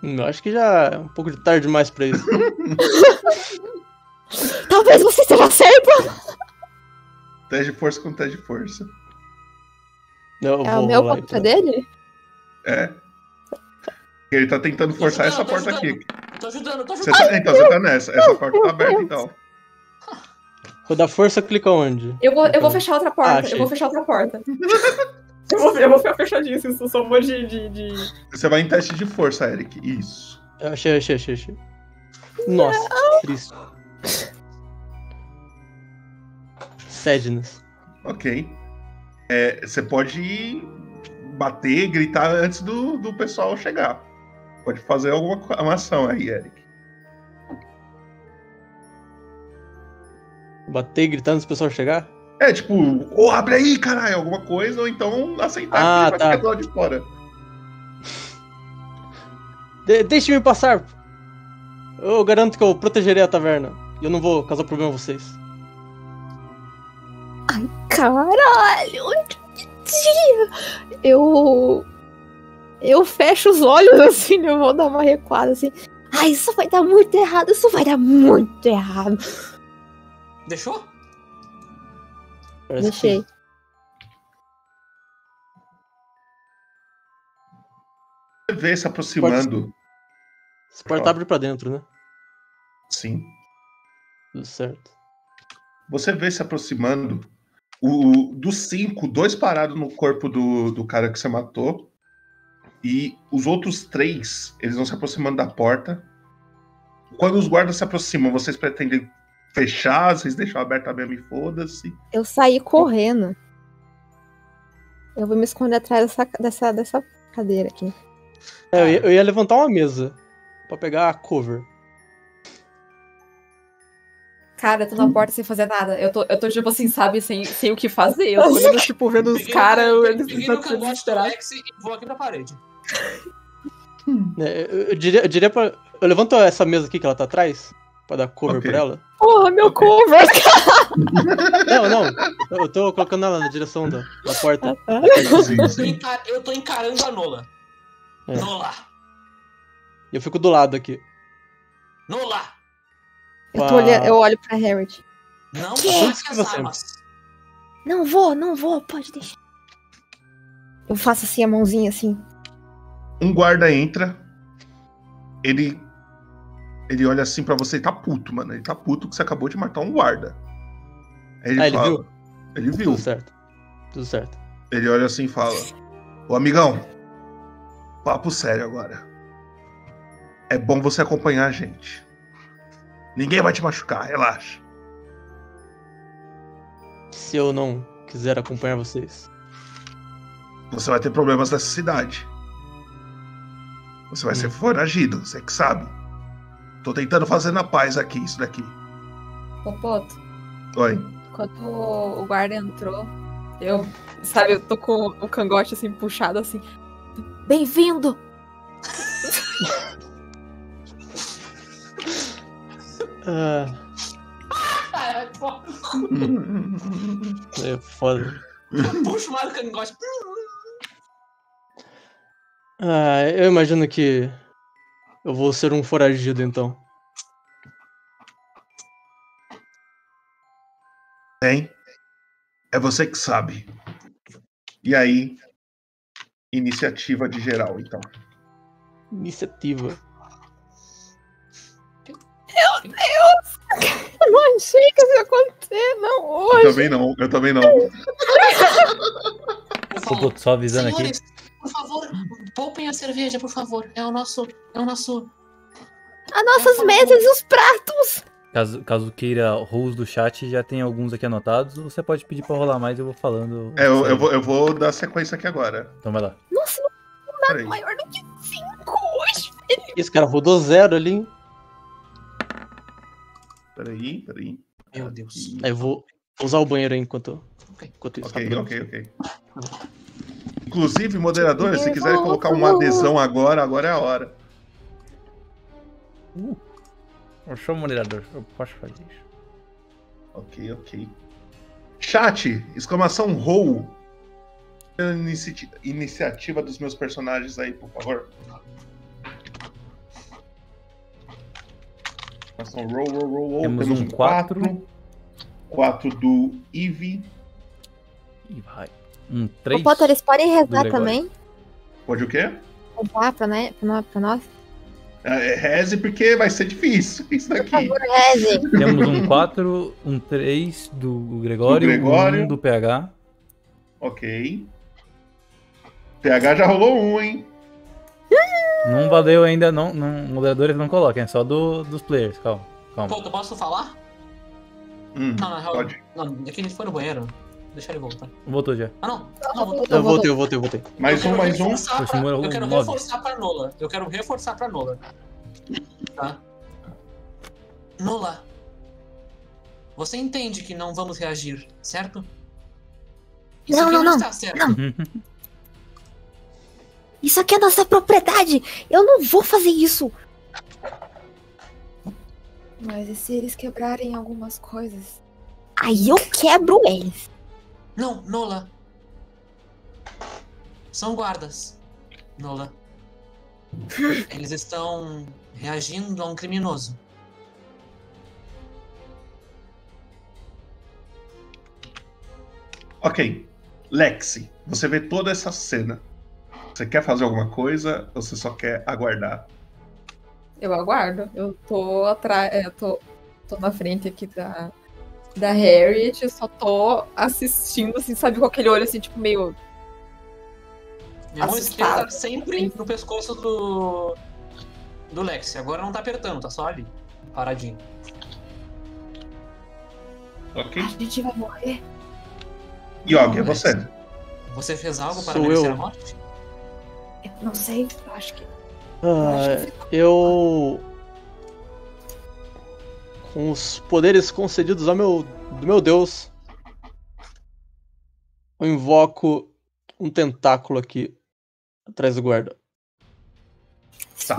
Speaker 3: Hum, Eu acho que já é um pouco de tarde demais pra isso. [LAUGHS]
Speaker 14: Talvez você esteja certo.
Speaker 1: Teste de força com teste de força.
Speaker 3: Eu
Speaker 14: É o meu
Speaker 3: rolar,
Speaker 14: contra
Speaker 3: então.
Speaker 14: dele?
Speaker 1: É. Ele tá tentando forçar essa
Speaker 21: tô
Speaker 1: porta
Speaker 21: ajudando.
Speaker 1: aqui.
Speaker 21: Tô ajudando, tô
Speaker 1: Você
Speaker 21: ajudando.
Speaker 1: tá- então você tá nessa. Essa porta tá aberta, então.
Speaker 3: Vou dar força, clica onde?
Speaker 22: Eu vou, eu vou
Speaker 3: Então.
Speaker 22: fechar outra
Speaker 3: Ah,
Speaker 22: porta.
Speaker 3: achei.
Speaker 22: eu vou fechar outra porta. [LAUGHS] eu, vou, eu vou ficar fechadíssimo, isso só vou de. de, de...
Speaker 1: Você vai em teste de força, Eric. Isso.
Speaker 3: Eu achei, achei, achei, achei. Nossa, triste. Sadness.
Speaker 1: Ok. É, você pode bater, gritar antes do, do pessoal chegar. Pode fazer alguma ação aí, Eric.
Speaker 3: Bater e gritar antes do pessoal chegar?
Speaker 1: É, tipo, ou abre aí, caralho, alguma coisa, ou então aceitar
Speaker 3: Ah,
Speaker 1: que vai
Speaker 3: tá.
Speaker 1: ficar do lado de fora.
Speaker 3: De Deixe-me passar! Eu garanto que eu protegerei a taverna. E eu não vou causar problema a vocês.
Speaker 14: Caralho, tia. Eu. Eu fecho os olhos assim, eu vou dar uma recuada assim. Ai, isso vai dar muito errado, isso vai dar muito errado.
Speaker 21: Deixou?
Speaker 3: Parece
Speaker 14: Deixei.
Speaker 1: Você vê se aproximando.
Speaker 3: Essa porta abre pra dentro, né?
Speaker 1: Sim.
Speaker 3: Tudo certo.
Speaker 1: Você vê se aproximando. O, dos cinco, dois parados no corpo do, do cara que você matou. E os outros três, eles vão se aproximando da porta. Quando os guardas se aproximam, vocês pretendem fechar? Vocês deixam aberta mesmo e foda-se?
Speaker 14: Eu saí correndo. Eu vou me esconder atrás dessa, dessa, dessa cadeira aqui.
Speaker 3: É, eu, ia, eu ia levantar uma mesa pra pegar a cover.
Speaker 22: Cara, eu tô na porta sem fazer nada. Eu tô, eu tô tipo assim, sabe, sem, sem o que fazer. Eu tô olhando, tipo, vendo os caras,
Speaker 21: Peguei
Speaker 22: estão
Speaker 21: no cangote do. Alex e vou aqui pra parede. [LAUGHS]
Speaker 3: É, eu, eu diria, eu diria pra. Eu levanto essa mesa aqui que ela tá atrás, pra dar cover
Speaker 1: Ok.
Speaker 3: pra ela.
Speaker 14: Porra, meu cover! [LAUGHS]
Speaker 3: Não, não. Eu tô colocando ela na direção da, da porta.
Speaker 21: Eu tô, encar- eu tô encarando a Nola.
Speaker 3: É.
Speaker 21: Nola!
Speaker 3: E eu fico do lado aqui.
Speaker 21: Nola!
Speaker 14: Eu, tô olhando, eu olho pra Harriet.
Speaker 21: Não
Speaker 14: Que?
Speaker 21: as
Speaker 3: Você.
Speaker 14: Não vou, não vou, pode deixar. Eu faço assim a mãozinha assim.
Speaker 1: Um guarda entra. Ele. Ele olha assim pra você e tá puto, mano. Ele tá puto que você acabou de matar um guarda. Aí ele
Speaker 3: Ah, ele
Speaker 1: fala.
Speaker 3: viu?
Speaker 1: Ele viu.
Speaker 3: Tudo certo. Tudo certo.
Speaker 1: Ele olha assim e fala: Ô amigão, papo sério agora. É bom você acompanhar a gente. Ninguém vai te machucar, relaxa.
Speaker 3: Se eu não quiser acompanhar vocês.
Speaker 1: Você vai ter problemas nessa cidade. Você vai ser foragido, você que sabe. Tô tentando fazer na paz aqui, isso daqui.
Speaker 22: Popoto,
Speaker 1: Oi.
Speaker 22: quando o guarda entrou, eu, sabe, eu tô com o cangote assim puxado assim. Bem-vindo! [LAUGHS]
Speaker 3: Ah, é foda.
Speaker 21: Puxa o que eu não gosto.
Speaker 3: Ah, eu imagino que eu vou ser um foragido então.
Speaker 1: Tem? É você que sabe. E aí, iniciativa de geral, então.
Speaker 3: Iniciativa.
Speaker 14: Meu Deus! Eu não achei que isso ia acontecer, não,
Speaker 1: Eu
Speaker 14: hoje.
Speaker 1: também não, eu também não.
Speaker 2: Pô, tô só avisando aqui.
Speaker 21: Senhores, por favor, poupem a cerveja, por favor. É o nosso. É o nosso.
Speaker 14: As nossas mesas e os pratos!
Speaker 2: Caso, caso queira rolos do chat, já tem alguns aqui anotados. Você pode pedir pra rolar mais, eu vou falando.
Speaker 1: É, eu, eu vou, eu vou dar sequência aqui agora.
Speaker 2: Então vai lá.
Speaker 14: Nossa, não dá
Speaker 1: Peraí.
Speaker 14: maior do que cinco hoje, velho.
Speaker 3: Esse cara rodou zero ali.
Speaker 1: Peraí, peraí.
Speaker 21: Meu Deus.
Speaker 3: Aí eu vou vou usar o banheiro aí enquanto, enquanto isso.
Speaker 1: Ok,
Speaker 3: tá
Speaker 1: ok, ok. Inclusive, moderador, se quiser colocar uma adesão agora, agora é a hora.
Speaker 2: Eu sou moderador, eu posso fazer isso.
Speaker 1: Ok, ok. Chat, exclamação roll. Inici- Iniciativa dos meus personagens aí, por favor. Exclamação roll, roll, roll, roll.
Speaker 2: Temos
Speaker 1: Temos
Speaker 2: um
Speaker 1: um 4. 4 do Eve.
Speaker 2: E vai. Um 3.
Speaker 14: Ô, Potter, eles podem rezar também?
Speaker 1: Pode o quê?
Speaker 14: Rezar pra, né, pra, nós, pra nós?
Speaker 1: É, reze porque vai ser difícil [LAUGHS] isso
Speaker 14: Por
Speaker 1: daqui.
Speaker 14: favor, reze.
Speaker 2: Temos um 4, um 3 do Gregório,
Speaker 1: Do Gregório.
Speaker 2: um do PH.
Speaker 1: Ok. PH já rolou um, hein?
Speaker 2: Não valeu ainda, não, não moderadores não coloquem, é só do, dos players, calma. calma.
Speaker 21: Pô, eu posso falar?
Speaker 1: Hum,
Speaker 21: Não, na real.
Speaker 1: pode.
Speaker 21: Não, é que ele foi no banheiro. Deixa ele voltar.
Speaker 2: Voltou já.
Speaker 21: Ah, não. Não, voltou.
Speaker 3: Eu voltei, eu voltei, eu voltei.
Speaker 1: Mais
Speaker 21: eu
Speaker 1: um, mais um.
Speaker 21: pra-
Speaker 2: é
Speaker 21: eu quero
Speaker 2: nove.
Speaker 21: reforçar pra Nola. Eu quero reforçar pra Nola. Tá? Nola. Você entende que não vamos reagir, certo? Isso
Speaker 14: Não,
Speaker 21: aqui
Speaker 14: não, não.
Speaker 21: está certo.
Speaker 14: Isso aqui é nossa propriedade. Eu não vou fazer isso.
Speaker 22: Mas e se eles quebrarem algumas coisas?
Speaker 14: Aí eu quebro eles.
Speaker 21: Não, Nola. São guardas. Nola. [LAUGHS] Eles estão reagindo a um criminoso.
Speaker 1: Ok. Lexi, você vê toda essa cena. Você quer fazer alguma coisa ou você só quer aguardar?
Speaker 22: Eu aguardo. Eu tô atrás. Eu tô, tô na frente aqui da, da Harriet. Eu só tô assistindo, assim, sabe, com aquele olho assim, tipo, meio.
Speaker 21: Minha mão
Speaker 22: Assustado.
Speaker 21: esquerda tá sempre no pescoço do. do Lex. Agora não tá apertando, tá só ali. Paradinho.
Speaker 1: Ok.
Speaker 22: A gente vai morrer.
Speaker 1: Yogi, é você.
Speaker 21: Você fez algo para
Speaker 3: Sou eu.
Speaker 21: a morte?
Speaker 22: Eu não sei, eu acho que.
Speaker 3: Ah, eu. Com os poderes concedidos ao meu, do meu Deus, eu invoco um tentáculo aqui atrás do guarda.
Speaker 1: Tá.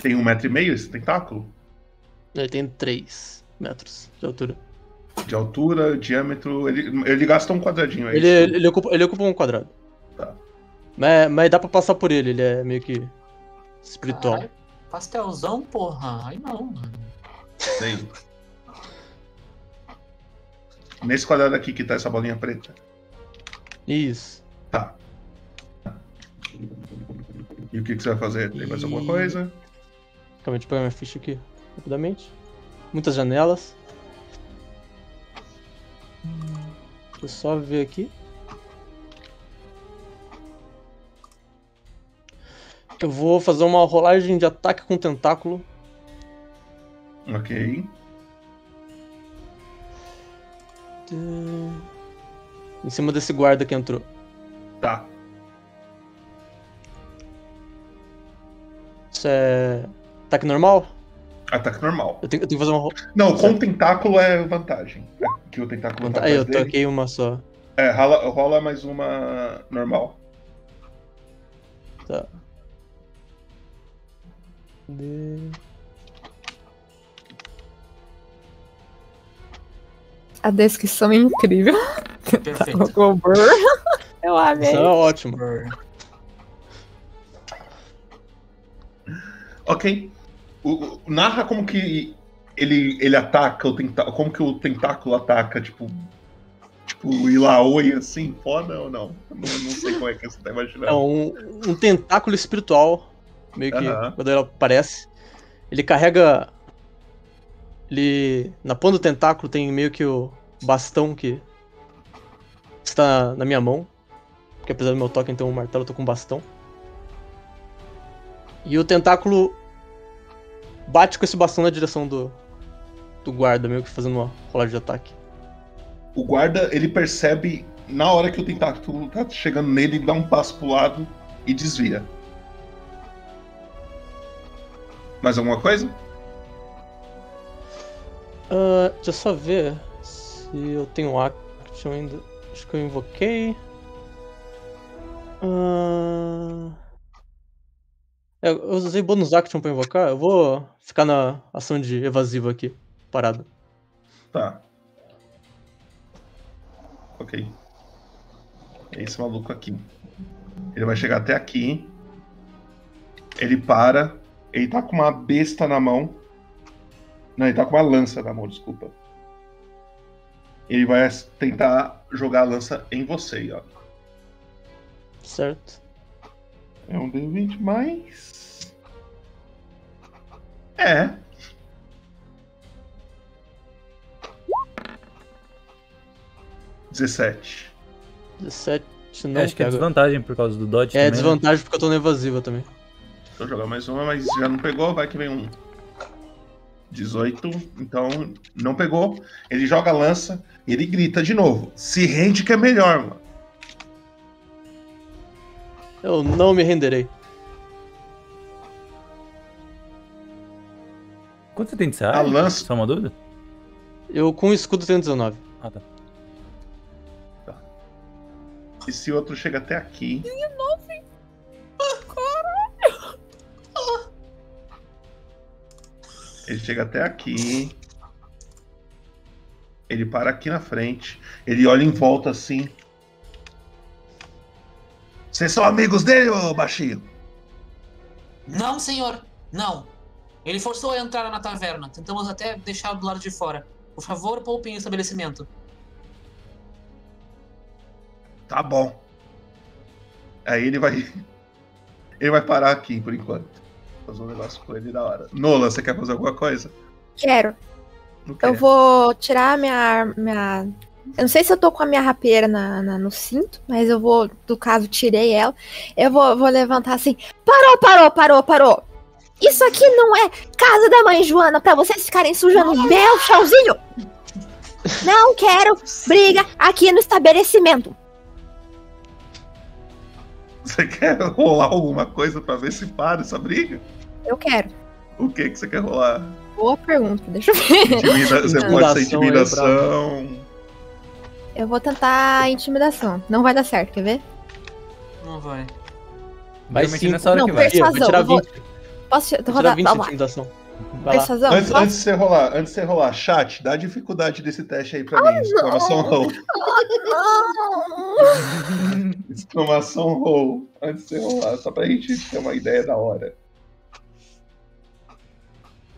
Speaker 1: Tem um metro e meio esse tentáculo?
Speaker 3: Ele tem 3 metros de altura.
Speaker 1: De altura, diâmetro. Ele, ele gasta um quadradinho aí.
Speaker 3: Ele, ele, ocupa, ele ocupa um quadrado.
Speaker 1: Tá.
Speaker 3: Mas, mas dá pra passar por ele, ele é meio que espiritual.
Speaker 21: Caralho, pastelzão, porra. Aí não, mano.
Speaker 1: Sei. Nesse quadrado aqui que tá essa bolinha preta.
Speaker 3: Isso.
Speaker 1: Tá. E o que, que você vai fazer? Tem mais alguma
Speaker 3: E-
Speaker 1: coisa?
Speaker 3: Acabei de pegar minha ficha aqui, rapidamente. Muitas janelas. Deixa eu só ver aqui. Eu vou fazer uma rolagem de ataque com tentáculo.
Speaker 1: Ok.
Speaker 3: Em cima desse guarda que entrou.
Speaker 1: Tá.
Speaker 3: Isso é. Ataque normal?
Speaker 1: Ataque normal.
Speaker 3: Eu tenho, eu tenho que fazer uma.
Speaker 1: Não, com tentáculo é vantagem. É Que o tentáculo tá
Speaker 3: Aí eu toquei uma só.
Speaker 1: É, rola, rola mais uma normal.
Speaker 3: Tá. De-
Speaker 14: A descrição é incrível.
Speaker 21: Perfeito.
Speaker 14: Burr. [LAUGHS] Eu amei.
Speaker 3: Isso é ótimo.
Speaker 1: Ok. O, o- narra como que ele, ele ataca o tentáculo. Como que o tentáculo ataca, tipo. Tipo, Ilaoi assim, foda ou não? Não, não sei como é que você tá imaginando.
Speaker 3: É um, um tentáculo espiritual. Meio que quando ele aparece. Ele carrega. Ele. Na ponta do tentáculo tem meio que o bastão que está na minha mão. Porque apesar do meu toque ter um martelo, eu tô com um bastão. E o tentáculo bate com esse bastão na direção do, do guarda, meio que fazendo uma rolagem de ataque.
Speaker 1: O guarda, ele percebe na hora que o tentáculo tá chegando nele, ele dá um passo pro lado e desvia. Mais alguma coisa?
Speaker 3: Ah, deixa eu só ver se eu tenho action ainda. Acho que eu invoquei. É, eu usei bônus action pra invocar. Eu vou ficar na ação de evasiva aqui, parado.
Speaker 1: Tá. Ok. É esse maluco aqui. Ele vai chegar até aqui. Ele para. Ele tá com uma besta na mão. Não, ele tá com uma lança na mão, desculpa. Ele vai tentar jogar a lança em você, ó.
Speaker 3: Certo.
Speaker 1: É um D20 mais. É. Dezessete.
Speaker 3: 17 não
Speaker 2: É, acho que é
Speaker 3: pega.
Speaker 2: desvantagem por causa do dodge
Speaker 3: É
Speaker 2: também, né?
Speaker 3: desvantagem porque eu tô na evasiva também.
Speaker 1: Eu jogar mais uma, mas já não pegou, vai que vem um. 18, então não pegou. Ele joga a lança e ele grita de novo. Se rende que é melhor, mano.
Speaker 3: Eu não me renderei.
Speaker 2: Quanto você tem de CA?
Speaker 1: A lança-
Speaker 2: Só uma dúvida?
Speaker 3: Eu com o escudo tenho 19.
Speaker 2: Ah, tá.
Speaker 1: Esse outro chega até aqui. Ele chega até aqui. Ele para aqui na frente. Ele olha em volta assim. Vocês são amigos dele, ô baixinho?
Speaker 21: Não, senhor. Não. Ele forçou a entrar na taverna. Tentamos até deixá-lo do lado de fora. Por favor, poupem o estabelecimento.
Speaker 1: Tá bom. Aí ele vai. [LAUGHS] Ele vai parar aqui por enquanto. Fazer um negócio com ele da hora. Nola, você quer fazer alguma coisa?
Speaker 14: Quero. Eu vou tirar minha, minha. Eu não sei se eu tô com a minha rapeira na, na- no cinto, mas eu vou, do caso, tirei ela. Eu vou, vou levantar assim. Parou, parou, parou, parou. Isso aqui não é casa da mãe Joana pra vocês ficarem sujando meu chãozinho. Não quero briga aqui no estabelecimento. [LAUGHS]
Speaker 1: Você quer rolar alguma coisa pra ver se para essa briga?
Speaker 14: Eu quero.
Speaker 1: O que que você quer rolar?
Speaker 14: Boa pergunta, deixa eu ver.
Speaker 1: Intimida- Você pode ser
Speaker 3: Intimidação.
Speaker 14: Eu vou tentar intimidação. Não vai dar certo, quer ver?
Speaker 21: Não vai.
Speaker 3: Vai cinco.
Speaker 2: nessa hora
Speaker 14: Não,
Speaker 2: que vai.
Speaker 14: persuasão.
Speaker 3: Tirar
Speaker 14: eu vou-
Speaker 3: 20.
Speaker 14: Posso te-
Speaker 3: Vai tirar
Speaker 14: rodar?
Speaker 3: 20
Speaker 14: Tá,
Speaker 3: de intimidação. Vai lá.
Speaker 14: Persuasão?
Speaker 1: Antes, antes de você rolar, antes de você rolar, chat, dá a dificuldade desse teste aí pra mim. Exclamação roll. [LAUGHS] Exclamação roll. Antes de você rolar, só pra gente ter uma ideia da hora.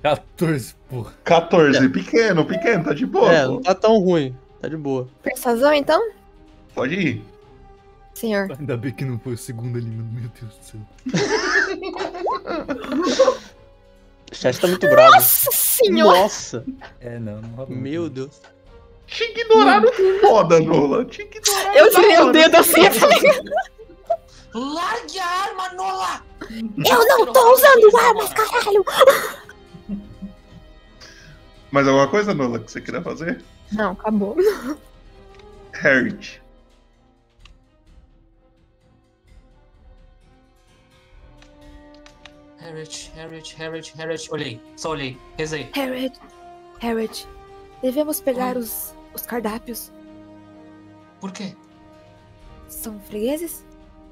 Speaker 2: 14, porra.
Speaker 1: 14, pequeno, pequeno, tá de boa.
Speaker 3: É,
Speaker 1: pô.
Speaker 3: não tá tão ruim. Tá de boa.
Speaker 14: Persuasão, então?
Speaker 1: Pode ir.
Speaker 14: Senhor.
Speaker 2: Ainda bem que não foi o segundo ali. Meu Deus do céu. [LAUGHS]
Speaker 3: O chat tá muito bravo.
Speaker 14: Nossa senhora!
Speaker 3: Nossa!
Speaker 2: É, não, não rola.
Speaker 3: Meu Deus.
Speaker 1: Te ignoraram foda, Nola. Te ignoraram.
Speaker 14: Eu tirei o dedo assim, eu falei,
Speaker 17: Largue a arma, Nola!
Speaker 14: eu não tô usando armas, caralho!
Speaker 1: Mais alguma coisa, Nola, que você queria fazer?
Speaker 14: Não, acabou.
Speaker 1: Harriet.
Speaker 21: Harriet, Harriet, Harriet, Harriet. Olhei, só olhei, rezei.
Speaker 22: Harriet, Harriet, devemos pegar os, os cardápios.
Speaker 21: Por quê?
Speaker 22: São fregueses?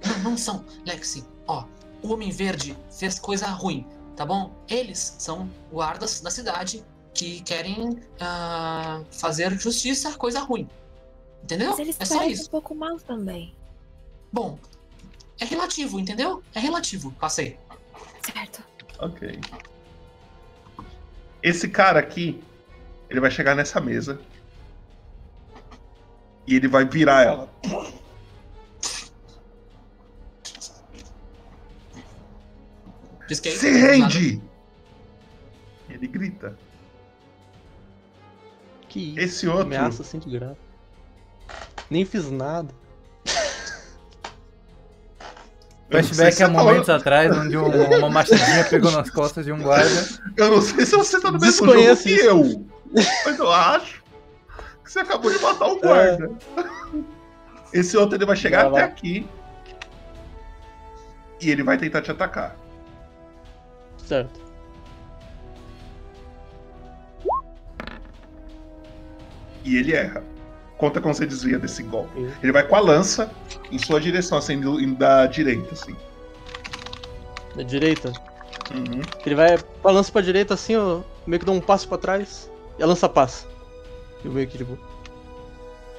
Speaker 21: Não, não são. Lexi, ó, o Homem Verde fez coisa ruim, tá bom? Eles são guardas da cidade que querem ah, fazer justiça, coisa ruim. Entendeu?
Speaker 22: Mas eles
Speaker 21: é só isso.
Speaker 22: um pouco maus também.
Speaker 21: Bom, é relativo, entendeu? É relativo. Passei.
Speaker 22: Certo.
Speaker 1: Ok. Esse cara aqui, ele vai chegar nessa mesa. E ele vai virar ela.
Speaker 21: Pisquei.
Speaker 1: Se rende! Ele grita.
Speaker 3: Que isso?
Speaker 1: Esse outro.
Speaker 3: Ameaça assim de graça. Nem fiz nada.
Speaker 2: Flashback
Speaker 1: se
Speaker 2: há
Speaker 1: tá
Speaker 2: momentos
Speaker 1: falando-
Speaker 2: atrás, onde um- uma machadinha pegou nas costas de um guarda.
Speaker 1: Eu não sei se você tá no mesmo jogo que eu. Mas eu acho que você acabou de matar um guarda. Esse outro ele vai chegar
Speaker 3: Vai
Speaker 1: até aqui. E ele vai tentar te atacar.
Speaker 3: Certo.
Speaker 1: E ele erra. Conta como você desvia desse golpe. Ele vai com a lança em sua direção, assim, indo, da direita, assim.
Speaker 3: Da direita.
Speaker 1: Uhum.
Speaker 3: Ele vai balança pra direita assim, ó. Meio que dá um passo pra trás. E a lança passa. Eu meio que tipo.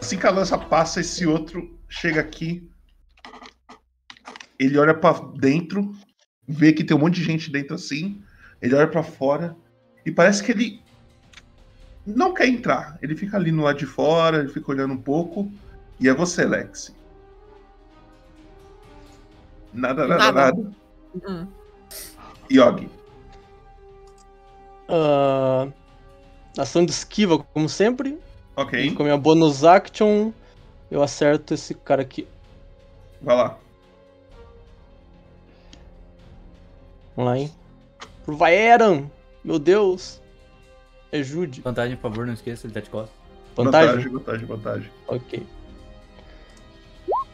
Speaker 1: Assim que a lança passa, esse outro chega aqui. Ele olha pra dentro, vê que tem um monte de gente dentro assim. Ele olha pra fora e parece que ele não quer entrar. Ele fica ali no lado de fora, ele fica olhando um pouco. E é você, Lexi. Nada, nada,
Speaker 14: Nada.
Speaker 1: nada.
Speaker 14: Hum.
Speaker 1: Yogi.
Speaker 3: ah, ação de esquiva, como sempre.
Speaker 1: Ok.
Speaker 3: Com a minha bonus action, eu acerto esse cara aqui.
Speaker 1: Vai lá.
Speaker 3: Vamos lá, hein? Pro Vaeran! Meu Deus! Ajude.
Speaker 2: Vantagem, por favor, não esqueça, ele tá de costas.
Speaker 3: Vantagem?
Speaker 1: Vantagem, vantagem.
Speaker 3: Ok.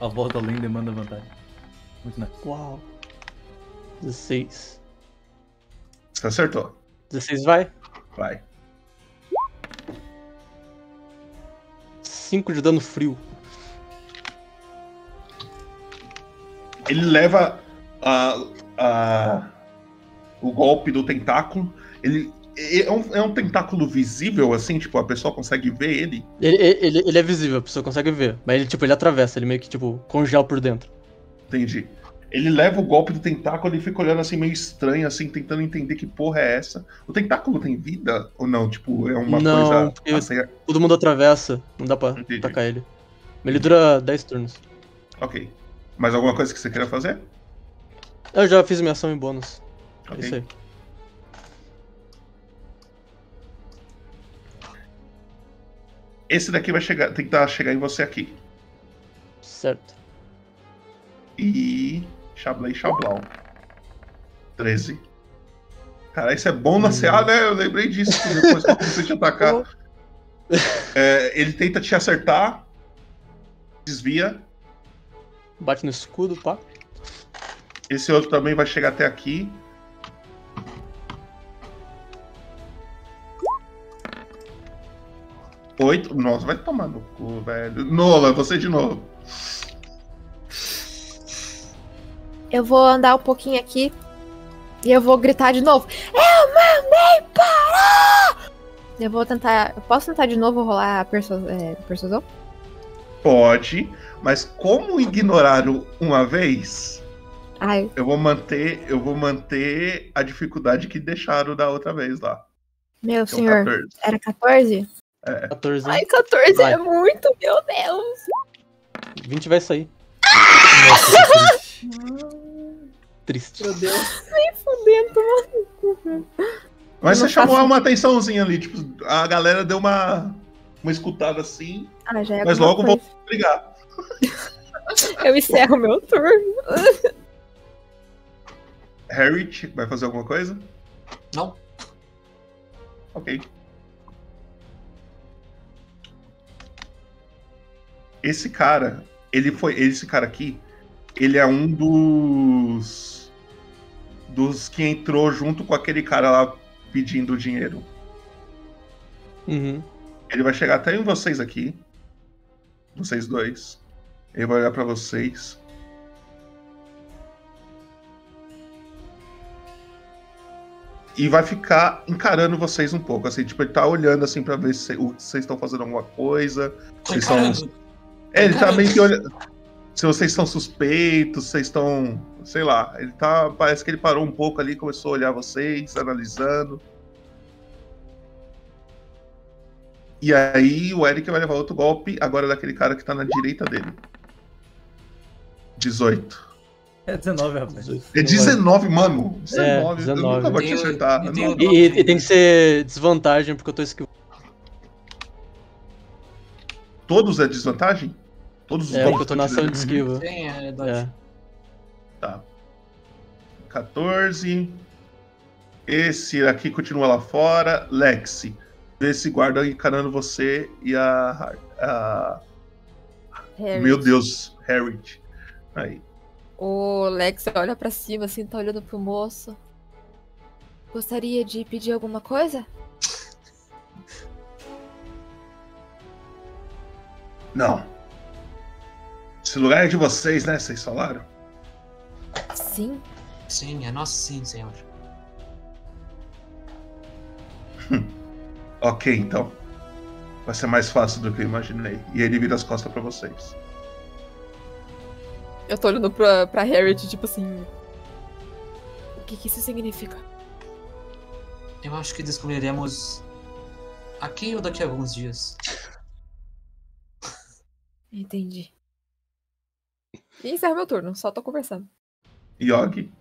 Speaker 2: A volta além demanda vantagem. Muito nice.
Speaker 3: Uau. 16.
Speaker 1: Você acertou.
Speaker 3: 16 vai?
Speaker 1: Vai.
Speaker 3: 5 de dano frio.
Speaker 1: Ele leva a, a- o golpe do tentáculo. Ele é um, é um tentáculo visível, assim, tipo, a pessoa consegue ver ele.
Speaker 3: Ele, ele, ele é visível, a pessoa consegue ver. Mas ele, tipo, ele atravessa, ele meio que, tipo, congela por dentro.
Speaker 1: Entendi. Ele leva o golpe do tentáculo e fica olhando assim meio estranho, assim, tentando entender que porra é essa. O tentáculo tem vida ou não? Tipo, é uma
Speaker 3: não,
Speaker 1: coisa.
Speaker 3: porque
Speaker 1: assim,
Speaker 3: todo mundo atravessa, não dá pra atacar ele. Mas ele dura 10 turnos.
Speaker 1: Ok. Mais alguma coisa que você queira fazer?
Speaker 3: Eu já fiz minha ação em bônus. É
Speaker 1: Ok.
Speaker 3: isso aí.
Speaker 1: Esse daqui vai chegar, tentar chegar em você aqui.
Speaker 3: Certo.
Speaker 1: E. Chablei Chablau. 13. Cara, isso é bom na
Speaker 3: Hum.
Speaker 1: CA, né? Eu lembrei disso depois que eu comecei a te atacar. [LAUGHS] É, ele tenta te acertar. Desvia.
Speaker 3: Bate no escudo, pá.
Speaker 1: Esse outro também vai chegar até aqui. Oito. Nossa, vai tomar no cu, velho. Nola, você de novo.
Speaker 14: Eu vou andar um pouquinho aqui e eu vou gritar de novo. Eu mandei parar! Eu vou tentar. Eu posso tentar de novo rolar a persu... é, persuasão?
Speaker 1: Pode, mas como ignoraram uma vez,
Speaker 14: Ai,
Speaker 1: eu vou manter, eu vou manter a dificuldade que deixaram da outra vez lá.
Speaker 14: meu
Speaker 1: Que é o
Speaker 14: senhor.
Speaker 1: 14.
Speaker 14: Era 14?
Speaker 1: É.
Speaker 3: 14.
Speaker 14: Ai, 14
Speaker 3: Vai.
Speaker 14: é muito, meu Deus!
Speaker 3: 20 vai sair. [LAUGHS] Triste.
Speaker 2: Meu Deus.
Speaker 14: Nem fudendo, mano.
Speaker 1: Mas você chamou
Speaker 14: faço-
Speaker 1: uma atençãozinha ali, tipo, a galera deu uma, uma escutada assim,
Speaker 14: Ah, já é
Speaker 1: mas logo
Speaker 14: coisa.
Speaker 1: vão brigar. [LAUGHS]
Speaker 14: Eu encerro meu turno.
Speaker 1: Harriet, vai fazer alguma coisa?
Speaker 21: Não.
Speaker 1: Ok. Esse cara, ele foi. Esse cara aqui, ele é um dos. Dos que entrou junto com aquele cara lá pedindo dinheiro.
Speaker 3: Uhum.
Speaker 1: Ele vai chegar até em vocês aqui. Vocês dois. Ele vai olhar pra vocês. E vai ficar encarando vocês um pouco, assim, tipo, ele tá olhando assim pra ver se vocês estão fazendo alguma coisa. Vocês são. É, ele tá meio que olhando. Se vocês são suspeitos, se vocês estão. Sei lá, ele tá. Parece que ele parou um pouco ali, começou a olhar vocês, analisando. E aí o Eric vai levar outro golpe, agora daquele cara que tá na direita dele. 18.
Speaker 2: É 19, rapaz.
Speaker 1: É 19, mano. 19.
Speaker 3: É,
Speaker 1: Eu
Speaker 3: 19.
Speaker 1: nunca vou te
Speaker 21: Tem-
Speaker 1: acertar.
Speaker 21: e
Speaker 3: E, e tem que ser desvantagem porque eu tô esquivando.
Speaker 1: Todos é desvantagem? Todos os
Speaker 3: É,
Speaker 1: golpes
Speaker 3: porque eu tô
Speaker 1: que
Speaker 3: na ação de esquiva.
Speaker 21: Tem, é.
Speaker 3: É.
Speaker 1: Tá. 14. Esse aqui continua lá fora. Lexi. Esse guarda encarando você e a. a-. Meu Deus, Harriet. Aí.
Speaker 22: O Lex olha pra cima, assim, tá olhando pro moço. Gostaria de pedir alguma coisa?
Speaker 1: Não. Esse lugar é de vocês, né? Vocês falaram?
Speaker 22: Sim.
Speaker 21: Sim, é nosso sim, senhor. [LAUGHS]
Speaker 1: Ok, então. Vai ser mais fácil do que eu imaginei. E ele vira as costas pra vocês.
Speaker 22: Eu tô olhando pra, pra Harriet, tipo assim. O que, que isso significa?
Speaker 21: Eu acho que descobriremos aqui ou daqui a alguns dias.
Speaker 22: Entendi. E encerra meu turno, só tô conversando.
Speaker 1: Yogi.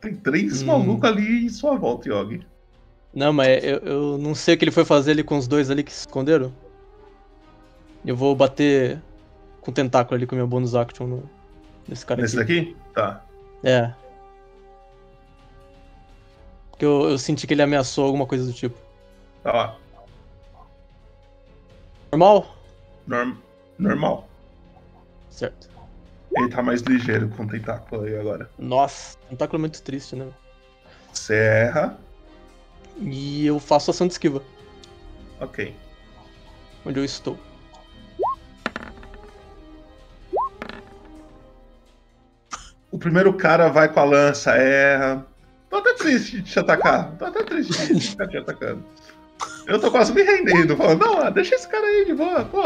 Speaker 1: Tem três
Speaker 3: Hum.
Speaker 1: malucos ali em sua volta, Yogi.
Speaker 3: Não, mas eu, eu não sei o que ele foi fazer ali com os dois ali que se esconderam. Eu vou bater com o tentáculo ali com o meu bonus action no, nesse cara
Speaker 1: Nesse
Speaker 3: aqui.
Speaker 1: daqui? Tá.
Speaker 3: É. Porque eu, eu senti que ele ameaçou alguma coisa do tipo.
Speaker 1: Tá lá.
Speaker 3: Normal?
Speaker 1: Norm- normal.
Speaker 3: Certo.
Speaker 1: Ele tá mais ligeiro com o tentáculo aí agora.
Speaker 3: Nossa, tentáculo é muito triste, né?
Speaker 1: Você erra.
Speaker 3: E eu faço ação de esquiva,
Speaker 1: Ok.
Speaker 3: onde eu estou.
Speaker 1: O primeiro cara vai com a lança, erra. Tô até triste de te atacar. Tô até triste de ficar te atacando. Eu tô quase me rendendo, falando, não, deixa esse cara aí de boa, pô.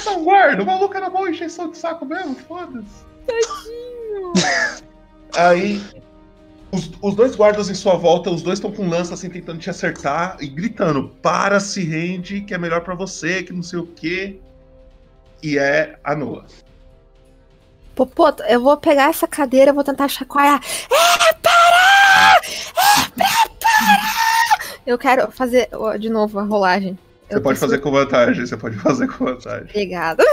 Speaker 1: Ah, tá um guarda, o maluco era bom encheção de saco mesmo, foda-se.
Speaker 22: Tadinho! [LAUGHS]
Speaker 1: Aí, os, os dois guardas em sua volta, os dois estão com lança assim, tentando te acertar e gritando: para, se rende, que é melhor pra você, que não sei o quê. E é a Noah.
Speaker 14: Popoto, eu vou pegar essa cadeira, vou tentar chacoalhar. É, para! É, pra parar! Eu quero fazer de novo a rolagem.
Speaker 1: Você
Speaker 14: Eu
Speaker 1: pode
Speaker 14: preciso-
Speaker 1: fazer com vantagem, você pode fazer com vantagem.
Speaker 14: Obrigada.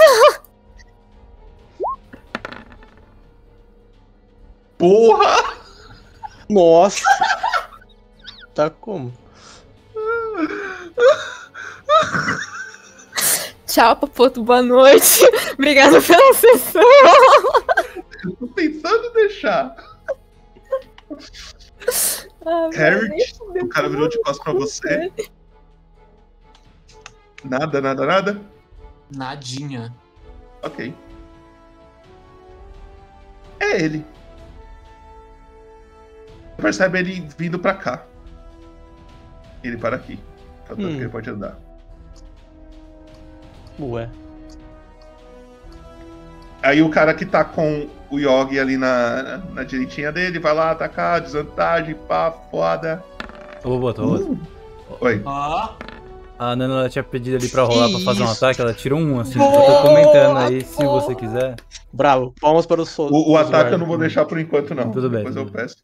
Speaker 1: Porra!
Speaker 3: Nossa! Tá como?
Speaker 14: Tchau, Popoto, boa noite. Obrigada pela sessão.
Speaker 1: Eu tô tentando deixar.
Speaker 14: Ah,
Speaker 1: Harry, o cara virou de costas pra você. Nada, nada, nada?
Speaker 21: Nadinha.
Speaker 1: Ok. É ele. Você percebe ele vindo pra cá. Ele para aqui. O tanto
Speaker 3: Hum.
Speaker 1: que ele pode andar.
Speaker 3: Ué.
Speaker 1: Aí o cara que tá com o Yogi ali na, na direitinha dele vai lá atacar, desvantagem, pá, foda.
Speaker 2: Ô, Boto, ô, Boto.
Speaker 1: Oi.
Speaker 21: Ó.
Speaker 2: A Nana ela tinha pedido ali pra rolar pra fazer um
Speaker 3: isso?
Speaker 2: ataque, ela tirou um assim. Só tô comentando aí se você quiser.
Speaker 3: Bravo. Palmas para o sol.
Speaker 1: O, o ataque eu não vou deixar por enquanto, não.
Speaker 2: Tudo bem,
Speaker 1: Depois
Speaker 2: tudo
Speaker 1: eu
Speaker 2: bem.
Speaker 1: peço.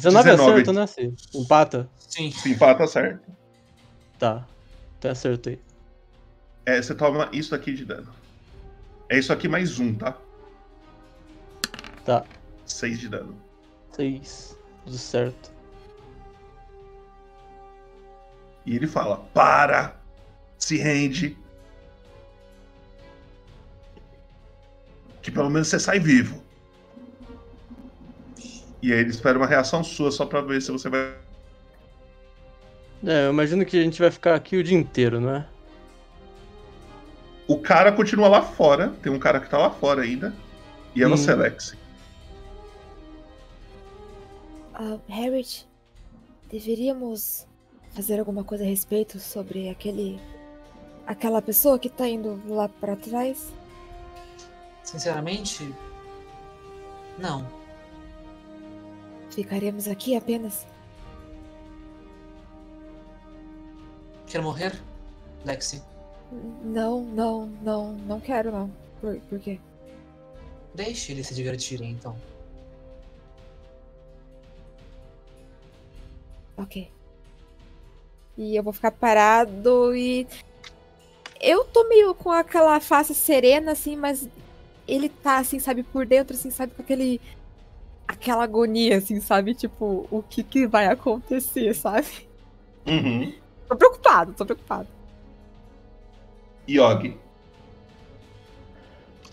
Speaker 3: 19 é
Speaker 1: 19.
Speaker 3: certo, né? Se empata.
Speaker 21: Sim.
Speaker 1: Se empata, certo.
Speaker 3: Tá. Tá certo aí.
Speaker 1: É, você toma isso aqui de dano. É isso aqui mais um, tá?
Speaker 3: Tá.
Speaker 1: Seis de dano.
Speaker 3: 6. Tudo certo.
Speaker 1: E ele fala: Para! Se rende. Que pelo menos você sai vivo. E aí ele espera uma reação sua só pra ver se você vai.
Speaker 3: É, eu imagino que a gente vai ficar aqui o dia inteiro, não é?
Speaker 1: O cara continua lá fora. Tem um cara que tá lá fora ainda. E é
Speaker 3: Hum.
Speaker 1: você, Lexi.
Speaker 22: Ah, Harriet, deveríamos fazer alguma coisa a respeito sobre aquele. aquela pessoa que tá indo lá pra trás?
Speaker 21: Sinceramente, não.
Speaker 22: Ficaremos aqui apenas?
Speaker 21: Quer morrer, Lexi?
Speaker 22: Não, não, não, não quero não. Por, por quê?
Speaker 21: Deixe eles se divertirem, então.
Speaker 22: Ok. E eu vou ficar parado e. Eu tô meio com aquela face serena, assim, mas ele tá, assim, sabe, por dentro, assim, sabe, com aquele. aquela agonia, assim, sabe? Tipo, o que que vai acontecer, sabe?
Speaker 1: Uhum.
Speaker 22: Tô preocupado, tô preocupado.
Speaker 1: Yogi.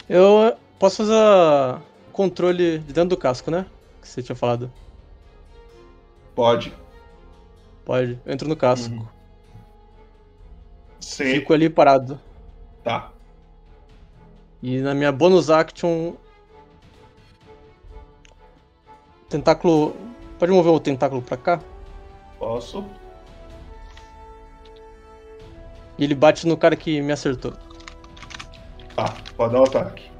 Speaker 3: Eu posso fazer controle de dentro do casco, né? Que você tinha falado.
Speaker 1: Pode.
Speaker 3: Pode. Eu entro no casco.
Speaker 1: Uhum. Sim.
Speaker 3: Fico ali parado.
Speaker 1: Tá.
Speaker 3: E na minha bonus action. Tentáculo. Pode mover o tentáculo pra cá?
Speaker 1: Posso.
Speaker 3: E ele bate no cara que me acertou.
Speaker 1: Tá, pode dar o ataque.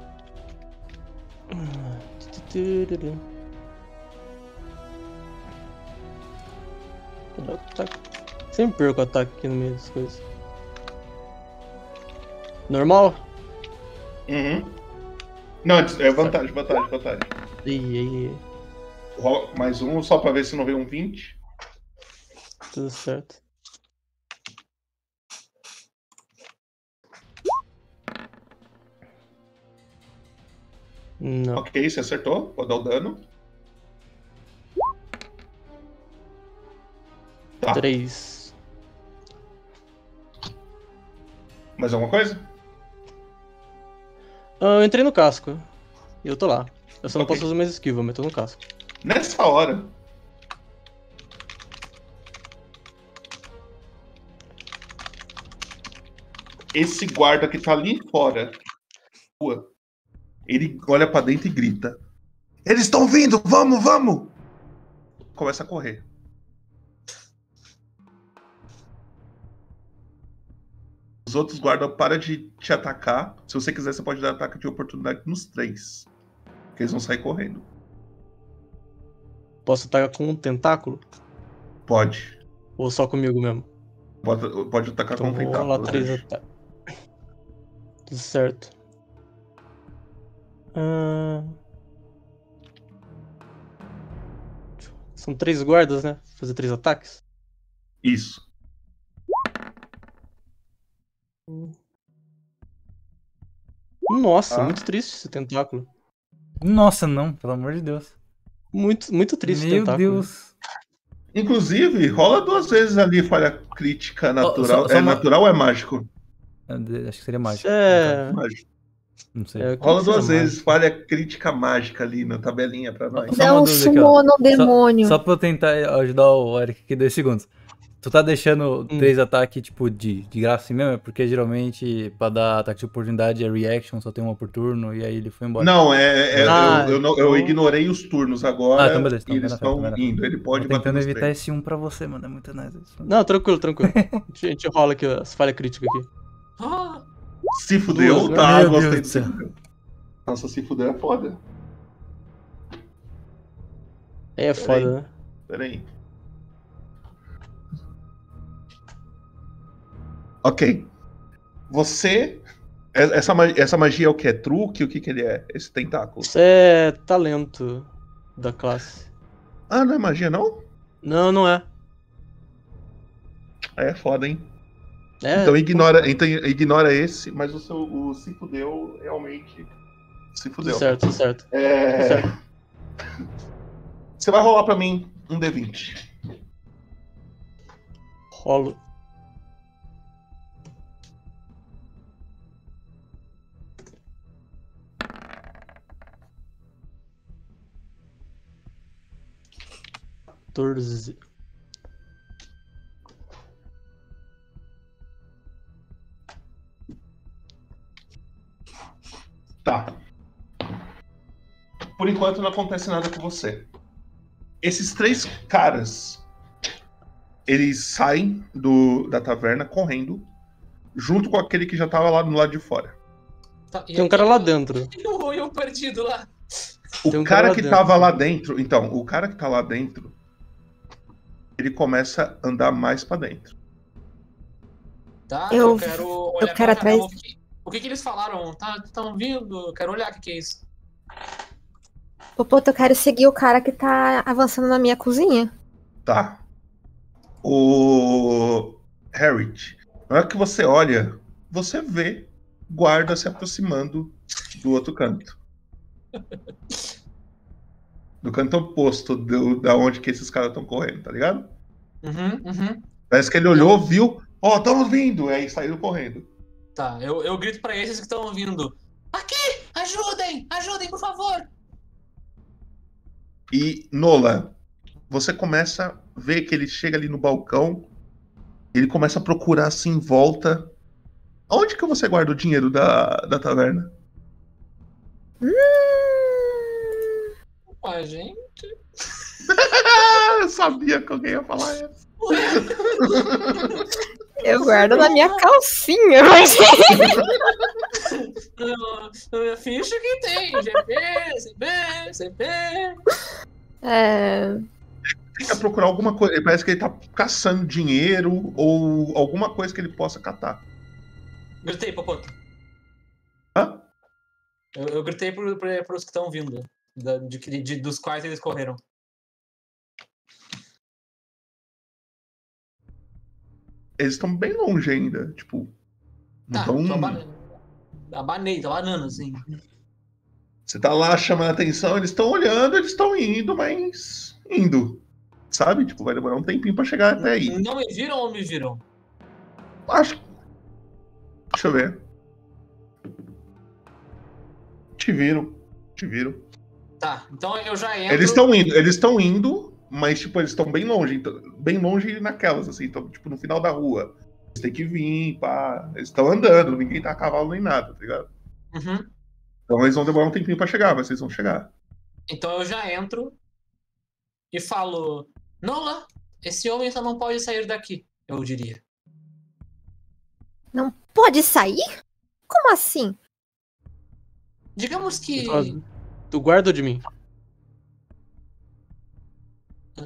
Speaker 3: Vou dar. Sempre perco o ataque aqui no meio das coisas. Normal?
Speaker 1: Uhum. Não, é vantagem, vantagem, vantagem.
Speaker 3: Ih, aí.
Speaker 1: Mais um só pra ver se não veio um 20.
Speaker 3: Tudo certo. Não.
Speaker 1: Ok, você acertou. Pode dar o dano. Tá.
Speaker 3: Três.
Speaker 1: Mais alguma coisa?
Speaker 3: Ah, eu entrei no casco. E eu tô lá. Eu só não
Speaker 1: Ok.
Speaker 3: posso fazer mais esquiva, mas tô no casco.
Speaker 1: Nessa hora. Esse guarda que tá ali fora. Rua, ele olha pra dentro e grita: Eles estão vindo! Vamos, vamos! Começa a correr. Os outros guardas param de te atacar. Se você quiser, você pode dar ataque de oportunidade nos três. Porque eles vão sair correndo.
Speaker 3: Posso atacar com um tentáculo?
Speaker 1: Pode.
Speaker 3: Ou só comigo mesmo?
Speaker 1: Pode, pode atacar
Speaker 3: Então
Speaker 1: com
Speaker 3: vou
Speaker 1: tentáculo.
Speaker 3: rolar três ataques. [COUGHS] Tudo certo. Ah, São três guardas, né? Fazer três ataques?
Speaker 1: Isso.
Speaker 3: Nossa,
Speaker 1: Ah.
Speaker 3: muito triste esse tentáculo.
Speaker 2: Nossa, não, pelo amor de Deus.
Speaker 3: Muito, muito triste
Speaker 2: Meu
Speaker 3: tentáculo.
Speaker 2: Deus.
Speaker 1: Inclusive, rola duas vezes ali falha crítica natural.
Speaker 2: só- só
Speaker 1: é
Speaker 2: uma-
Speaker 1: natural ou é mágico?
Speaker 2: É, Acho que seria mágico.
Speaker 3: É.
Speaker 1: Mágico.
Speaker 2: Não sei.
Speaker 3: É,
Speaker 1: Rola duas vezes falha crítica mágica ali na tabelinha pra nós.
Speaker 2: Só uma
Speaker 14: Não
Speaker 2: dúvida aqui, ó.
Speaker 14: summona um
Speaker 2: Só-
Speaker 14: demônio.
Speaker 2: Só, pra eu tentar ajudar o Eric aqui dois segundos. Tu tá deixando três ataques, tipo, de, de graça assim mesmo? É porque geralmente, pra dar ataque de oportunidade, é reaction, só tem uma por turno, e aí ele foi embora.
Speaker 1: Não, é, é-
Speaker 2: Ah,
Speaker 1: eu, eu eu
Speaker 2: então-
Speaker 1: ignorei os turnos agora
Speaker 2: Ah, então beleza.
Speaker 1: e eles estão indo. Ele pode
Speaker 2: Tô
Speaker 1: bater
Speaker 2: tentando evitar
Speaker 1: três.
Speaker 2: esse um pra você, mano. É muito nice. isso.
Speaker 3: Não, tranquilo, tranquilo. a gente rola aqui as falhas críticas aqui.
Speaker 21: Ah,
Speaker 1: Se fudeu,
Speaker 3: Duas,
Speaker 1: tá?
Speaker 3: meu
Speaker 1: Gostei
Speaker 3: Deus
Speaker 1: do se fudeu. Nossa, se fuder é foda.
Speaker 3: É foda, né?
Speaker 1: Peraí. Ok. Você. é- Essa, essa magia é o que? É truque? O que, que ele é? Esse tentáculo?
Speaker 3: Isso é talento da classe.
Speaker 1: Ah, não é magia, não?
Speaker 3: Não, não é.
Speaker 1: É foda, hein?
Speaker 3: É,
Speaker 1: então, ignora, então ignora esse, mas o seu o se fudeu realmente. Se fudeu.
Speaker 3: Certo, certo.
Speaker 1: É...
Speaker 3: Certo.
Speaker 1: Você vai rolar pra mim um D20.
Speaker 3: Rolo. Quatorze.
Speaker 1: Tá. Por enquanto não acontece nada com você. Esses três caras, eles saem do, da taverna correndo, junto com aquele que já tava lá do lado de fora.
Speaker 21: tá, e
Speaker 3: Tem um cara lá dentro.
Speaker 21: E o o perdido lá.
Speaker 1: O
Speaker 3: um
Speaker 1: cara,
Speaker 3: cara lá
Speaker 1: que
Speaker 3: dentro.
Speaker 1: tava lá dentro, então, o cara que tá lá dentro, ele começa a andar mais pra dentro.
Speaker 21: Tá?
Speaker 14: Eu-
Speaker 21: Eu, quero olhar
Speaker 14: eu quero atrás-
Speaker 21: O que, o que, que eles falaram? Tá, estão vindo? Eu quero olhar o que, que é isso.
Speaker 14: Popoto, eu quero seguir o cara que tá avançando na minha cozinha.
Speaker 1: Tá. O Harriet, na hora que você olha, você vê guarda se aproximando do outro canto. [LAUGHS] Do canto oposto do, da onde que esses caras estão correndo, tá ligado?
Speaker 21: Uhum, uhum.
Speaker 1: Parece que ele olhou, viu, ó, estamos vindo, aí saiu correndo.
Speaker 21: Tá, eu, eu grito pra esses que estão vindo. Aqui! Ajudem! Ajudem, por favor!
Speaker 1: E Nola, você começa a ver que ele chega ali no balcão, ele começa a procurar assim em volta. Onde que você guarda o dinheiro da, da taverna?
Speaker 21: Ué, gente. [LAUGHS]
Speaker 1: Eu sabia que alguém ia falar isso. [LAUGHS]
Speaker 14: Eu guardo na minha [LAUGHS] calcinha, mas.
Speaker 21: Eu Finge que tem. GP, CP, CP.
Speaker 14: É.
Speaker 1: Tenta procurar alguma coisa. Parece que ele tá caçando dinheiro ou alguma coisa que ele possa catar.
Speaker 21: Gritei, Popoto.
Speaker 1: Hã?
Speaker 21: Eu, eu gritei pro, pro, pros que estão vindo. Da- de, de- dos quais eles correram.
Speaker 1: Eles estão bem longe ainda. Tipo.
Speaker 21: Tá,
Speaker 1: tão...
Speaker 21: tô abanando. Abanei, tô abanando, assim.
Speaker 1: Você tá lá chamando a atenção, eles estão olhando, eles estão indo, mas. indo. Sabe? Tipo, vai demorar um tempinho pra chegar até aí.
Speaker 21: Não me viram ou me viram?
Speaker 1: Acho. Deixa eu ver. Te viram. Te viram.
Speaker 21: Tá, então eu já entro.
Speaker 1: Eles estão indo, eles estão indo, mas tipo, eles estão bem longe, então- bem longe naquelas, assim, então, tipo, no final da rua. Eles têm que vir, pá. Eles estão andando, ninguém tá a cavalo nem nada, tá ligado?
Speaker 21: Uhum.
Speaker 1: Então eles vão demorar um tempinho pra chegar, mas eles vão chegar.
Speaker 21: Então eu já entro e falo: Nola, esse homem só não pode sair daqui, eu diria.
Speaker 14: Não pode sair? Como assim?
Speaker 21: Digamos que.
Speaker 3: Tu guarda de mim?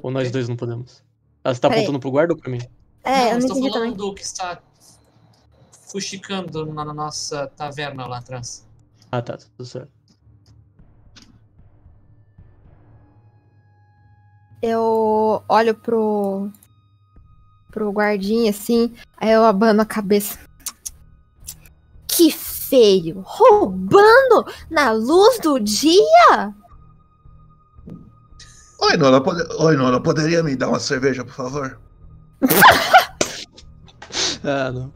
Speaker 3: Ou nós dois não podemos? Ah, você tá
Speaker 14: Peraí.
Speaker 3: apontando pro guarda ou pra mim?
Speaker 14: É,
Speaker 21: não,
Speaker 14: eu não
Speaker 21: estou
Speaker 14: entendi
Speaker 21: falando
Speaker 14: também.
Speaker 21: do que está fuxicando na na nossa taverna lá atrás.
Speaker 3: Ah, tá, tudo certo.
Speaker 14: Eu olho pro. pro guardinha assim, aí eu abano a cabeça. Que feio! Roubando na luz do dia?
Speaker 1: Oi, Nola, pode... Oi, Nola, poderia me dar uma cerveja, por favor? [LAUGHS]
Speaker 3: Ah, não.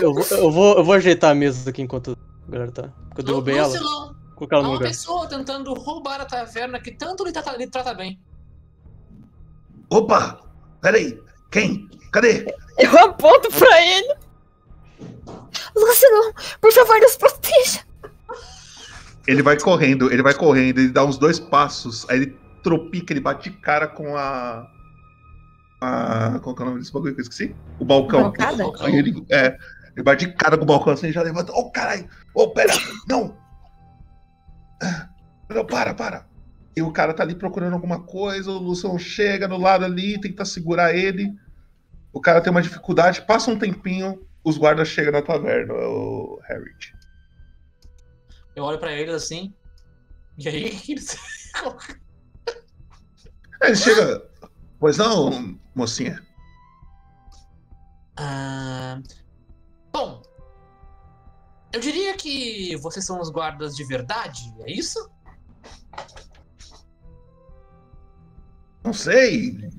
Speaker 3: Eu vou, eu, vou, eu vou ajeitar a mesa aqui enquanto a galera tá. Porque eu derrubei ela. Colocar ela no
Speaker 21: uma
Speaker 3: lugar.
Speaker 21: pessoa tentando roubar a taverna que tanto lhe trata, lhe trata bem.
Speaker 1: Opa! Peraí! Quem? Cadê?
Speaker 14: Eu aponto pra ele. Lúcio, por favor, nos proteja.
Speaker 1: Ele vai correndo, ele vai correndo, ele dá uns dois passos, aí ele tropica, ele bate de cara com a. a qual que é o nome desse bagulho que eu esqueci? O balcão.
Speaker 14: Balcada?
Speaker 1: Aí ele, é, ele bate de cara com o balcão assim, já levanta. Ô, caralho! Ô, pera! Não! Ah, Não, para, para! E o cara tá ali procurando alguma coisa, o Luciano chega no lado ali, tenta segurar ele. O cara tem uma dificuldade, passa um tempinho, os guardas chegam na taverna, o Harriet.
Speaker 21: Eu olho pra eles assim. E aí? [LAUGHS]
Speaker 1: Aí ele chega. Pois não, mocinha?
Speaker 21: Ah, bom, eu diria que vocês são os guardas de verdade, é isso?
Speaker 1: Não sei.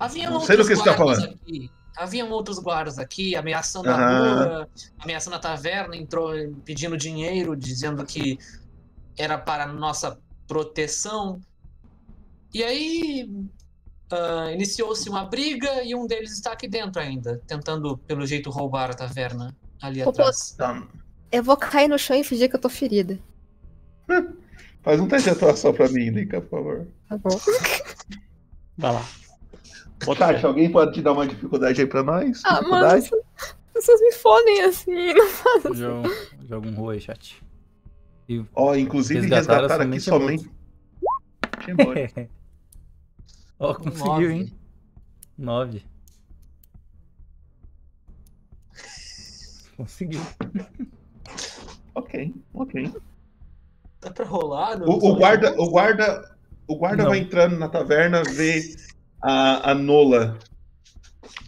Speaker 21: Haviam
Speaker 1: Não sei do que você tá
Speaker 21: guardas
Speaker 1: falando.
Speaker 21: Aqui. Haviam outros guardas aqui ameaçando a
Speaker 1: Aham.
Speaker 21: rua, ameaçando a taverna, entrou pedindo dinheiro, dizendo que era para nossa proteção. E aí ah, iniciou-se uma briga e um deles está aqui dentro ainda, tentando, pelo jeito, roubar a taverna ali
Speaker 14: Ô,
Speaker 21: atrás.
Speaker 14: Eu vou cair no chão e fingir que eu tô ferida.
Speaker 1: Faz um teste de atuação pra mim, Lica, por favor.
Speaker 14: Tá bom.
Speaker 3: Vai lá.
Speaker 1: Tati, [LAUGHS] alguém pode te dar uma dificuldade aí pra nós?
Speaker 14: Ah, mano, as pessoas me fodem assim, [LAUGHS] não faz assim.
Speaker 2: Joga, joga um rua aí, chat.
Speaker 1: Ó, inclusive
Speaker 2: resgataram
Speaker 1: resgataram aqui
Speaker 2: somente
Speaker 1: somente. [LAUGHS]
Speaker 2: Ó, conseguiu,
Speaker 21: Nove.
Speaker 2: hein? Nove. Conseguiu.
Speaker 1: ok, ok.
Speaker 21: Dá pra rolar? Não
Speaker 1: O, o guarda, o guarda, o guarda
Speaker 2: Não.
Speaker 1: vai entrando na taverna, vê a, a Nola,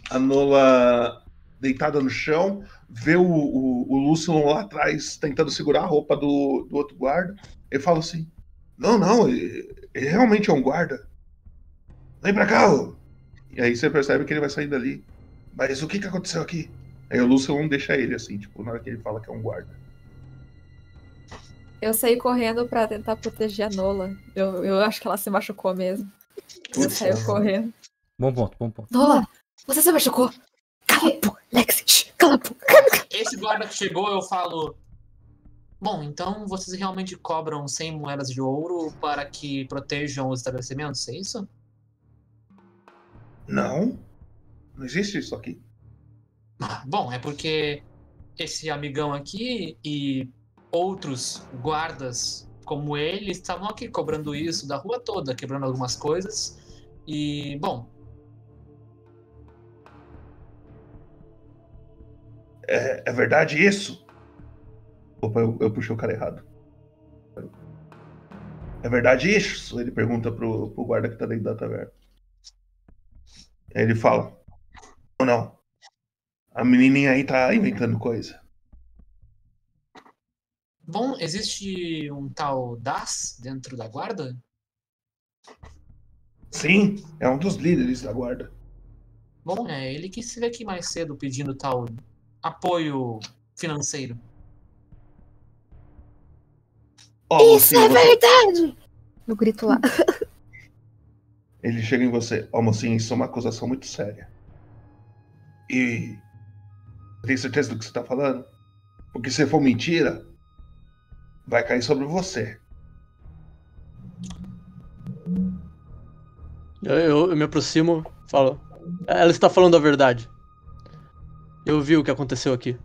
Speaker 1: a Nola deitada no chão, vê o, o, o Lúcio lá atrás tentando segurar a roupa do, do outro guarda. Ele fala assim: Não, não, ele, ele realmente é um guarda. Vem pra cá. E aí você percebe que ele vai sair dali. Mas o que, que aconteceu aqui? Aí o Lúcio não deixa ele assim, tipo, na hora que ele fala que é um guarda.
Speaker 22: Eu saí correndo pra tentar proteger a Nola. Eu, eu acho que ela se machucou mesmo. Ela saiu correndo.
Speaker 2: Bom ponto, bom ponto.
Speaker 14: Nola, você se machucou? Cala a boca, Lexi. shh, Cala a boca.
Speaker 21: Esse guarda que chegou, eu falo. Bom, então vocês realmente cobram 100 moedas de ouro para que protejam os estabelecimentos, é isso?
Speaker 1: Não, não existe isso aqui.
Speaker 21: Ah, [LAUGHS] Bom, é porque esse amigão aqui e outros guardas como ele estavam aqui cobrando isso da rua toda, quebrando algumas coisas. E, bom,
Speaker 1: É, é verdade isso? Opa, eu, eu puxei o cara errado. É verdade isso? Ele pergunta pro, pro guarda que tá dentro da taverna. Aí ele fala: Não, não. A menininha aí tá inventando coisa.
Speaker 21: Bom, existe um tal Das dentro da guarda?
Speaker 1: Sim, é um dos líderes da guarda.
Speaker 21: Bom, é ele que se vê aqui mais cedo pedindo tal apoio financeiro.
Speaker 1: Ó,
Speaker 14: Isso
Speaker 1: mocinho,
Speaker 14: é
Speaker 1: você-
Speaker 14: verdade! Eu grito lá. [LAUGHS]
Speaker 1: Ele chega em você. Ó, mocinho, isso é uma acusação muito séria. E. Tem certeza do que você tá falando? Porque se for mentira, vai cair sobre você.
Speaker 3: Eu, eu- eu me aproximo, falo. Ela está falando a verdade. Eu vi o que aconteceu aqui.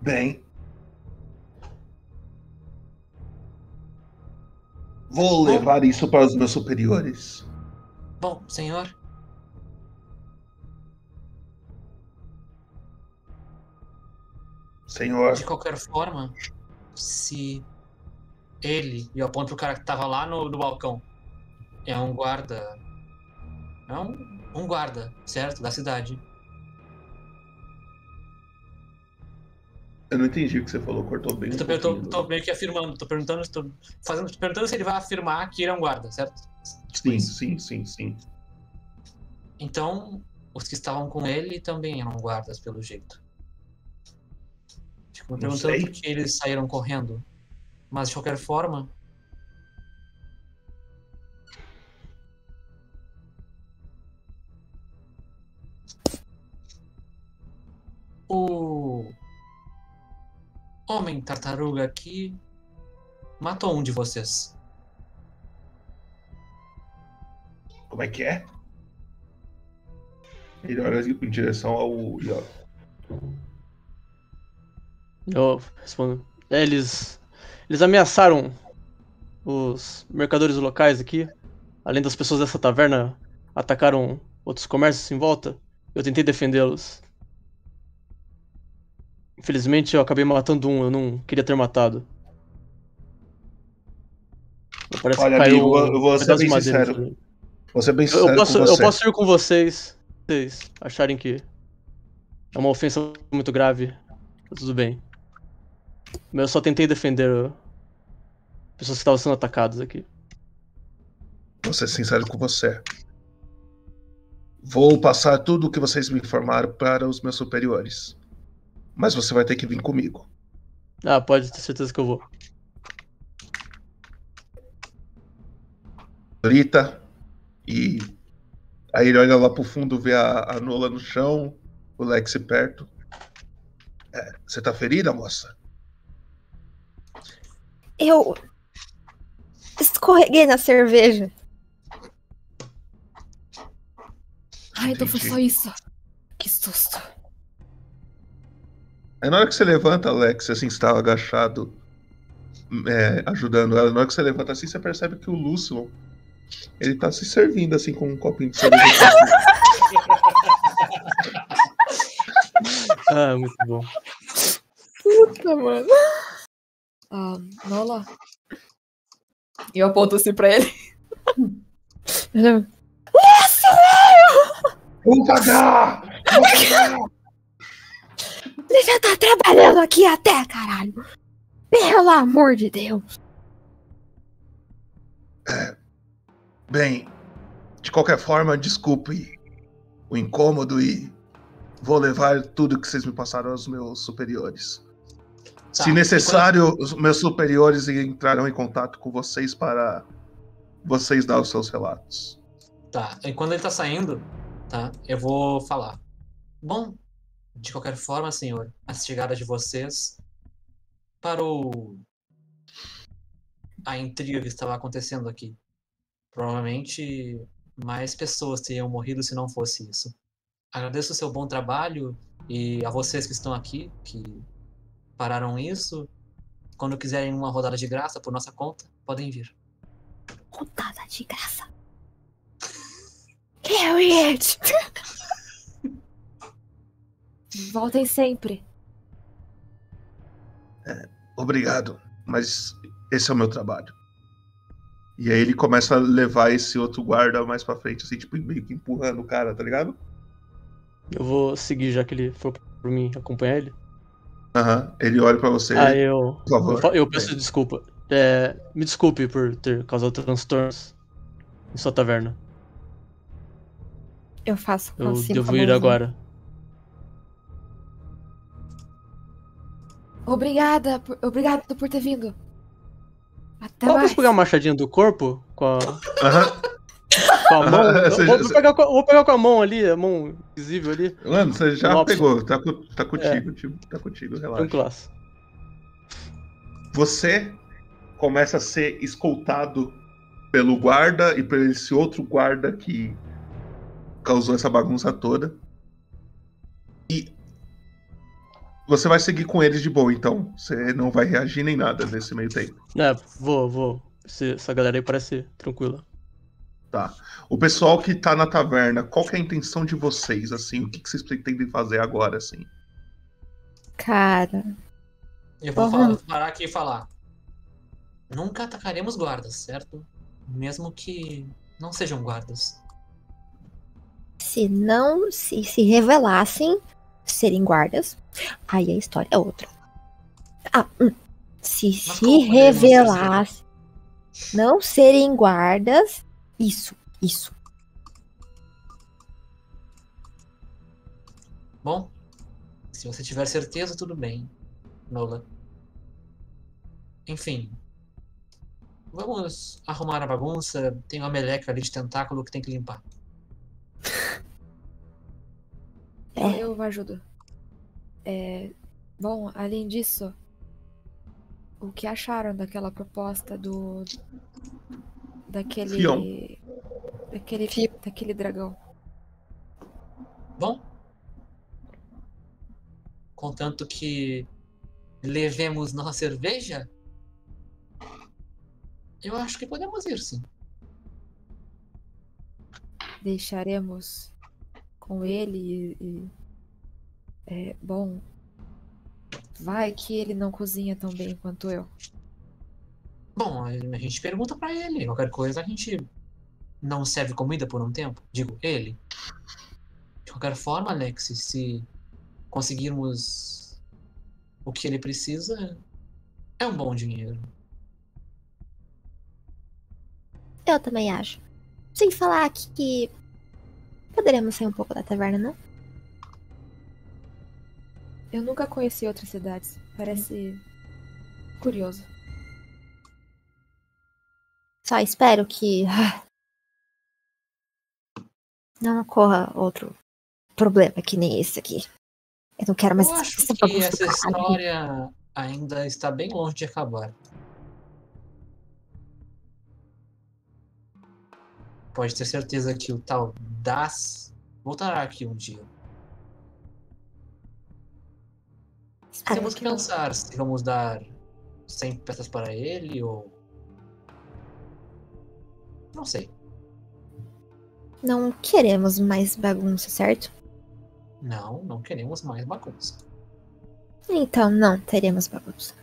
Speaker 1: Bem. Vou levar isso para os meus superiores.
Speaker 21: Bom, senhor,
Speaker 1: Senhor,
Speaker 21: de qualquer forma, se ele, e eu aponto pro cara que tava lá no, no balcão, é um guarda. É um, um guarda, certo? Da cidade.
Speaker 1: eu não entendi o que você falou, cortou bem.
Speaker 21: Eu
Speaker 1: um
Speaker 21: tô, eu tô- tô meio que afirmando, tô perguntando, tô fazendo, tô perguntando se ele vai afirmar que ele é um guarda, certo?
Speaker 1: Sim, sim, sim, sim.
Speaker 21: Então, os que estavam com ele também eram guardas, pelo jeito. Tipo, me perguntando por que eles saíram correndo. Mas de qualquer forma. O homem tartaruga aqui matou um de vocês.
Speaker 1: Como é que é? Ele olha em direção ao
Speaker 3: eu respondo. É, eles. Eles ameaçaram os mercadores locais aqui. Além das pessoas dessa taverna, atacaram outros comércios em volta. Eu tentei defendê-los. Infelizmente eu acabei matando um, eu não queria ter matado. Parece
Speaker 1: Olha, amigo, eu vou
Speaker 3: um
Speaker 1: ser
Speaker 3: pedaço
Speaker 1: bem sincero. Vou ser bem
Speaker 3: Eu-
Speaker 1: sincero
Speaker 3: eu posso,
Speaker 1: com
Speaker 3: eu posso ir com vocês. Vocês acharem que é uma ofensa muito grave. tá Tudo bem. Mas eu só tentei defender pessoas que estavam sendo atacadas aqui.
Speaker 1: Vou ser sincero com você. Vou passar tudo o que vocês me informaram para os meus superiores. Mas você vai ter que vir comigo.
Speaker 3: Ah, pode ter certeza que eu vou.
Speaker 1: Grita e aí ele olha lá pro fundo, vê a, a Nola no chão, o Lex perto. É, você tá ferida, moça?
Speaker 14: Eu escorreguei na cerveja.
Speaker 22: Ai, então foi só isso. Que susto.
Speaker 1: Aí na hora que você levanta, Alex, assim, você estava agachado, é, ajudando ela, na hora que você levanta assim, você percebe que o Lúcio, ele tá se servindo, assim, com um copinho de cerveja. [LAUGHS]
Speaker 3: Ah, muito bom.
Speaker 22: Puta, mano. Ah, Nola. E eu aponto assim pra ele.
Speaker 1: Vamos cagar!
Speaker 14: Você já tá trabalhando aqui até, caralho. Pelo amor de Deus.
Speaker 1: Bem, de qualquer forma, desculpe o incômodo e vou levar tudo que vocês me passaram aos meus superiores.
Speaker 21: Tá,
Speaker 1: Se necessário, os meus superiores entrarão em contato com vocês para vocês dar os seus relatos.
Speaker 21: Tá, e quando ele tá saindo, tá, eu vou falar. Bom, de qualquer forma, senhor, a chegada de vocês parou a intriga que estava acontecendo aqui. Provavelmente mais pessoas teriam morrido se não fosse isso. Agradeço o seu bom trabalho e a vocês que estão aqui, que pararam isso. Quando quiserem uma rodada de graça por nossa conta, podem vir.
Speaker 14: Rodada de graça. Harriet! [LAUGHS]
Speaker 22: Voltem sempre.
Speaker 1: Obrigado, mas esse é o meu trabalho. E aí ele começa a levar esse outro guarda mais pra frente, assim, tipo, meio que empurrando o cara, tá ligado?
Speaker 3: Eu vou seguir já que ele for por mim acompanhar ele.
Speaker 1: Aham. Ele olha pra você.
Speaker 3: Ah, eu.
Speaker 1: Por favor.
Speaker 3: Eu, peço desculpa. É, me desculpe por ter causado transtornos em sua taverna.
Speaker 14: Eu faço
Speaker 3: Eu
Speaker 14: assim
Speaker 3: devo ir agora.
Speaker 22: Obrigada, por, obrigada por ter vindo. Até
Speaker 3: Qual
Speaker 22: mais.
Speaker 3: posso pegar a machadinha do corpo? Com a,
Speaker 1: Aham.
Speaker 3: Com a mão? [LAUGHS]
Speaker 1: Ah,
Speaker 3: vou,
Speaker 1: já-
Speaker 3: vou pegar, com a- vou pegar com a mão ali, a mão visível ali.
Speaker 1: Mano, você já pegou, tá, tá contigo,
Speaker 3: É.
Speaker 1: tipo, tá contigo, relaxa.
Speaker 3: Tranquilaço.
Speaker 1: Você começa a ser escoltado pelo guarda e por esse outro guarda que causou essa bagunça toda. E você vai seguir com eles de boa, então. Você não vai reagir nem nada nesse meio tempo.
Speaker 3: É, vou, vou. Essa galera aí parece tranquila.
Speaker 1: Tá. O pessoal que tá na taverna, qual que é a intenção de vocês, assim? O que, que vocês pretendem fazer agora, assim?
Speaker 14: Cara.
Speaker 21: Eu vou falar- parar aqui e falar. Nunca atacaremos guardas, certo? Mesmo que não sejam guardas.
Speaker 14: Se não se, se revelassem serem guardas, aí a história é outra. Ah, hum. se se
Speaker 21: como podemos
Speaker 14: revelasse não serem guardas, isso, isso.
Speaker 21: Bom, se você tiver certeza, tudo bem, Nola. Enfim. Vamos arrumar a bagunça. Tem uma meleca ali de tentáculo que tem que limpar. [LAUGHS]
Speaker 22: Eu ajudo. É, bom, além disso, o que acharam daquela proposta do. Daquele.
Speaker 1: Fion.
Speaker 22: daquele. daquele dragão?
Speaker 21: Bom. Contanto que levemos nossa cerveja, eu acho que podemos ir sim.
Speaker 22: Deixaremos com ele e. e- é, bom. Vai que ele não cozinha tão bem quanto eu.
Speaker 21: Bom, a gente pergunta pra ele. Qualquer coisa a gente não serve comida por um tempo. Digo, ele. De qualquer forma, Alex, se conseguirmos o que ele precisa, é um bom dinheiro.
Speaker 14: Eu também acho. Sem falar que poderemos sair um pouco da taverna, não?
Speaker 22: Eu nunca conheci outras cidades. Parece curioso.
Speaker 14: Só espero que [SIGHS] não ocorra outro problema que nem esse aqui. Eu não quero mais
Speaker 21: Eu acho
Speaker 14: essa
Speaker 21: que essa história ainda está bem longe de acabar. Pode ter certeza que o tal Das voltará aqui um dia. Temos que pensar se vamos dar 100 peças para ele ou. Não sei.
Speaker 14: Não queremos mais bagunça, certo?
Speaker 21: Não, não queremos mais bagunça.
Speaker 14: Então não teremos bagunça.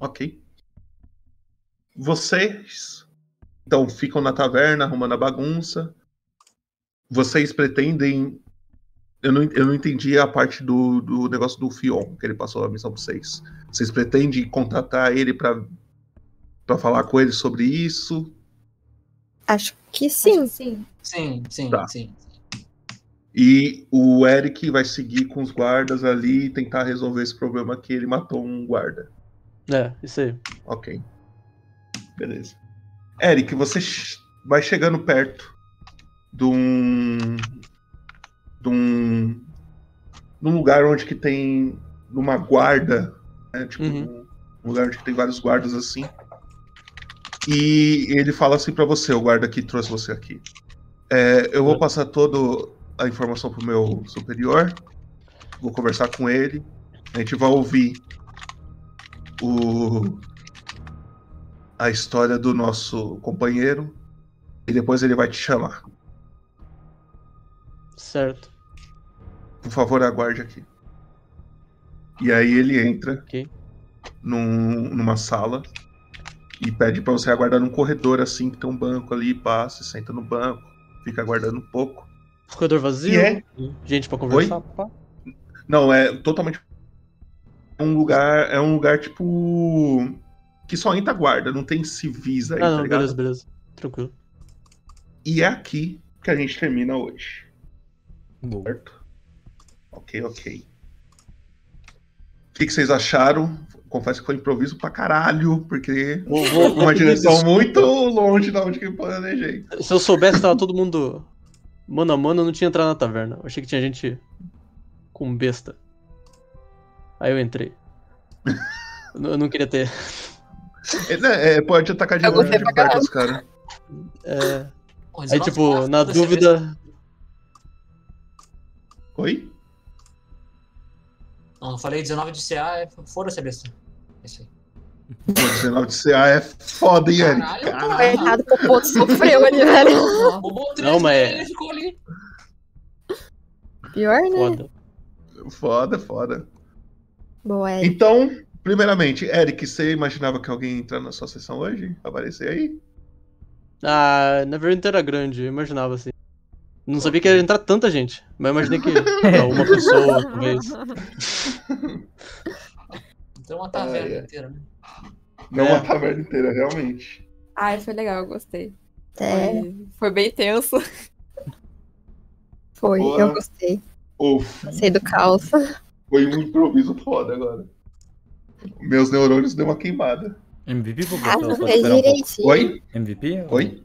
Speaker 1: Ok. Vocês então ficam na taverna arrumando a bagunça. Vocês pretendem. Eu não, eu não entendi a parte do, do negócio do Fion, que ele passou a missão pra vocês. Vocês pretendem contratar ele pra, pra falar com ele sobre isso?
Speaker 14: Acho que sim.
Speaker 22: sim.
Speaker 21: Sim, sim,
Speaker 1: Tá.
Speaker 21: sim.
Speaker 1: E o Eric vai seguir com os guardas ali e tentar resolver esse problema que ele matou um guarda.
Speaker 3: É, isso aí.
Speaker 1: Ok. Beleza. Eric, você vai chegando perto de um. De um. de um lugar onde que tem uma guarda, né? Tipo, um lugar onde que tem vários guardas assim. E ele fala assim pra você, o guarda que trouxe você aqui. É, eu vou passar toda a informação pro meu superior. Vou conversar com ele. A gente vai ouvir o a história do nosso companheiro e depois ele vai te chamar.
Speaker 3: Certo.
Speaker 1: Por favor, aguarde aqui. E aí ele entra
Speaker 3: Ok.
Speaker 1: num- numa sala e pede pra você aguardar num corredor assim, que tem um banco ali, passa, senta no banco, fica aguardando um pouco.
Speaker 3: Corredor vazio,
Speaker 1: E é?
Speaker 3: gente pra conversar.
Speaker 1: Não, é totalmente um lugar, é um lugar tipo que só entra guarda, não tem civis aí,
Speaker 3: Ah,
Speaker 1: tá
Speaker 3: não,
Speaker 1: ligado?
Speaker 3: beleza, beleza. Tranquilo.
Speaker 1: E é aqui que a gente termina hoje. Certo? Ok, ok. O que, que vocês acharam? Confesso que foi improviso pra caralho, porque
Speaker 3: Vou- vou-
Speaker 1: uma direção muito longe da onde que eu planejei.
Speaker 3: Se eu soubesse que tava todo mundo mano a mano, eu não tinha entrado na taverna. Eu achei que tinha gente com besta. Aí eu entrei. Eu não- eu não queria ter.
Speaker 1: É, né, é, pode atacar de longe de
Speaker 3: pra
Speaker 1: perto os caras.
Speaker 3: É... Aí,
Speaker 21: 19
Speaker 3: tipo, na dúvida.
Speaker 1: Oi?
Speaker 21: Não, eu falei 19 de CA, é foda-se a besta. É isso aí.
Speaker 1: Pô, 19 de CA é foda, hein, Eric?
Speaker 21: Caralho,
Speaker 1: Caralho.
Speaker 14: Coitado, o Popoto sofreu ali, velho.
Speaker 3: Não, mas é-
Speaker 21: ele ficou ali.
Speaker 14: Pior, né?
Speaker 3: Foda.
Speaker 1: Foda, foda.
Speaker 14: Boa, é.
Speaker 1: Então, primeiramente, Eric, você imaginava que alguém ia entrar na sua sessão hoje? Aparecer aí?
Speaker 3: Ah, na verdade era grande, eu imaginava assim. Não sabia que ia entrar tanta gente, mas imaginei que [LAUGHS] era uma pessoa, talvez.
Speaker 21: Então uma taverna
Speaker 1: Ah, é.
Speaker 21: inteira, né?
Speaker 1: Não
Speaker 3: É.
Speaker 1: uma taverna inteira, realmente.
Speaker 22: Ai, foi legal, eu gostei.
Speaker 14: É.
Speaker 22: Foi, foi bem tenso.
Speaker 14: Foi,
Speaker 1: Boa.
Speaker 14: eu gostei.
Speaker 1: Uf,
Speaker 14: Gostei do caos.
Speaker 1: foi um improviso foda agora. Meus neurônios deu uma queimada.
Speaker 2: MVP ou
Speaker 14: Ah,
Speaker 2: vou
Speaker 14: não
Speaker 2: vou
Speaker 14: fez
Speaker 2: esperar um pouco?
Speaker 1: Oi?
Speaker 2: MVP? ou-
Speaker 1: Oi?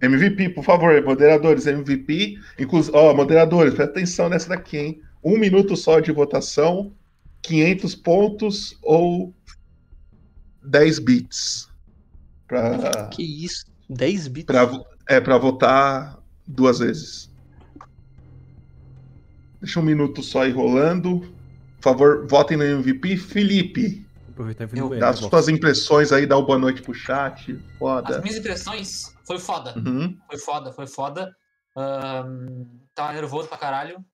Speaker 1: MVP, por favor, moderadores, MVP. Inclusive, ó, moderadores, presta atenção nessa daqui, hein? Um minuto só de votação, 500 pontos ou 10 bits. Pra,
Speaker 3: Que isso? 10 bits?
Speaker 1: pra, é, pra votar duas vezes. Deixa um minuto só aí rolando. Por favor, votem no MVP. Felipe,
Speaker 2: e
Speaker 1: dá as suas impressões aí, dá uma boa noite pro chat.
Speaker 21: As
Speaker 1: Foda.
Speaker 21: minhas impressões foi foda.
Speaker 1: Uhum.
Speaker 21: Foi foda, foi foda. Ahn, tava nervoso pra caralho.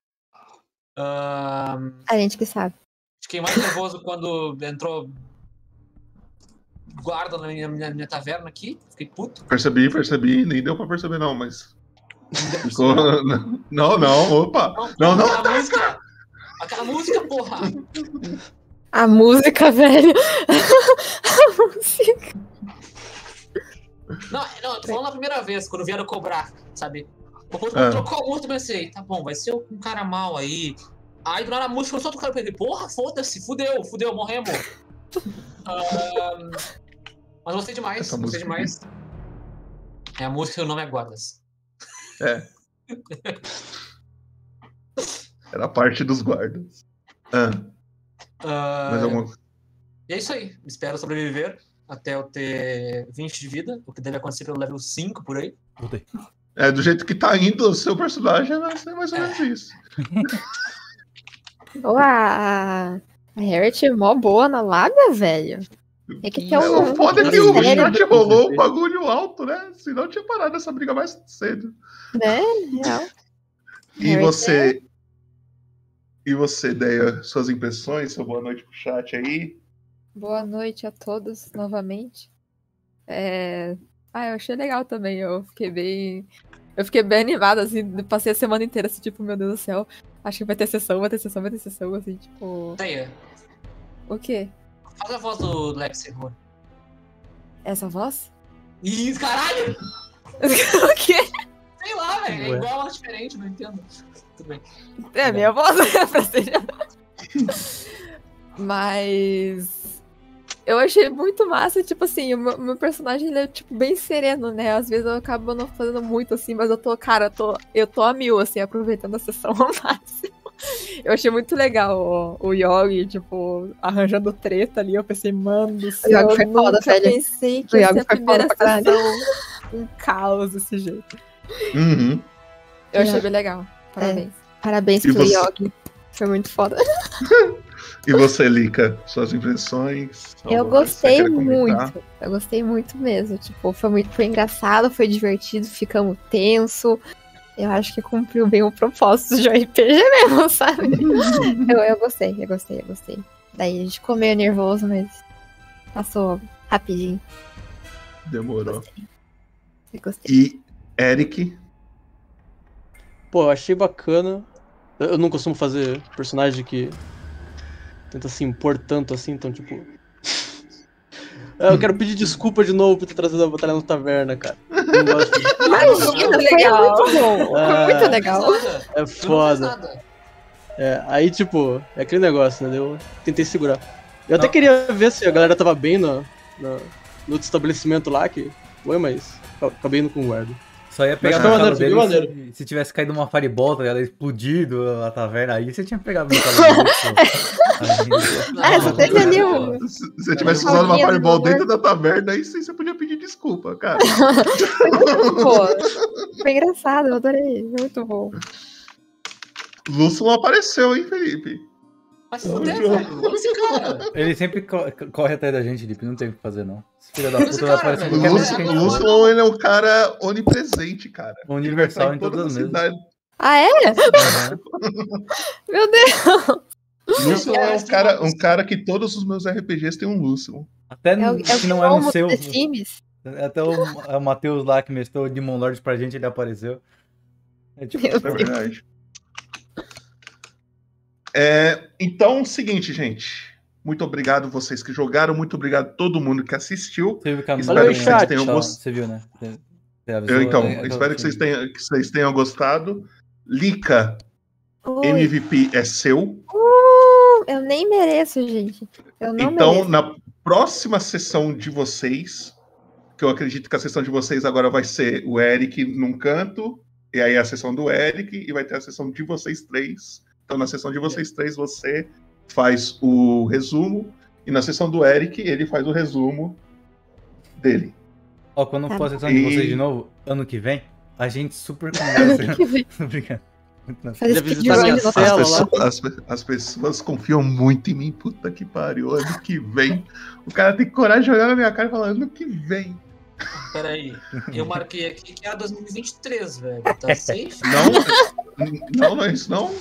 Speaker 21: Ahn,
Speaker 14: A gente que sabe.
Speaker 21: fiquei mais nervoso quando entrou guarda na minha, minha- minha taverna aqui. Fiquei puto.
Speaker 1: Percebi, percebi. Nem deu pra perceber, não, mas. Ficou... [LAUGHS] Não, não, opa. Não, não.
Speaker 21: Aquela música! Aquela música, porra!
Speaker 14: A música, velho. [LAUGHS] A música.
Speaker 21: Não, não, eu tô falando a primeira vez, quando vieram cobrar, sabe? Quando
Speaker 1: Ah.
Speaker 21: trocou música, eu pensei, tá bom, vai ser um cara mal aí. Aí do nada a música começou a tocar, eu pensei, porra, foda-se, fudeu, fudeu, morremos. [LAUGHS] Mas gostei demais,
Speaker 1: Essa
Speaker 21: gostei
Speaker 1: música
Speaker 21: demais. É a música e o nome é Guardas.
Speaker 1: É. [LAUGHS] Era parte dos guardas. Ah,
Speaker 21: Ah,
Speaker 1: mais alguma
Speaker 21: E é isso aí, espero sobreviver até eu ter 20 de vida, o que deve acontecer pelo level 5 por aí.
Speaker 2: Voltei.
Speaker 1: É, do jeito que tá indo o seu personagem, vai ser mais ou menos isso. [LAUGHS]
Speaker 14: Ô, a, a Harriet é mó boa na lábia, velho. É que tem
Speaker 1: É,
Speaker 14: um.
Speaker 1: o foda é que o chat rolou um bagulho alto, né? Senão tinha parado essa briga mais cedo.
Speaker 14: Né? Real.
Speaker 1: E você. E você, Deia, suas impressões, seu boa noite pro chat aí.
Speaker 22: Boa noite a todos novamente. É... Ah, eu achei legal também. Eu fiquei bem. Eu fiquei bem animada, assim, passei a semana inteira, assim, tipo, meu Deus do céu. Acho que vai ter sessão, vai ter sessão, vai ter sessão, assim, tipo.
Speaker 21: Teia,
Speaker 22: O quê?
Speaker 21: faz a voz do Lex Seguro.
Speaker 22: Essa voz?
Speaker 21: Ih, caralho! [LAUGHS]
Speaker 22: o quê?
Speaker 21: Sei lá, velho, é igual, mas diferente, não entendo. Tudo bem.
Speaker 22: É, minha voz é [LAUGHS] pra ser. Mas. Eu achei muito massa, tipo assim, o meu, meu personagem ele é, tipo, bem sereno, né? Às vezes eu acabo não fazendo muito, assim, mas eu tô, cara, eu tô, eu tô a mil, assim, aproveitando a sessão ao [LAUGHS] máximo. Eu achei muito legal o, o Yogi, tipo, arranjando treta ali. Eu pensei, mano do céu,
Speaker 14: Yogi foi
Speaker 22: eu
Speaker 14: foda,
Speaker 22: nunca
Speaker 14: velho.
Speaker 22: pensei que
Speaker 14: O
Speaker 22: ia
Speaker 14: Yogi
Speaker 22: ser a
Speaker 14: foi
Speaker 22: primeira
Speaker 14: foda
Speaker 22: sessão. Um caos desse jeito.
Speaker 1: Uhum.
Speaker 22: Eu achei
Speaker 14: É.
Speaker 22: bem legal. Parabéns.
Speaker 14: Parabéns
Speaker 1: E
Speaker 14: pro
Speaker 1: você?
Speaker 14: Yogi. Foi muito foda. [LAUGHS]
Speaker 1: E você, Lika, suas impressões?
Speaker 14: Eu gostei muito. Eu gostei muito mesmo. Tipo, foi muito foi engraçado, foi divertido, ficamos tenso. Eu acho que cumpriu bem o propósito de um RPG mesmo, [LAUGHS] sabe? [LAUGHS] eu, eu gostei, eu gostei, eu gostei. Daí a gente ficou meio nervoso, mas passou rapidinho.
Speaker 1: Demorou.
Speaker 14: Eu gostei.
Speaker 1: E Eric,
Speaker 3: Pô, eu achei bacana. Eu eu não costumo fazer personagem que tenta se impor tanto assim, então, tipo. [LAUGHS] É, Eu quero pedir desculpa de novo por ter trazido a batalha na taverna, cara. Não gosto disso. [LAUGHS]
Speaker 14: Imagina, foi
Speaker 22: legal.
Speaker 14: muito bom. Foi
Speaker 3: Ah,
Speaker 14: muito legal.
Speaker 3: É foda. É, aí, tipo, é aquele negócio, né? Eu tentei segurar. Eu até queria ver se a galera tava bem no, no, no outro estabelecimento lá, que foi, mas acabei indo com o guarda.
Speaker 2: Só ia pegar
Speaker 3: foi foi
Speaker 2: dele
Speaker 3: maneiro.
Speaker 2: se, se tivesse caído uma fireball, tá ligado? Explodido a taverna aí, você tinha pegado pô.
Speaker 14: Ah, [LAUGHS] você teve ali um.
Speaker 1: se você tivesse usado uma fireball dentro da taverna, aí você podia pedir desculpa, cara. [LAUGHS]
Speaker 14: Pô, foi engraçado, eu adorei. Foi muito bom.
Speaker 1: Lúcio não apareceu, hein, Felipe?
Speaker 21: Mas se fuder, velho. Olha esse cara.
Speaker 2: Ele sempre co- corre atrás da gente, Lipe, não tem o que fazer, não. Esse filho da puta vai aparecer
Speaker 1: O Lúcio, o ele é um cara onipresente, cara.
Speaker 2: Universal em
Speaker 1: vai
Speaker 2: todas as mesas.
Speaker 1: cidades.
Speaker 14: Ah, é? [LAUGHS] Meu Deus!
Speaker 1: Lúcio é um cara, um cara que todos os meus RPGs têm um Lúcio.
Speaker 2: Até
Speaker 14: É o, é o
Speaker 2: se não é no
Speaker 14: gnomo
Speaker 2: seu. Até o, é o Matheus lá que mestrou Demon Lords pra gente, ele apareceu. É tipo,
Speaker 1: É verdade. É, então, seguinte, gente. Muito obrigado vocês que jogaram, muito obrigado a todo mundo que assistiu.
Speaker 2: Você viu que a
Speaker 1: Espero
Speaker 2: Valeu,
Speaker 1: que
Speaker 2: chat.
Speaker 1: vocês tenham gostado.
Speaker 2: Você viu, né? Você- você avisou,
Speaker 1: Eu, então?
Speaker 2: Eu-
Speaker 1: espero que vocês, tenham, que vocês tenham gostado. Lica,
Speaker 14: Ui.
Speaker 1: MVP é seu.
Speaker 14: Uh, eu nem mereço, gente. Eu não
Speaker 1: então,
Speaker 14: mereço.
Speaker 1: na próxima sessão de vocês, que eu acredito que a sessão de vocês agora vai ser o Eric num canto, e aí a sessão do Eric, e vai ter a sessão de vocês três. Então, na sessão de vocês três, você faz o resumo, e na sessão do Eric, ele faz o resumo dele.
Speaker 2: Ó, quando for a sessão
Speaker 1: E-
Speaker 2: de vocês de novo, ano que vem, a gente super [LAUGHS] conversa.
Speaker 14: que vem. [LAUGHS]
Speaker 2: Obrigado.
Speaker 1: As pessoas, as as pessoas confiam muito em mim, puta que pariu. Ano que vem. O cara tem coragem de olhar na minha cara e falar: ano que vem.
Speaker 21: Peraí, eu marquei aqui que é 2023, velho. Tá [LAUGHS] safe?
Speaker 1: Não, não, não é isso, não.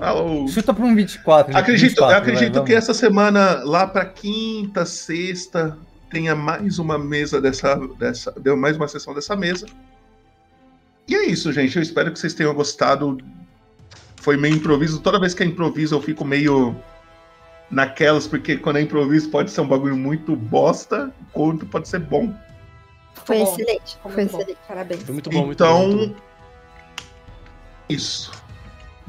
Speaker 1: Ah, o-
Speaker 2: Chuta pra um 24. gente,
Speaker 1: Acredito,
Speaker 2: 24, vai,
Speaker 1: acredito
Speaker 2: vamos.
Speaker 1: que essa semana, lá pra quinta, sexta, tenha mais uma mesa dessa, dessa. Deu mais uma sessão dessa mesa. E é isso, gente. Eu espero que vocês tenham gostado. Foi meio improviso. Toda vez que é improviso, eu fico meio naquelas, porque quando é improviso pode ser um bagulho muito bosta, quanto pode ser bom.
Speaker 14: Foi
Speaker 22: Tá bom.
Speaker 14: excelente.
Speaker 22: Ficou
Speaker 14: Foi
Speaker 22: bom.
Speaker 14: excelente.
Speaker 22: Parabéns.
Speaker 3: Foi muito bom, muito bom.
Speaker 1: então,
Speaker 3: muito bom.
Speaker 1: Isso.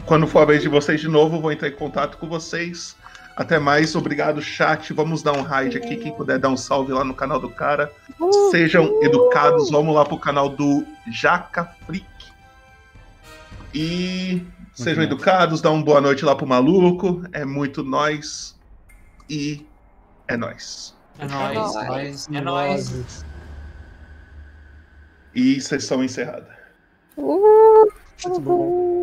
Speaker 1: Quando for a vez de vocês de novo, eu vou entrar em contato com vocês. Até mais, obrigado, chat. Vamos dar um raid aqui. Quem puder dar um salve lá no canal do cara. Sejam educados. Vamos lá pro canal do Jaca Freak. E sejam educados. Dá uma boa noite lá pro maluco. É muito nós. E é nós.
Speaker 21: É nóis,
Speaker 22: nóis.
Speaker 21: nóis, é nóis.
Speaker 1: E sessão encerrada.
Speaker 14: It's
Speaker 3: a bubble.